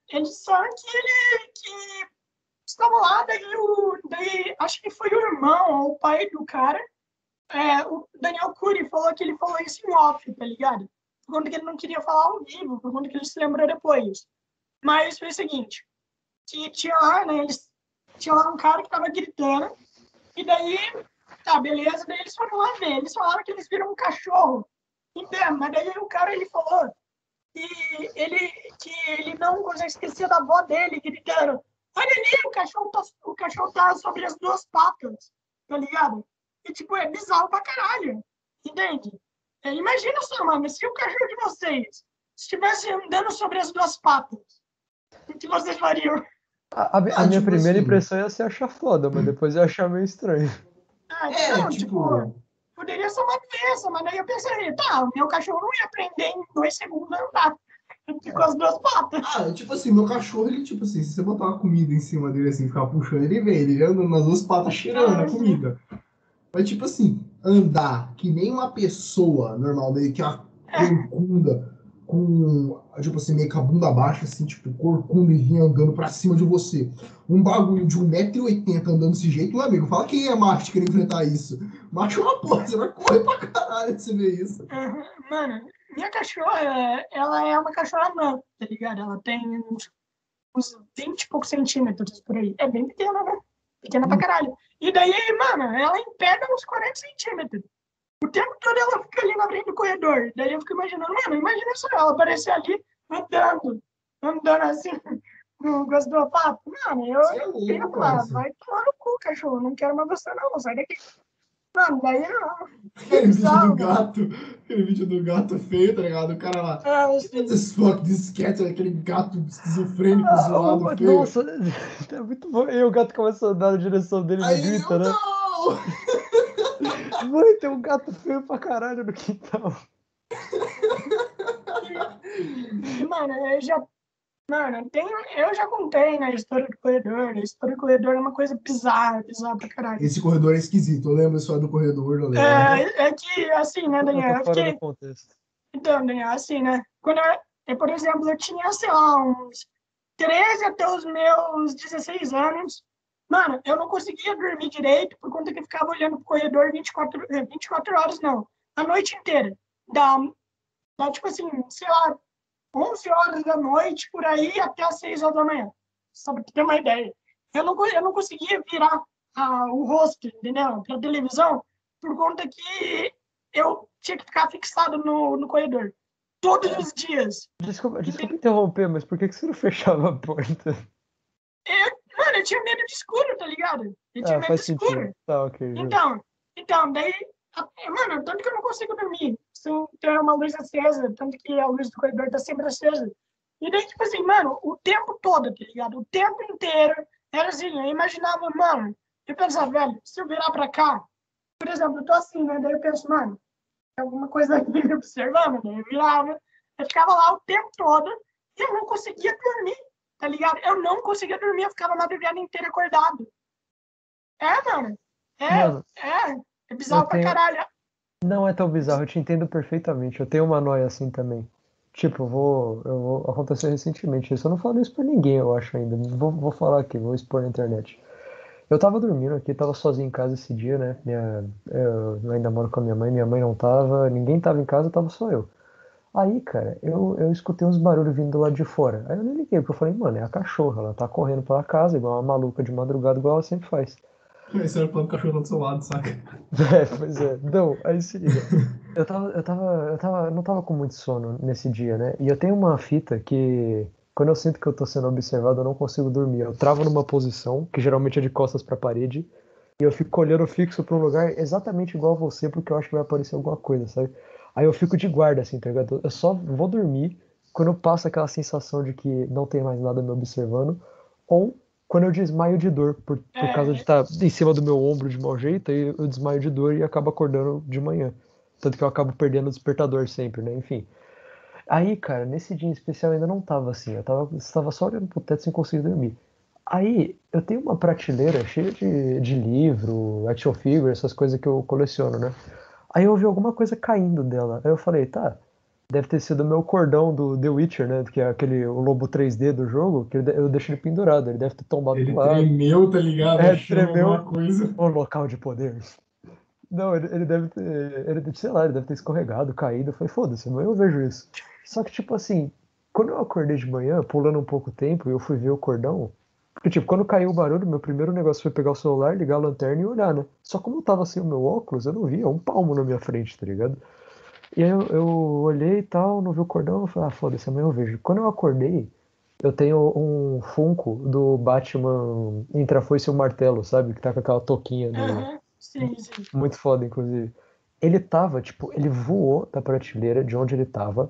eles só que ele que estava lá, daí, o, daí acho que foi o irmão ou o pai do cara, é, o Daniel Cury falou que ele falou isso em off, tá ligado? Por conta que ele não queria falar ao vivo, por conta que ele se lembrou depois. Mas foi o seguinte, que tinha lá, né, eles, tinha lá um cara que tava gritando, e daí, tá, beleza, daí eles foram lá ver, eles falaram que eles viram um cachorro em mas daí o cara, ele falou que ele, que ele não consegue esquecer da avó dele gritando, olha ali, o cachorro tá, o cachorro tá sobre as duas patas, tá ligado? E, tipo, é bizarro pra caralho. Entende? É, imagina só, mano, se o cachorro de vocês estivesse andando sobre as duas patas, o que vocês fariam? A, a, a ah, minha tipo primeira assim. impressão ia ser achar foda, mas depois ia achar meio estranho. Ah, é, não, tipo... tipo... Poderia ser uma doença, mas aí eu pensei, tá, o meu cachorro não ia aprender em dois segundos a andar com as duas patas. Ah, tipo assim, meu cachorro, ele, tipo assim, se você botar uma comida em cima dele assim, ficar puxando, ele vem, ele anda nas duas patas cheirando ah, a comida. Mas, tipo assim, andar que nem uma pessoa normal, meio que a corcunda, com, tipo assim, meio com a bunda baixa, assim, tipo, corcunda e vinha andando pra cima de você. Um bagulho de 1,80m andando desse jeito, meu amigo, fala quem é macho que quer enfrentar isso. Macho é uma porra, você vai correr pra caralho se ver isso. Uhum. Mano, minha cachorra, ela é uma cachorra não, tá ligado? Ela tem uns, uns 20 e poucos centímetros por aí. É bem pequena, né? Pequena pra hum. caralho. E daí, mano, ela empeda uns 40 centímetros. O tempo todo ela fica ali na frente do corredor. Daí eu fico imaginando, mano, imagina só ela aparecer ali andando, andando assim, no gosto do papo. Mano, eu, é eu tenho falar, vai tomar no cu, cachorro. Não quero mais você, não. Sai daqui. Mano, daí não. Aquele vídeo do gato, aquele vídeo do gato feio, tá ligado? O cara lá. Ah, the fuck, this cat, aquele gato esquizofrênico ah, zoado. Oh, feio. Nossa, é muito bom. E o gato começa a andar na direção dele e grita, né? Não! Mãe, tem um gato feio pra caralho no quintal. Mano, eu já Mano, tem, eu já contei na história do corredor. A história do corredor é uma coisa bizarra, bizarra pra caralho. Esse corredor é esquisito. Eu lembro só do corredor, não lembro. É, é que, assim, né, Daniel? Eu fiquei... Então, Daniel, assim, né? Quando eu, eu, por exemplo, eu tinha, sei lá, uns 13 até os meus 16 anos. Mano, eu não conseguia dormir direito por conta que eu ficava olhando pro corredor 24, 24 horas, não. A noite inteira. Da, da, tipo assim, sei lá, 11 horas da noite, por aí, até as 6 horas da manhã. Só para ter uma ideia. Eu não, eu não conseguia virar ah, o rosto, entendeu? Para televisão, por conta que eu tinha que ficar fixado no, no corredor. Todos os dias. Desculpa, desculpa interromper, mas por que, que você não fechava a porta? Eu, mano, eu tinha medo de escuro, tá ligado? Eu tinha ah, medo de escuro. Tá, ok. Então, então, daí, mano, tanto que eu não consigo dormir sem ter uma luz acesa, tanto que a luz do corredor tá sempre acesa. E daí, tipo assim, mano, o tempo todo, tá ligado? O tempo inteiro, era assim, eu imaginava, mano, eu pensava, velho, se eu virar pra cá, por exemplo, eu tô assim, né? Daí eu penso, mano, tem alguma coisa aqui me observando, daí eu virava, eu ficava lá o tempo todo e eu não conseguia dormir, tá ligado? Eu não conseguia dormir, eu ficava a madrugada inteira acordado. É, mano. É, é. É bizarro pra caralho. Não é tão bizarro, eu te entendo perfeitamente. Eu tenho uma noia assim também. Tipo, vou, eu vou. Aconteceu recentemente isso. Eu não falo isso pra ninguém, eu acho ainda. Vou, vou falar aqui, vou expor na internet. Eu tava dormindo aqui, tava sozinho em casa esse dia, né? Minha, eu ainda moro com a minha mãe, minha mãe não tava, ninguém tava em casa, tava só eu. Aí, cara, eu, eu escutei uns barulhos vindo do lado de fora. Aí eu nem liguei, porque eu falei, mano, é a cachorra, ela tá correndo pela casa, igual uma maluca de madrugada, igual ela sempre faz. Aí você olha pro cachorro do seu lado, saca? É, pois é. Não, aí se liga. Eu tava, eu tava, eu tava, não tava com muito sono nesse dia, né? E eu tenho uma fita que quando eu sinto que eu tô sendo observado, eu não consigo dormir. Eu travo numa posição, que geralmente é de costas pra parede, e eu fico olhando fixo pra um lugar exatamente igual a você, porque eu acho que vai aparecer alguma coisa, sabe? Aí eu fico de guarda, assim, tá ligado? Eu só vou dormir quando passa aquela sensação de que não tem mais nada me observando, ou quando eu desmaio de dor, por, por é. causa de estar tá em cima do meu ombro de mau jeito, aí eu desmaio de dor e acabo acordando de manhã. Tanto que eu acabo perdendo o despertador sempre, né? Enfim. Aí, cara, nesse dia em especial ainda não tava assim. Eu tava, estava só olhando pro teto sem conseguir dormir. Aí, eu tenho uma prateleira cheia de, de livro, action figure, essas coisas que eu coleciono, né? Aí eu ouvi alguma coisa caindo dela. Aí eu falei, tá, deve ter sido o meu cordão do The Witcher, né? Que é aquele o lobo 3D do jogo, que eu deixo ele pendurado. Ele deve ter tombado Ele do lado. tremeu, tá ligado? É, Achou tremeu. coisa. O local de poder. Não, ele, ele deve ter. Ele, sei lá, ele deve ter escorregado, caído. Falei, foda-se, amanhã eu vejo isso. Só que, tipo assim, quando eu acordei de manhã, pulando um pouco tempo, eu fui ver o cordão. Porque, tipo, quando caiu o barulho, meu primeiro negócio foi pegar o celular, ligar a lanterna e olhar, né? Só como eu tava sem o meu óculos, eu não via um palmo na minha frente, tá ligado? E aí eu, eu olhei e tal, não vi o cordão, eu falei, ah, foda-se, amanhã eu vejo. Quando eu acordei, eu tenho um Funko do Batman entre a foice e o martelo, sabe? Que tá com aquela touquinha do, Aham, sim, sim. muito foda, inclusive. Ele tava, tipo, ele voou da prateleira de onde ele tava,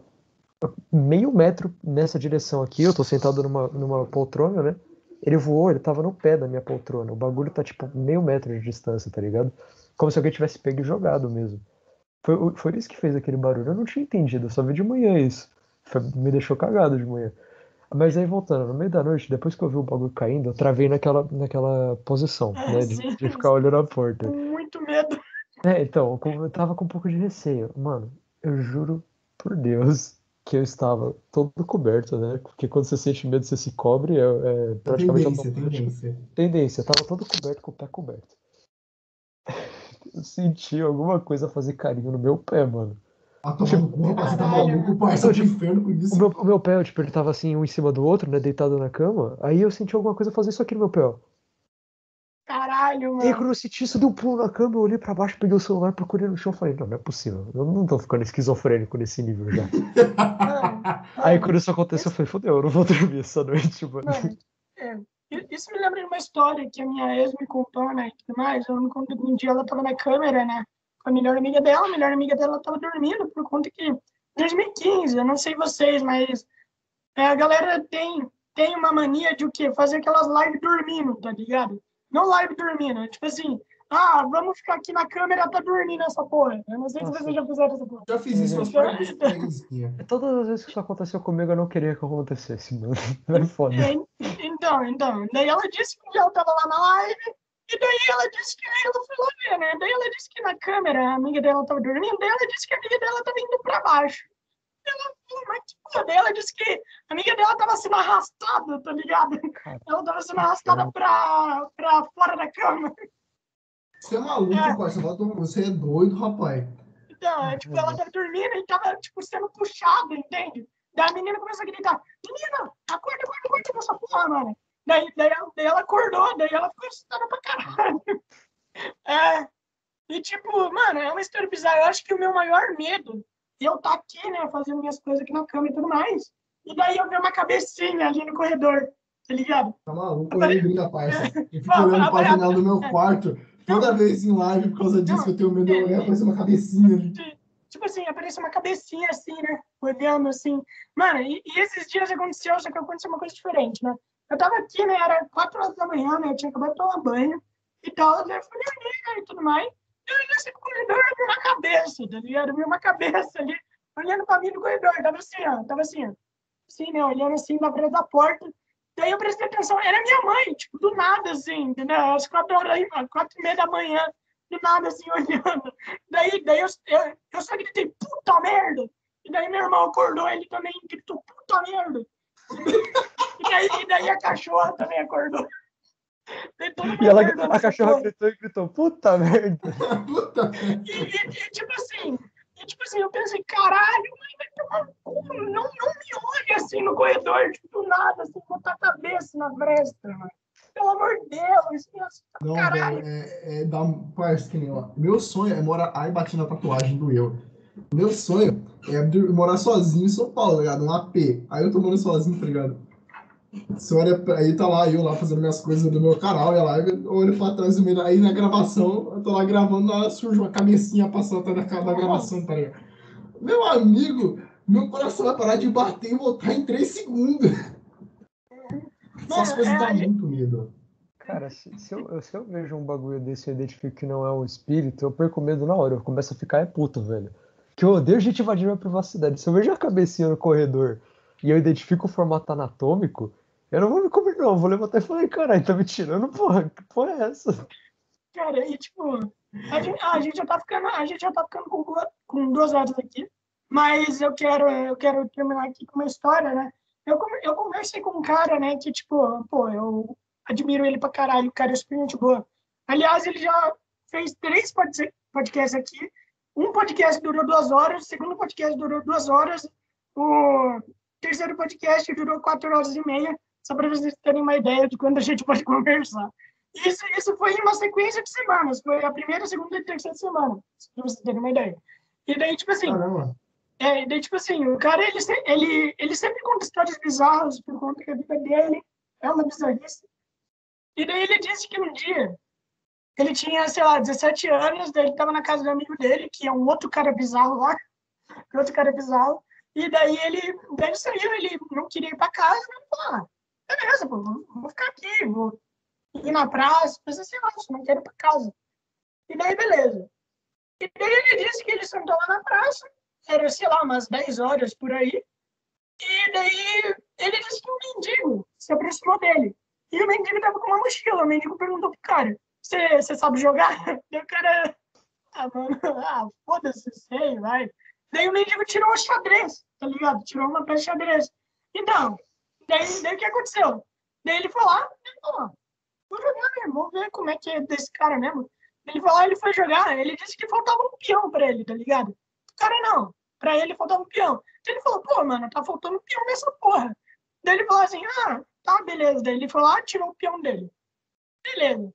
meio metro nessa direção aqui. Eu tô sentado numa, numa poltrona, né? Ele voou, ele tava no pé da minha poltrona. O bagulho tá, tipo, meio metro de distância, tá ligado? Como se alguém tivesse pego e jogado mesmo. Foi, foi isso que fez aquele barulho. Eu não tinha entendido, eu só vi de manhã isso. Foi- me deixou cagado de manhã. Mas aí voltando, no meio da noite, depois que eu vi o bagulho caindo, eu travei naquela, naquela posição, Ah, né? De, de ficar olhando a porta. Com muito medo. É, então, eu tava com um pouco de receio. Mano, eu juro por Deus que eu estava todo coberto, né? Porque quando você sente medo, você se cobre, é, é praticamente Tendência, automático. tendência. Tendência, eu tava todo coberto com o pé coberto. Eu senti alguma coisa fazer carinho no meu pé, mano. Ah, tomar no cu, rapaz, você tá maluco, parça, pro tipo, inferno com O isso. meu, o meu pé, tipo, ele tava assim, um em cima do outro, né? Deitado na cama. Aí eu senti alguma coisa fazer isso aqui no meu pé, ó. Caralho, E aí, mano. quando eu senti isso, deu um pulo na cama, eu olhei pra baixo, peguei o celular, procurei no chão e falei, não, não é possível. Eu não tô ficando esquizofrênico nesse nível já. Mano, Aí quando isso aconteceu, eu falei, fodeu, eu não vou dormir essa noite, mano. Mano, é, isso me lembra de uma história que a minha ex me contou, né, e mais. Eu me conto um dia ela tava na câmera, né, com a melhor amiga dela. A melhor amiga dela tava dormindo por conta que 2015, eu não sei vocês, mas é, a galera tem, tem uma mania de o quê? Fazer aquelas lives dormindo, tá ligado? Não live dormindo, tipo assim, ah, vamos ficar aqui na câmera, tá dormindo essa porra. Eu não sei se vocês já fizeram essa porra. Já fiz isso com a ex-minha. Todas as vezes que isso aconteceu comigo, eu não queria que acontecesse, mano. É foda. É, Então, então, daí ela disse que ela tava lá na live, e daí ela disse que ela foi lá ver, né? Daí ela disse que na câmera a amiga dela tava dormindo, daí ela disse que a amiga dela tava indo pra baixo. Ela falou, mas que porra? Daí ela disse que a amiga dela tava sendo arrastada, tá ligado? Ela tava sendo arrastada pra, pra fora da cama. Você é maluco, É. Você é doido, rapaz. Então, é, tipo, ela tava dormindo e tava, tipo, sendo puxada, entende? Daí a menina começou a gritar, menina, acorda, acorda, acorda nessa porra, mano. Daí, daí, ela- daí ela acordou, daí ela ficou assustada pra caralho. É, e tipo, mano, é uma história bizarra. Eu acho que o meu maior medo, eu tá aqui, né, fazendo minhas coisas aqui na cama e tudo mais, e daí eu ver uma cabecinha ali no corredor, tá ligado? Tá maluco, eu lembrei da parça. Eu fico olhando pra janela do meu quarto. Toda vez em live, por causa disso, eu tenho medo de olhar, aparece uma cabecinha ali. Tipo assim, apareceu uma cabecinha assim, né, olhando assim. Mano, e, e esses dias aconteceu, só que aconteceu uma coisa diferente, né? Eu tava aqui, né, era 4 horas da manhã, né, eu tinha acabado de tomar banho e tal, eu fui olhei, né, e tudo mais. Eu olhei assim pro corredor, eu vi uma cabeça, tá ligado? Eu vi uma cabeça ali, olhando pra mim no corredor, tava assim, ó, tava assim, ó. Assim, né, olhando assim na frente da porta. Daí eu prestei atenção, era minha mãe, tipo, do nada, assim, entendeu? Às quatro horas, aí, mano, quatro e meia da manhã, do nada, assim, olhando. Daí, daí eu, eu, eu só gritei, puta merda! E daí meu irmão acordou, ele também gritou, puta merda! E daí, e daí a cachorra também acordou. E ela, a cachorra gritou e gritou, puta merda. Puta. E, e- e, tipo assim, tipo assim, eu pensei, caralho, mãe, vai tomar no cu, não, não me olhe assim no corredor, tipo, do nada, assim, botar a cabeça na fresta, mano. Pelo amor de Deus, me assusta pra Não, caralho. é, é dar um. Parece que nem lá. Meu sonho é morar. Ai, bati na tatuagem do eu. Meu sonho é morar sozinho em São Paulo, tá ligado? Um AP. Aí eu tô morando sozinho, tá ligado? Você olha aí tá lá, eu lá fazendo minhas coisas do meu canal, e a live, eu olho pra trás, do meio- aí na gravação, eu tô lá gravando, lá surge uma cabecinha passando atrás da, da gravação, tá ligado? Meu amigo, meu coração vai parar de bater e voltar em 3 segundos. Essas coisas é, dão a gente- muito medo. Cara, se, se eu, se eu vejo um bagulho desse e eu identifico que não é um espírito, eu perco medo na hora. Eu começo a ficar é puto, velho. que eu odeio gente invadindo minha privacidade. Se eu vejo a cabecinha no corredor e eu identifico o formato anatômico, eu não vou me comer, não. Eu vou levantar e falar, caralho, tá me tirando, porra. Que porra é essa? Cara, e tipo, a gente, a gente já tá ficando, a gente já tá ficando com, com duas horas aqui, mas eu quero, eu quero terminar aqui com uma história, né? Eu, eu conversei com um cara, né, que, tipo, pô, eu admiro ele pra caralho, o cara é super gente boa. Aliás, ele já fez três podcasts aqui. Um podcast durou duas horas, o segundo podcast durou duas horas, o terceiro podcast durou quatro horas e meia, só para vocês terem uma ideia de quando a gente pode conversar. Isso, isso foi em uma sequência de semanas, foi a primeira, segunda e terceira semana, para vocês terem uma ideia. E daí, tipo assim, Caramba. é, daí, tipo assim, o cara, ele, ele, ele sempre conta histórias bizarras por conta que a vida dele é uma bizarrice. E daí ele disse que um dia ele tinha, sei lá, 17 anos, daí ele estava na casa do amigo dele, que é um outro cara bizarro lá, outro cara bizarro, e daí ele, daí ele saiu, ele não queria ir para casa, ah, beleza, pô, vou, ficar aqui, vou ir na praça, mas assim, não, não quero ir para casa. E daí, beleza. E daí ele disse que ele sentou lá na praça, era, sei lá, umas 10 horas por aí, e daí ele disse que um mendigo se aproximou dele. E o mendigo tava com uma mochila. O mendigo perguntou pro cara: Você sabe jogar? Daí o cara. Ah, mano, ah, foda-se, sei, vai. Daí o mendigo tirou o xadrez, tá ligado? Tirou uma peça de xadrez. Então, daí, daí o que aconteceu? Daí ele foi lá, falou: Vou jogar vou ver como é que é desse cara mesmo. Ele lá, ele foi jogar. Ele disse que faltava um peão pra ele, tá ligado? O cara não. Pra ele faltava um peão. Então ele falou: Pô, mano, tá faltando um peão nessa porra. Daí ele falou assim: Ah, tá, beleza. Daí ele foi lá, tirou o peão dele. Beleza.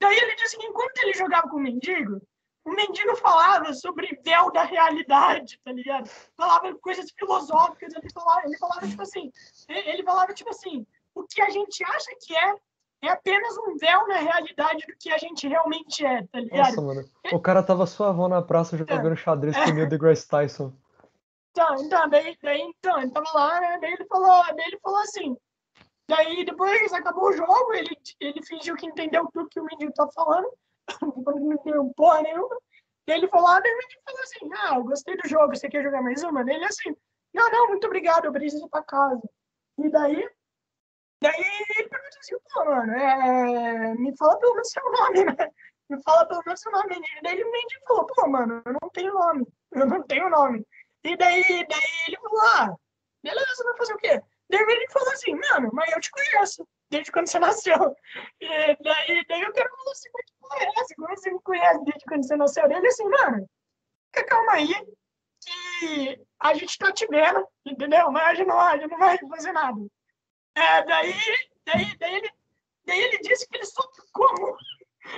Daí ele disse que enquanto ele jogava com o mendigo, o mendigo falava sobre véu da realidade, tá ligado? Falava coisas filosóficas, ele falava, ele falava tipo assim, ele falava tipo assim, o que a gente acha que é, é apenas um véu na realidade do que a gente realmente é, tá ligado? Nossa, mano. O cara tava suavão na praça jogando xadrez com o Neil deGrasse Tyson. Então, então, daí, daí, então, ele tava lá, né? Daí ele falou, daí ele falou assim. Daí depois acabou o jogo, ele, ele fingiu que entendeu tudo que o mendigo tava falando, depois não entendeu porra nenhuma. Daí ele falou, ah, mendigo falou assim, ah, eu gostei do jogo, você quer jogar mais uma? Ele assim, não, não, muito obrigado, eu preciso ir pra casa. E daí, daí ele perguntou assim, pô, mano, é, me fala pelo menos seu nome, né? Me fala pelo menos seu nome. E daí o mendigo falou, pô, mano, eu não tenho nome, eu não tenho nome. E daí, daí ele falou, ah, beleza, vai fazer o quê? Daí ele falou assim, mano, mas eu te conheço, desde quando você nasceu. E daí, daí o cara falou assim, mas é essa? Como você me conhece desde quando você nasceu? Ele assim, mano, fica calma aí, que a gente tá te vendo, entendeu? Mas a gente não, a gente não vai fazer nada. É, daí, daí, daí, ele, daí ele disse que ele só ficou a mula.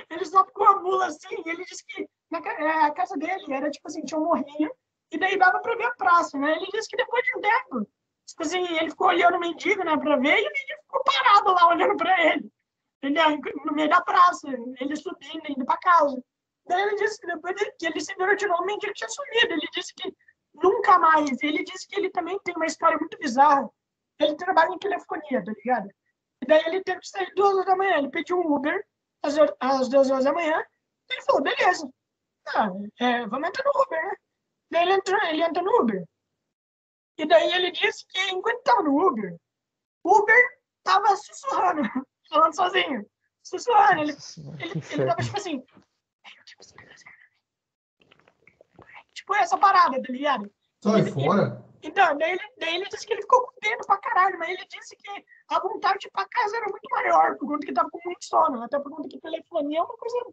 Ele só ficou a mula assim, ele disse que na, é, a casa dele era tipo assim, tinha um morrinho, e daí dava pra ver a praça, né? Ele disse que depois de um tempo, tipo assim, ele ficou olhando o mendigo, né, pra ver, e o mendigo ficou parado lá olhando pra ele. Entendeu? No meio da praça, ele subindo, indo pra casa. Daí ele disse que depois de- que ele se virou de novo, o mendigo tinha sumido. Ele disse que nunca mais. Ele disse que ele também tem uma história muito bizarra. Ele trabalha em telefonia, tá ligado? E daí ele teve que sair duas horas da manhã. Ele pediu um Uber às, às duas horas da manhã. Ele falou, beleza. Ah, é, vamos entrar no Uber, né? Daí ele entrou, ele entra no Uber. E daí ele disse que enquanto estava no Uber, o Uber tava sussurrando, falando sozinho. Sussurrando. Ele, ele, ele tava tipo assim. Tipo essa parada, tá ligado? Sai fora? Então, daí ele, daí ele disse que ele ficou com medo pra caralho, mas ele disse que a vontade de ir pra casa era muito maior, por conta que tava com muito sono, até por conta que telefonia é uma coisa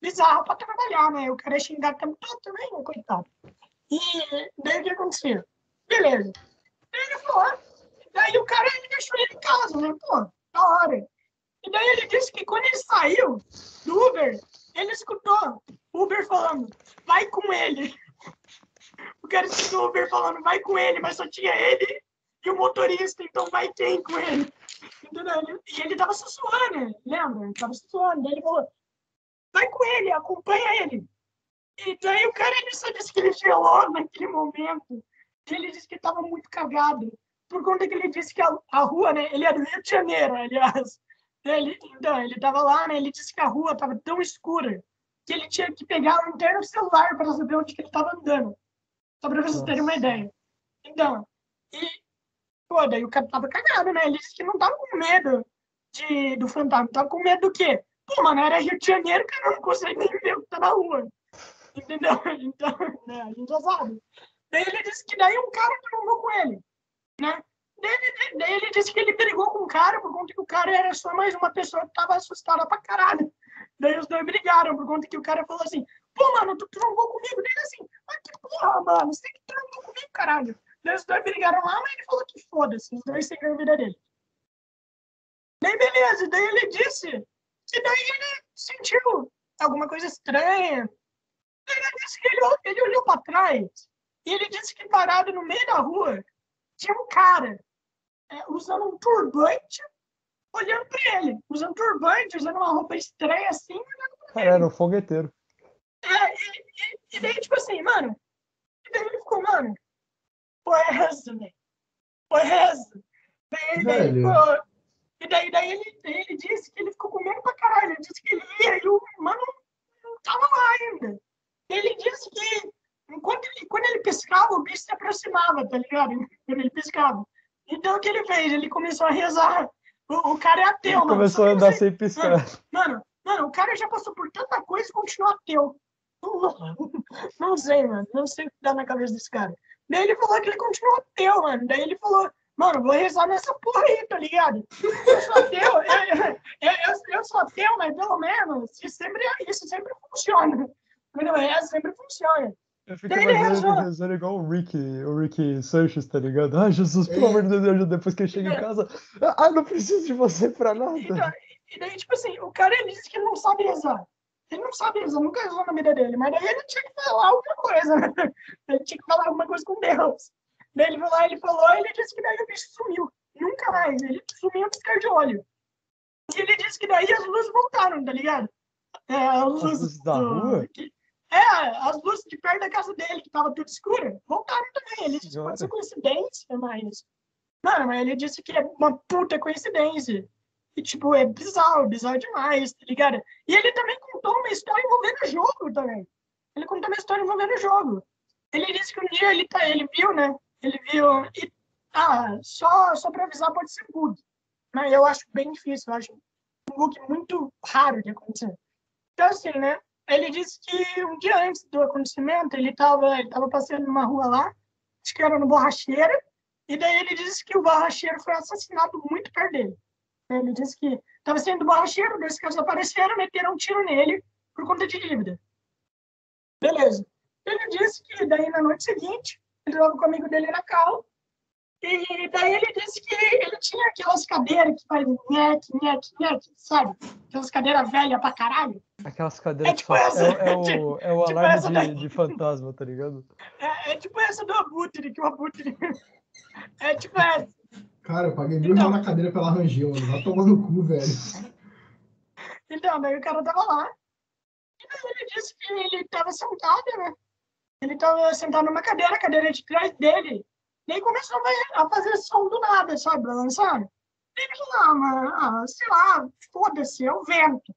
bizarra pra trabalhar, né? O cara é xingado o tempo todo também, né? coitado. E daí o que aconteceu? Beleza. Ele ah, daí o cara ele deixou ele em casa, né? Pô, da hora. E daí ele disse que quando ele saiu do Uber, ele escutou o Uber falando, vai com ele. O cara escutou o Uber falando, vai com ele, mas só tinha ele e o motorista, então vai quem com ele? Entendeu? E ele tava sussurrando, lembra? Ele tava sussurrando. Daí ele falou, vai com ele, acompanha ele. E daí o cara ele só disse que ele gelou naquele momento. E ele disse que tava muito cagado. Por conta que ele disse que a, a rua, né? Ele é do Rio de Janeiro, aliás. Ele, então, ele tava lá, né? Ele disse que a rua tava tão escura que ele tinha que pegar a lanterna do celular para saber onde que ele tava andando. Só pra vocês terem uma ideia. Então, e, pô, daí o cara tava cagado, né? Ele disse que não tava com medo de, do fantasma, tava com medo do quê? Pô, mano, era Rio de Janeiro, cara, não consegue nem ver o que tá na rua. Entendeu? Então, né, a gente já sabe. Daí ele disse que daí um cara trombou com ele, né? Daí ele, daí ele disse que ele brigou com o cara por conta que o cara era só mais uma pessoa que tava assustada pra caralho. Daí os dois brigaram por conta que o cara falou assim, pô, mano, tu trombou comigo. Daí ele assim, mas que porra, mano, você que trombou comigo, caralho. Daí os dois brigaram lá, mas ele falou que foda-se, os dois seguiram a vida dele. Daí beleza, daí ele disse que daí ele sentiu alguma coisa estranha. Daí ele disse que ele, ele olhou pra trás e ele disse que parado no meio da rua tinha um cara é, usando um turbante, olhando para ele, usando turbante, usando uma roupa estranha assim, olhando pra ele. era um fogueteiro. É, e, e, e, daí, tipo assim, mano, e daí ele ficou, mano, foi essa, velho? Foi essa? Daí, daí, ficou, e daí, daí ele, ele disse que ele ficou com medo pra caralho, ele disse que ele ia e o mano não tava lá ainda. Ele disse que enquanto ele, quando ele piscava, o bicho se aproximava, tá ligado? Quando ele piscava. Então o que ele fez? Ele começou a rezar. O, o cara é ateu, mano. Começou a andar sem piscar. Mano, mano, mano, o cara já passou por tanta coisa e continuou ateu. Não, sei, mano. Não sei o que dá na cabeça desse cara. Daí ele falou que ele continuou ateu, mano. Daí ele falou, mano, vou rezar nessa porra aí, tá ligado? Eu sou ateu, eu, eu, eu, eu sou ateu, mas pelo menos isso sempre, isso sempre funciona. Quando eu rezo, sempre funciona. Eu fico imaginando rezando igual o Rick, o Rick Sanchez, tá ligado? Ai, Jesus, pelo amor de Deus, depois que ele chega em casa, ah, não preciso de você pra nada. Então, e daí, tipo assim, o cara ele disse que ele não sabe rezar. Ele não sabe rezar, nunca rezou na vida dele, mas daí ele tinha que falar alguma coisa, né? Ele tinha que falar alguma coisa com Deus. Daí ele falou, ele falou, ele disse que daí o bicho sumiu. Nunca mais, ele sumiu a piscar de olho. E ele disse que daí as luzes voltaram, tá ligado? É, as luzes, da rua? Que, é, as luzes de perto da casa dele, que tava tudo escura, voltaram também. Ele disse pode ser coincidência, mas. Mano, mas ele disse que é uma puta coincidência. E, tipo, é bizarro, bizarro demais, tá ligado? E ele também contou uma história envolvendo o jogo também. Ele contou uma história envolvendo o jogo. Ele disse que um dia ele, tá, ele viu, né? Ele viu. E, ah, só, só pra avisar, pode ser bug. Mas eu acho bem difícil, eu acho um bug muito raro de acontecer. Então, assim, né? Ele disse que um dia antes do acontecimento, ele estava ele tava passeando numa rua lá, acho que era no Borracheira, e daí ele disse que o Borracheiro foi assassinado muito perto dele. Ele disse que estava sendo Borracheiro, dois caras apareceram, meteram um tiro nele por conta de dívida. Beleza. Ele disse que daí na noite seguinte, ele estava com o amigo dele na cal, e daí ele disse que ele tinha aquelas cadeiras que fazem nhec, nhec, nhec, sabe? Aquelas cadeiras velhas pra caralho. Aquelas cadeiras é tipo essa, é, é, o, é o tipo alarme de, de, fantasma, tá ligado? É, é, tipo essa do Abutre, que o Abutre. É tipo essa. Cara, eu paguei mil então, reais na cadeira pela Rangel, mano. Vai tomar no cu, velho. Então, daí o cara tava lá. E daí ele disse que ele tava sentado, né? Ele tava sentado numa cadeira, a cadeira de trás dele e aí começou a fazer som do nada, sabe? Balançando. E ele falou, ah, mano, ah, sei lá, foda-se, é o vento.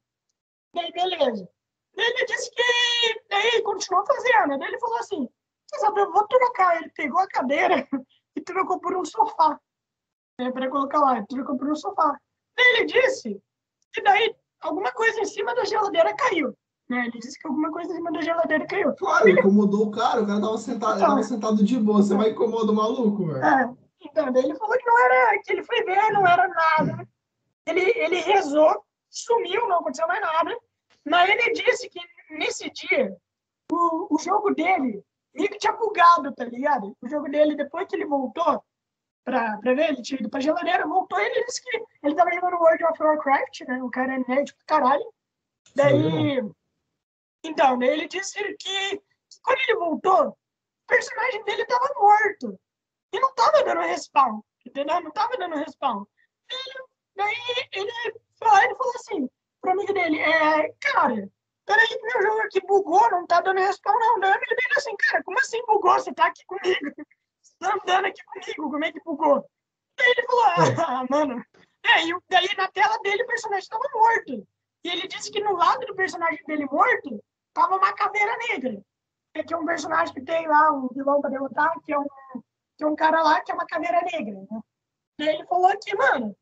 E aí, beleza. E ele disse que. Daí continuou fazendo. Daí ele falou assim: Você sabe, eu vou trocar. Ele pegou a cadeira e trocou por um sofá. É, para colocar lá, ele trocou por um sofá. Daí ele disse que daí alguma coisa em cima da geladeira caiu. Né? Ele disse que alguma coisa em cima da geladeira caiu. Claro, incomodou o cara, o cara tava sentado, então, tava sentado de boa. Você vai incomodar o maluco, velho. É. Então, daí ele falou que não era, que ele foi ver, não era nada. Ele, ele rezou, sumiu, não aconteceu mais nada. Mas ele disse que nesse dia, o, o jogo dele meio que tinha bugado, tá ligado? O jogo dele, depois que ele voltou pra, pra ver, ele tinha ido pra geladeira, voltou e ele disse que ele tava jogando World of Warcraft, né? O cara é nerd pra caralho. Daí, Sim. Então, né, ele disse que, que quando ele voltou, o personagem dele estava morto. E não estava dando respawn, entendeu? Não estava dando respawn. Ele, daí ele, ele falou assim pro amigo dele, é, cara, peraí que meu jogo aqui bugou, não tá dando respawn não. Daí o amigo dele assim, cara, como assim bugou? Você tá aqui comigo? Você tá andando aqui comigo, como é que bugou? Daí ele falou, ah, mano. É, e daí na tela dele o personagem estava morto. E ele disse que no lado do personagem dele morto tava uma caveira negra. é que é um personagem que tem lá, um vilão pra derrotar, que é um, que é um cara lá que é uma caveira negra, né? E ele falou que, mano,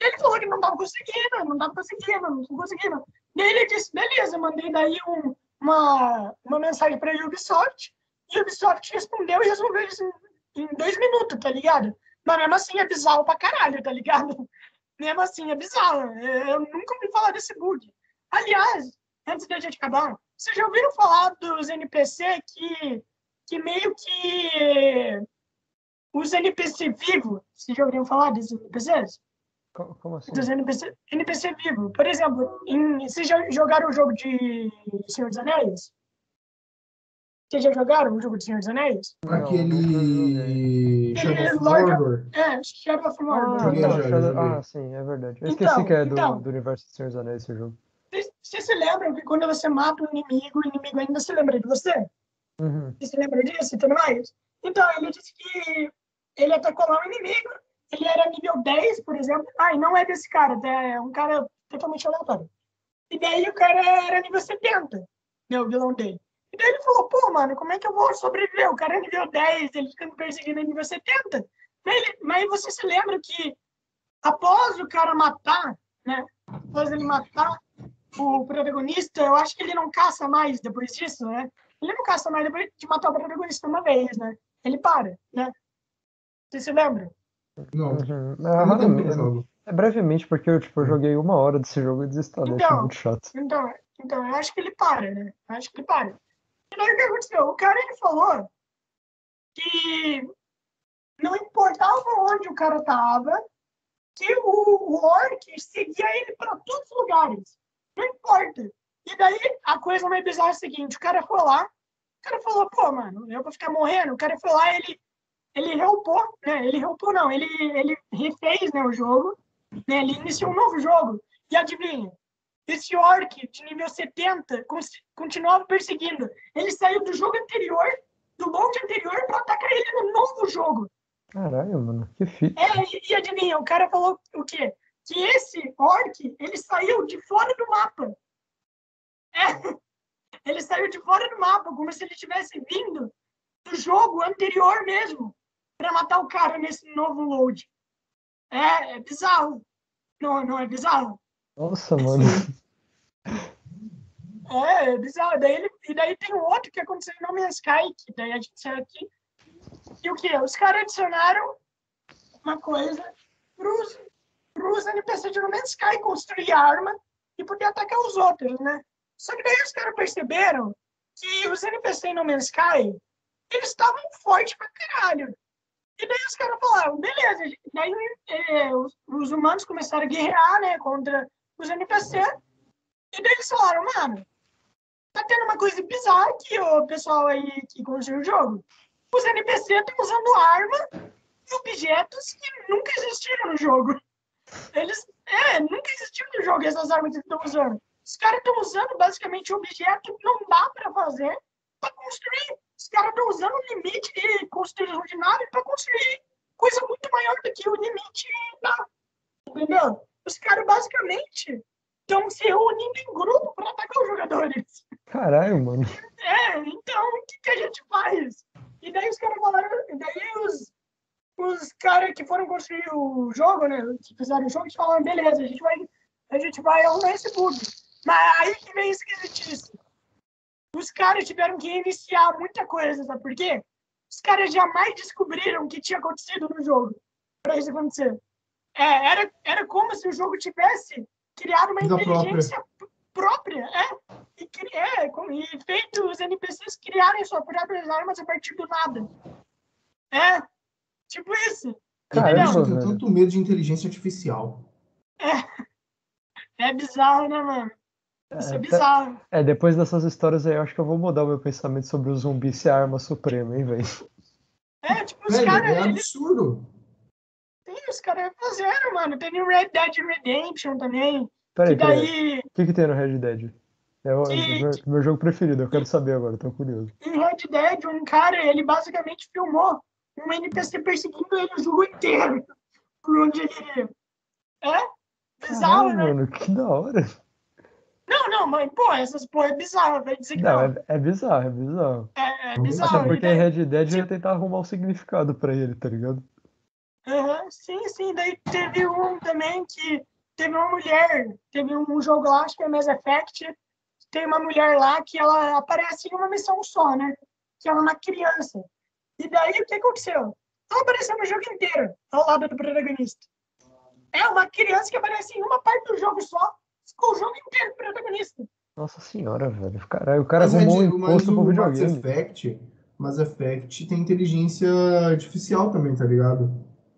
ele falou que não tava conseguindo, não tava conseguindo, não tava conseguindo. E ele disse, beleza, mandei daí um, uma, uma mensagem pra Ubisoft, e Ubisoft respondeu e resolveu isso em, em dois minutos, tá ligado? Mas mesmo assim é bizarro pra caralho, tá ligado? Mesmo assim é bizarro. Eu nunca ouvi falar desse bug. Aliás, antes da gente acabar, vocês já ouviram falar dos NPC que, que meio que os NPC vivos? Vocês já ouviram falar desses NPCs? Co- Como assim? Dos NPC, NPC vivo. Por exemplo, em, vocês já jogaram o jogo de Senhor dos Anéis? Vocês já jogaram o jogo de Senhor dos Anéis? Aquele Shadow of Lord- Mordor. É, Shadow of Ah, Mordor. Não, Shadow- joguei. ah, sim, é verdade. Eu Então, esqueci que é do, então. do universo de Senhor dos Anéis esse jogo. Vocês vocês se lembram que quando você mata um inimigo, o inimigo ainda se lembra de você? Uhum. Você se lembra disso e tudo mais? Então, ele disse que ele atacou lá um inimigo, ele era nível 10, por exemplo. Ai, não é desse cara, tá? é um cara totalmente aleatório. E daí o cara era nível 70, né, o vilão dele. E daí ele falou, pô, mano, como é que eu vou sobreviver? O cara é nível 10, ele fica me perseguindo em nível 70. Mas, ele- mas você se lembra que após o cara matar, né, após ele matar o protagonista, eu acho que ele não caça mais depois disso, né? Ele não caça mais depois de matar o protagonista uma vez, né? Ele para, né? Você se lembra? Não, Uhum. É, não jogo. é brevemente, porque eu tipo, eu joguei uma hora desse jogo e desinstalei, achei Então. muito chato. Então, então, eu acho que ele para, né? Eu acho que ele para. E daí o que aconteceu? O cara, ele falou que não importava onde o cara tava, que o, o orc seguia ele para todos os lugares. Não importa. E daí, a coisa mais bizarra é a seguinte, o cara foi lá, o cara falou, pô, mano, eu vou ficar morrendo. O cara foi lá, ele, ele reupou, né? Ele reupou não, ele, ele refez né, o jogo, né? Ele iniciou um novo jogo. E adivinha? Esse orc de nível 70 cons- continuava perseguindo. Ele saiu do jogo anterior, do load anterior, para atacar ele no novo jogo. Caralho, mano, que fita. É, e, e adivinha, o cara falou o quê? Que esse orc, ele saiu de fora do mapa. É, ele saiu de fora do mapa, como se ele tivesse vindo do jogo anterior mesmo, para matar o cara nesse novo load. É, é bizarro. Não, não é bizarro? Nossa, mano. É, é bizarro. Daí ele, e daí tem outro que aconteceu em No Man's Sky, que daí a gente saiu aqui. E o que? Os caras adicionaram uma coisa pros, pros NPC de No Man's Sky construir arma e poder atacar os outros, né? Só que daí os caras perceberam que os NPC em No Man's Sky, eles estavam fortes pra caralho. E daí os caras falaram, beleza. Daí eh, os, os humanos começaram a guerrear, né, contra os NPC. E daí eles falaram, mano, tá tendo uma coisa bizarra aqui, o pessoal aí que construiu o jogo. Os NPC estão usando arma e objetos que nunca existiram no jogo. Eles, é, nunca existiu no jogo essas armas que estão usando. Os caras estão usando basicamente objeto que não dá para fazer para construir. Os caras estão usando o limite de construir ordinário para construir coisa muito maior do que o limite da. Entendeu? Os caras basicamente estão se reunindo em grupo para atacar os jogadores. Caralho, mano. É, então o que, que a gente faz? E daí os caras falaram, e daí os, os caras que foram construir o jogo, né, que fizeram o jogo, eles falaram, beleza, a gente vai, a gente vai arrumar esse bug. Mas aí que vem esquisitice. Os caras tiveram que reiniciar muita coisa, sabe por quê? Os caras jamais descobriram o que tinha acontecido no jogo para isso acontecer. É, era, era como se o jogo tivesse criado uma Vida própria. inteligência própria, é, e, é, e feito os NPCs criarem suas próprias armas a partir do nada. É, tipo isso. Caramba, Eu tenho tanto medo de inteligência artificial. É bizarro, né, mano? Isso é, É, bizarro. É, depois dessas histórias aí, eu acho que eu vou mudar o meu pensamento sobre o zumbi ser a arma suprema, hein, velho? É, tipo, os caras, é eles absurdo. Sim, os caras fizeram, mano. Teve o Red Dead Redemption também. Peraí, Que peraí. daí, O que que tem no Red Dead? É o, Que- meu, meu jogo preferido, eu quero saber agora, tô curioso. em Red Dead, um cara, ele basicamente filmou um NPC perseguindo ele o jogo inteiro. Por onde ele ia. É? Bizarro, Caralho, né? mano, que da hora. Não, não, mas, pô, essas porra é bizarro, vai dizer que Não, não. é, é bizarro, é bizarro. É, é bizarro. Até porque e daí- Red Dead ia tentar arrumar um significado pra ele, tá ligado? Aham, sim, sim. Daí teve um também que teve uma mulher, teve um jogo lá, acho que é Mass Effect, tem uma mulher lá que ela aparece em uma missão só, né? Que ela é uma criança. E daí o que aconteceu? Ela apareceu no jogo inteiro, ao lado do protagonista. É uma criança que aparece em uma parte do jogo só, com o jogo inteiro protagonista. Nossa senhora, velho. Caralho, o cara Mas, é um imposto pro o Mass videogame. Effect, Mass Effect tem inteligência artificial também, tá ligado?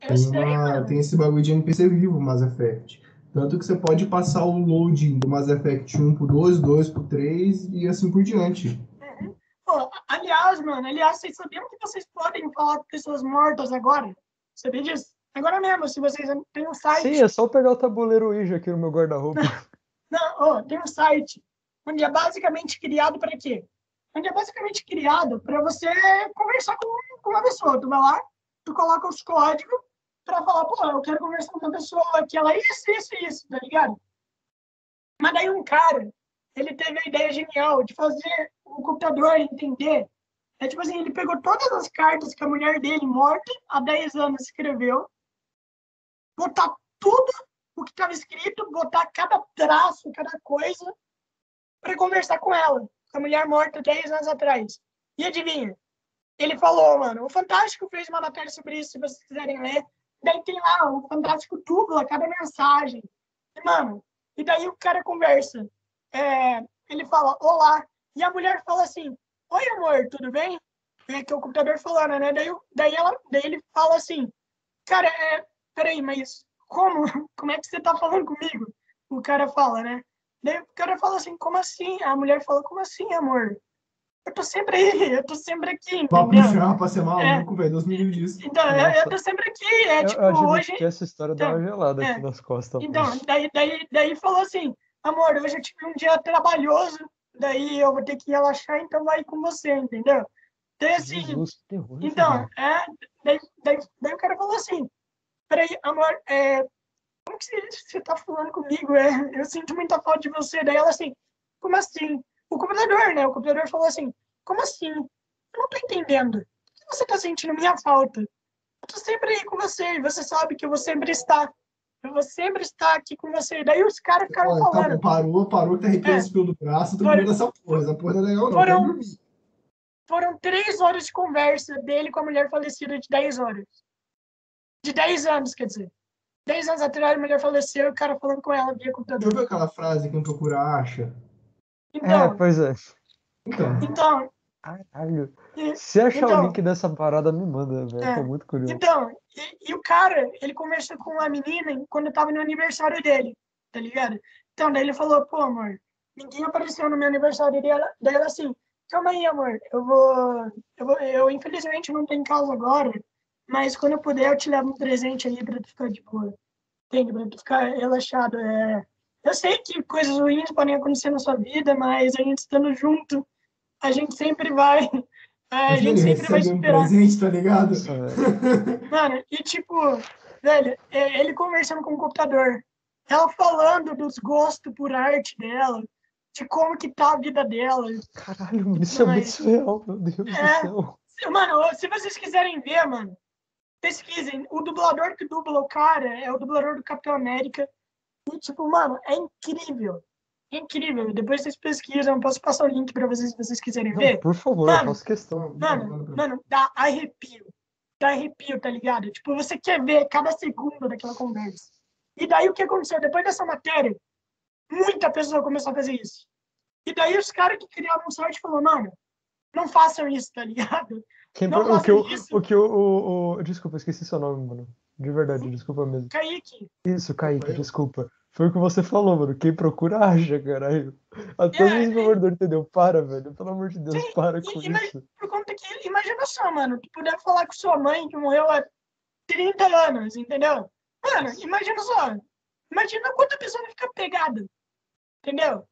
Eu Tem, sei, uma- tem esse bagulho de NPC vivo, Mass Effect. Tanto que você pode passar o loading do Mass Effect 1 pro 2, 2 pro 3 e assim por diante. Pô, aliás, mano, aliás, vocês sabiam que vocês podem falar com pessoas mortas agora? Sabia disso? Agora mesmo, se vocês têm um site. Sim, é só pegar o tabuleiro Ouija aqui no meu guarda-roupa. Não, ó, tem um site onde é basicamente criado para quê? Onde é basicamente criado para você conversar com, com uma pessoa. Tu vai lá, tu coloca os códigos para falar, pô, eu quero conversar com uma pessoa que ela é isso, isso, isso, tá ligado? Mas daí um cara, ele teve a ideia genial de fazer o computador entender. É tipo assim, ele pegou todas as cartas que a mulher dele, morta, há 10 anos, escreveu, botar tudo o que estava escrito, botar cada traço, cada coisa, para conversar com ela, com a mulher morta 10 anos atrás. E adivinha? Ele falou, mano, o Fantástico fez uma matéria sobre isso, se vocês quiserem ler. Daí tem lá, o Fantástico dubla cada mensagem. E, mano, e daí o cara conversa. É, ele fala, olá. E a mulher fala assim, oi, amor, tudo bem? É que é o computador falando, né? Daí, daí, ela, daí ele fala assim, cara, é, peraí, mas como? Como é que você tá falando comigo? O cara fala, né? Daí o cara fala assim, como assim? A mulher fala, como assim, amor? Eu tô sempre aí, eu tô sempre aqui, Papo entendeu? pra ser maluco, velho. Deus me livre disso. Então, eu, eu tô sempre aqui, é Eu, tipo, eu hoje... que essa história dá uma gelada é. aqui nas costas. Então, daí, daí, daí falou assim, amor, hoje eu tive um dia trabalhoso, daí eu vou ter que relaxar, então vai com você, entendeu? Daí assim, Jesus, terror. então, é, daí, daí, daí o cara falou assim, peraí, amor, é, como que você, você tá falando comigo? É, eu sinto muita falta de você. Daí ela assim, como assim? O computador, né? O computador falou assim, como assim? Eu não tô entendendo. Por que você tá sentindo minha falta? Eu tô sempre aí com você, e você sabe que eu vou sempre estar. Eu vou sempre estar aqui com você. Daí os caras ficaram Olha, tá falando. bom, parou, parou, que tá arrepiando É. os do braço. Tô com Foram- medo dessa porra. Essa porra não é legal, não. Foram- foram três horas de conversa dele com a mulher falecida de 10 horas. De 10 anos, quer dizer. 10 anos atrás a mulher faleceu e o cara falando com ela via Já computador. viu aquela frase, quem procura acha? Então, É, pois é. Então, então, Caralho. e- Se achar Então- o link dessa parada, me manda, velho. É. Tô muito curioso. então e, e o cara, ele conversou com a menina quando tava no aniversário dele, tá ligado? Então, daí ele falou, pô, amor, ninguém apareceu no meu aniversário dela. Daí ela assim, calma aí, amor, eu vou, eu vou, eu infelizmente não tô em casa agora, mas quando eu puder eu te levo um presente aí pra tu ficar de boa. Entende? Pra tu ficar relaxado. É... Eu sei que coisas ruins podem acontecer na sua vida, mas a gente estando junto, a gente sempre vai. A gente sempre vai recebe um superar. presente, tá ligado? Nossa. Mano, e tipo, velho, é, ele conversando com o computador, ela falando dos gostos por arte dela, de como que tá a vida dela. Caralho, mano, isso é muito surreal, meu Deus do É. céu. Se- Mano, se vocês quiserem ver, mano, pesquisem. O dublador que dubla o cara é o dublador do Capitão América. E, tipo, mano, é incrível. Incrível. Depois vocês pesquisam, eu posso passar o link pra vocês se vocês quiserem Não, ver. por favor, Mano, eu faço questão. Mano, mano, dá arrepio. Dá arrepio, tá ligado? Tipo, você quer ver cada segundo daquela conversa. E daí o que aconteceu? Depois dessa matéria, muita pessoa começou a fazer isso. E daí os caras que criaram um site falaram, mano, não façam isso, tá ligado? Quem, não o que o, faça isso. o que o, o, o- Desculpa, esqueci seu nome, mano. De verdade, desculpa mesmo. Kaique, Isso, Kaique, Foi eu? desculpa. Foi o que você falou, mano. Quem procura acha, caralho. Até É, o desenvolvedor entendeu. Para, velho. Pelo amor de Deus, Sim, para com isso. por conta que, imagina só, mano, tu puder falar com sua mãe que morreu há 30 anos, entendeu? Mano, imagina só. Imagina quanta pessoa vai ficar pegada. Entendeu?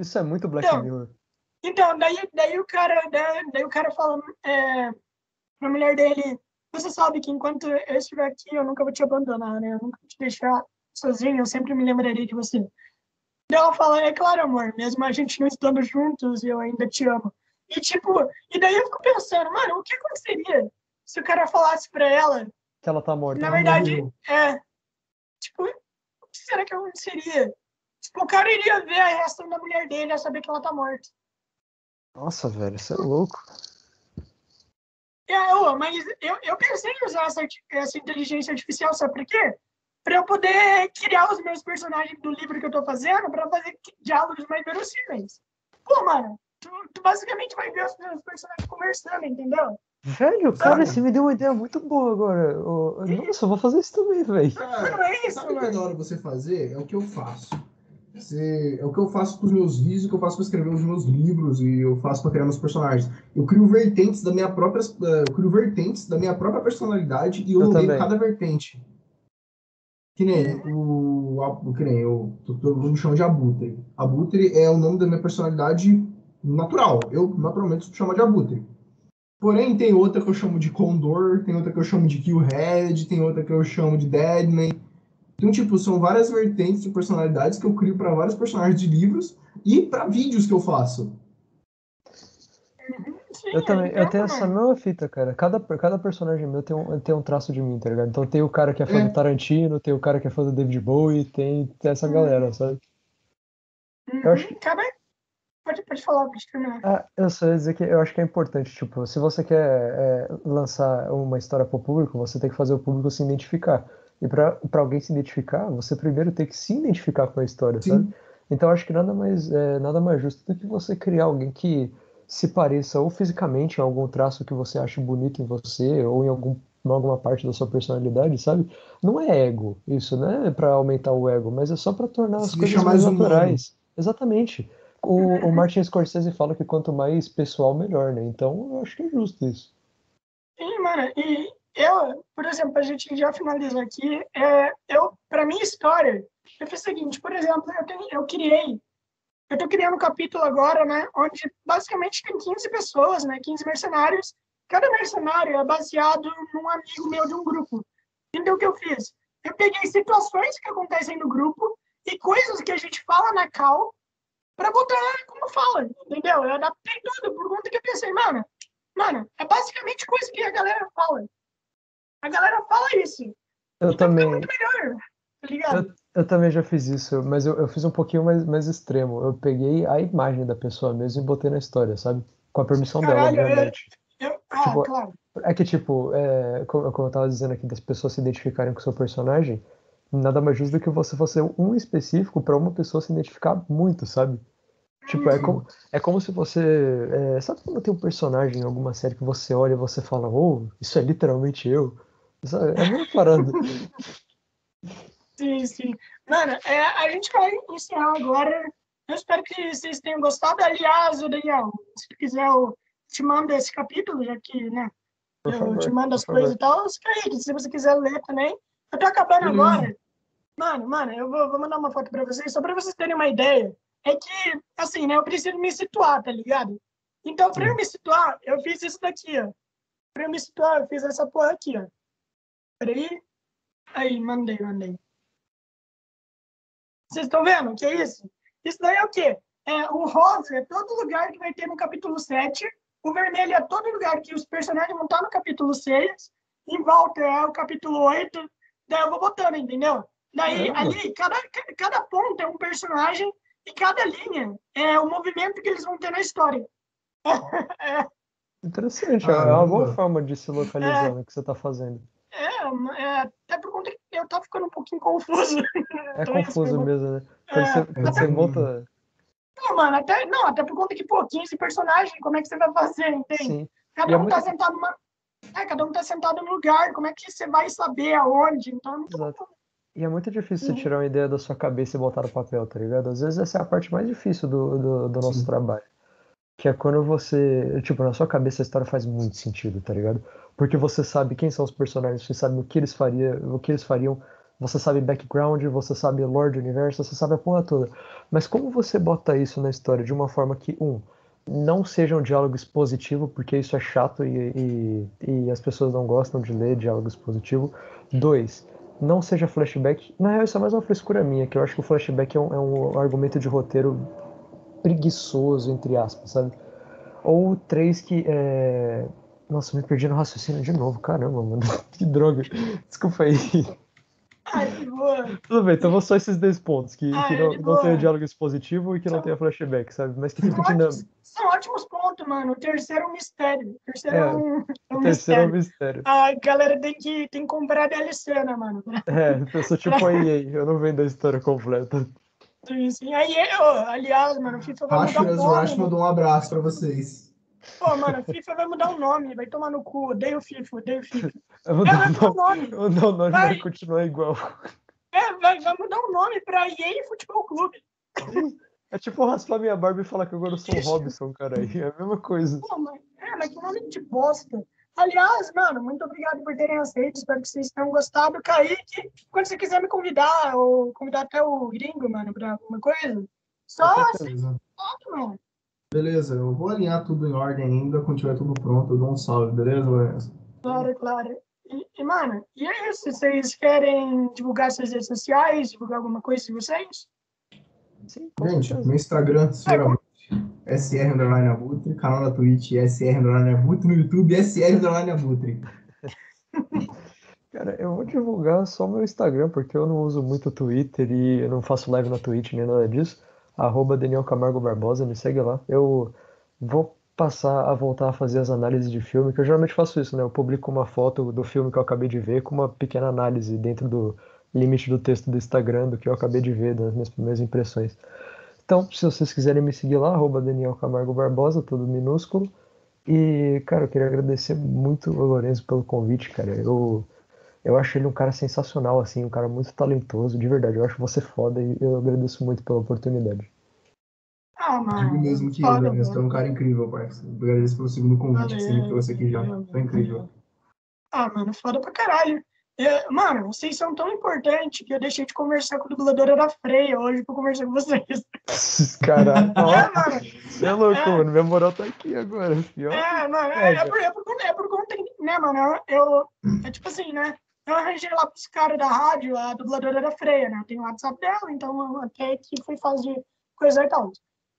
Isso é muito Black Então, Mirror. Então, daí, daí o cara, daí, daí o cara fala é, pra mulher dele, você sabe que enquanto eu estiver aqui, eu nunca vou te abandonar, né? Eu nunca vou te deixar sozinho, eu sempre me lembrarei de você. Daí ela fala, é claro, amor, mesmo a gente não estando juntos, eu ainda te amo. E tipo, e daí eu fico pensando, mano, o que aconteceria se o cara falasse pra ela Que ela tá morta. na verdade, morreu. é. Tipo, o que será que aconteceria? Tipo, o cara iria ver a reação da mulher dele a saber que ela tá morta. Nossa, velho, você é louco. É, ô, mas eu, eu pensei em usar essa, essa inteligência artificial, sabe por quê? Pra eu poder criar os meus personagens do livro que eu tô fazendo pra fazer diálogos mais verossímeis. Pô, mano, tu, tu basicamente vai ver os meus personagens conversando, entendeu? Velho, cara, Sabe? você me deu uma ideia muito boa agora. Nossa, eu vou fazer isso também, velho. Não é isso, Sabe o que é da hora você fazer? É o que eu faço. Você- é o que eu faço com os meus vídeos, o que eu faço para escrever os meus livros e eu faço para criar meus personagens. Eu crio vertentes da minha própria, eh, eu crio vertentes da minha própria personalidade e eu, Eu também. cada vertente. Que nem o, a- que nem eu, to- todo mundo me chama de Abutre. Abutre é o nome da minha personalidade natural. Eu naturalmente sou chamado de Abutre. Porém, tem outra que eu chamo de Condor, tem outra que eu chamo de Killhead, tem outra que eu chamo de Deadman. Então, tipo, são várias vertentes de personalidades que eu crio para vários personagens de livros e para vídeos que eu faço. Eu também, eu tenho essa mesma fita, cara. Cada, cada personagem meu tem um, tem um traço de mim, tá ligado? Então tem o cara que é fã É. do Tarantino, tem o cara que é fã do David Bowie, tem, tem essa galera, sabe? eu acho Uhum, Cara, pode, pode falar, pode terminar. Ah, eu só ia dizer que eu acho que é importante, tipo, se você quer é, lançar uma história para o público, você tem que fazer o público se identificar. E para para alguém se identificar, você primeiro tem que se identificar com a história, Sim. sabe? Então eu acho que nada mais é, nada mais justo do que você criar alguém que se pareça ou fisicamente em algum traço que você ache bonito em você ou em algum em alguma parte da sua personalidade, sabe? Não é ego, isso, não é para aumentar o ego, mas é só para tornar as Se coisas mais humano. naturais. Exatamente. O, o Martin Scorsese fala que quanto mais pessoal, melhor, né? Então eu acho que é justo isso. Sim, mano, e eu, por exemplo, a gente já finalizou aqui, é, eu, pra minha história, eu fiz o seguinte, por exemplo, eu, tenho, eu criei, eu tô criando um capítulo agora, né, onde basicamente tem 15 pessoas, né, 15 mercenários, cada mercenário é baseado num amigo meu de um grupo. Então, o que eu fiz? Eu peguei situações que acontecem no grupo e coisas que a gente fala na cal pra botar como fala, entendeu? Eu adaptei tudo por conta que eu pensei, mano, Mano, é basicamente coisa que a galera fala. A galera fala isso. Eu Então também, fica muito melhor, tá ligado? eu também já fiz isso, mas eu, eu fiz um pouquinho mais, mais extremo. Eu peguei a imagem da pessoa mesmo e botei na história, sabe? Com a permissão dela, Caralho, é- obviamente. Eu, ah, tipo, claro. É que, tipo, é, como, como eu tava dizendo aqui, das pessoas se identificarem com o seu personagem, nada mais justo do que você fazer um específico pra uma pessoa se identificar muito, sabe? Tipo, é como, é como se você. é, sabe quando tem um personagem em alguma série que você olha e você fala, oh, isso é literalmente eu? É a mesma parada. Sim, sim. Mano, é, a gente vai encerrar agora. Eu espero que vocês tenham gostado. Aliás, Daniel, se quiser, eu te mando esse capítulo, já que, né? Por eu favor, te mando as coisas e tal. Se você quiser ler também. Eu tô acabando Beleza. agora. Mano, mano, eu vou, vou mandar uma foto pra vocês, só pra vocês terem uma ideia. É que, assim, né, eu preciso me situar, tá ligado? Então, pra eu me situar, eu fiz isso daqui, ó. Pra eu me situar, eu fiz essa porra aqui, ó. Peraí. Aí, mandei, mandei. Vocês estão vendo o que é isso? Isso daí é o quê? É, o rosa é todo lugar que vai ter no capítulo 7. O vermelho é todo lugar que os personagens vão estar no capítulo 6. Em volta é o capítulo 8. Daí eu vou botando, entendeu? Daí, Caramba. ali, cada, cada ponto é um personagem e cada linha é o movimento que eles vão ter na história. Interessante, é uma boa forma de se localizar no que você tá fazendo. É, é, até por conta que eu tava ficando um pouquinho confuso. É Então, confuso mesmo, né? Quando É, você, quando você monta. Não, mano, até, não, até por conta que, pô, 15 personagens, como é que você vai fazer, entende? Sim. Cada E é um tá muito- sentado numa. É, cada um tá sentado no lugar, como é que você vai saber aonde? Então, é muito Exato. E é muito difícil Uhum. você tirar uma ideia da sua cabeça e botar no papel, tá ligado? Às vezes essa é a parte mais difícil do, do, do nosso Sim. trabalho. Que é quando você. Tipo, na sua cabeça a história faz muito sentido, tá ligado? Porque você sabe quem são os personagens, você sabe o que eles faria, o que eles fariam, você sabe background, você sabe lore do universo, você sabe a porra toda. Mas como você bota isso na história de uma forma que, um, não seja um diálogo expositivo, porque isso é chato e, e, e as pessoas não gostam de ler diálogo expositivo. Dois, não seja flashback. Na real, isso é mais uma frescura minha, que eu acho que o flashback é um, é um argumento de roteiro preguiçoso, entre aspas, sabe? Ou três que. É... Nossa, me perdi no raciocínio de novo, caramba, mano. que droga. Desculpa aí. Ai, que boa. Tudo bem, então vou só esses dois pontos, que, Ai, que não, de não tenha diálogo expositivo e que não São- tenha flashback, sabe? Mas que fique ótimos, dinâmico. são ótimos pontos, mano. O terceiro é um mistério. O terceiro é, É, um, é um terceiro é um mistério. mistério. A galera tem que, tem que comprar DLC, né, mano? É, eu sou tipo a EA, eu não vendo a história completa. Isso. E aí, eu, aliás, mano, o FIFA vai mudar o nome. Rush mandou um abraço pra vocês. Pô, mano, o FIFA vai mudar o nome. Vai tomar no cu. Odeio o FIFA, odeio o FIFA. Eu vou É, dar vai mudar o nome. O nome vai Vai. continuar igual. É, vai, vai mudar o nome pra EA Futebol Clube. É tipo raspar minha barba e falar que agora eu sou o. Robson, cara. aí É a mesma coisa. Pô, mas, é, mas que nome de bosta. Aliás, mano, muito obrigado por terem aceito. Espero que vocês tenham gostado. Kaique, quando você quiser me convidar, ou convidar até o gringo, mano, pra alguma coisa, só Beleza. mano. Beleza, eu vou alinhar tudo em ordem ainda. Quando tiver tudo pronto, eu dou um salve, beleza, Lourenço? Claro, claro. E, e, mano, e é isso. Vocês querem divulgar suas redes sociais, divulgar alguma coisa de vocês? Sim, Gente, certeza. meu Instagram, Sr. SR Underline Abutre, canal na Twitch, SR Underline Abutre, no YouTube, SR Underline Abutre. Cara, eu vou divulgar só meu Instagram, porque eu não uso muito Twitter e eu não faço live na Twitch nem nada disso. Arroba Daniel Camargo Barbosa, me segue lá. Eu vou passar a voltar a fazer as análises de filme, que eu geralmente faço isso, né? Eu publico uma foto do filme que eu acabei de ver com uma pequena análise dentro do limite do texto do Instagram, do que eu acabei de ver, das minhas primeiras impressões. Então, se vocês quiserem me seguir lá, arroba Daniel Camargo Barbosa, tudo minúsculo. E, cara, eu queria agradecer muito o Lourenço pelo convite, cara. Eu, eu acho ele um cara sensacional, assim, um cara muito talentoso, de verdade. Eu acho você foda e eu agradeço muito pela oportunidade. Ah, mano. Digo mesmo que foda, Lourenço, tu é um cara incrível, parceiro. Agradeço pelo segundo convite que você me trouxe aqui já. Valeu, Foi incrível. Ah, mano, foda pra caralho. Eu- mano, vocês são tão importantes que eu deixei de conversar com o dublador da Freia hoje pra conversar com vocês. Caralho, É, mano. você é louco, É. mano. Minha moral tá aqui agora, filho. É, mano, é, é por, é, por, conta- é por conta, né, mano? Eu, é tipo assim, né? Eu arranjei lá pros caras da rádio, a dubladora da Freia, né? Eu tenho o WhatsApp dela, então até que foi de coisa e tal.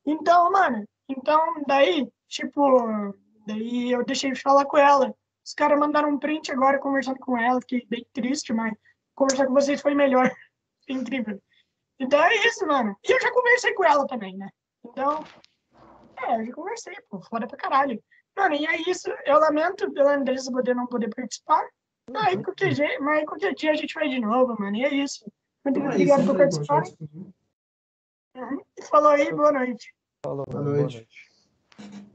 Então, mano, então daí, tipo, daí eu deixei de falar com ela. Os caras mandaram um print agora conversando com ela, fiquei bem triste, mas conversar com vocês foi melhor. Foi incrível. Então é isso, mano. E eu já conversei com ela também, né? Então, é, eu já conversei, pô, foda pra caralho. Mano, e é isso. Eu lamento pela Andressa poder não poder participar. Aí qualquer, dia, mas qualquer dia a gente vai de novo, mano. E é isso. Muito é obrigado isso, por né, participar. Uhum. Falou aí, boa noite. Falou, Boa mano, boa noite. noite.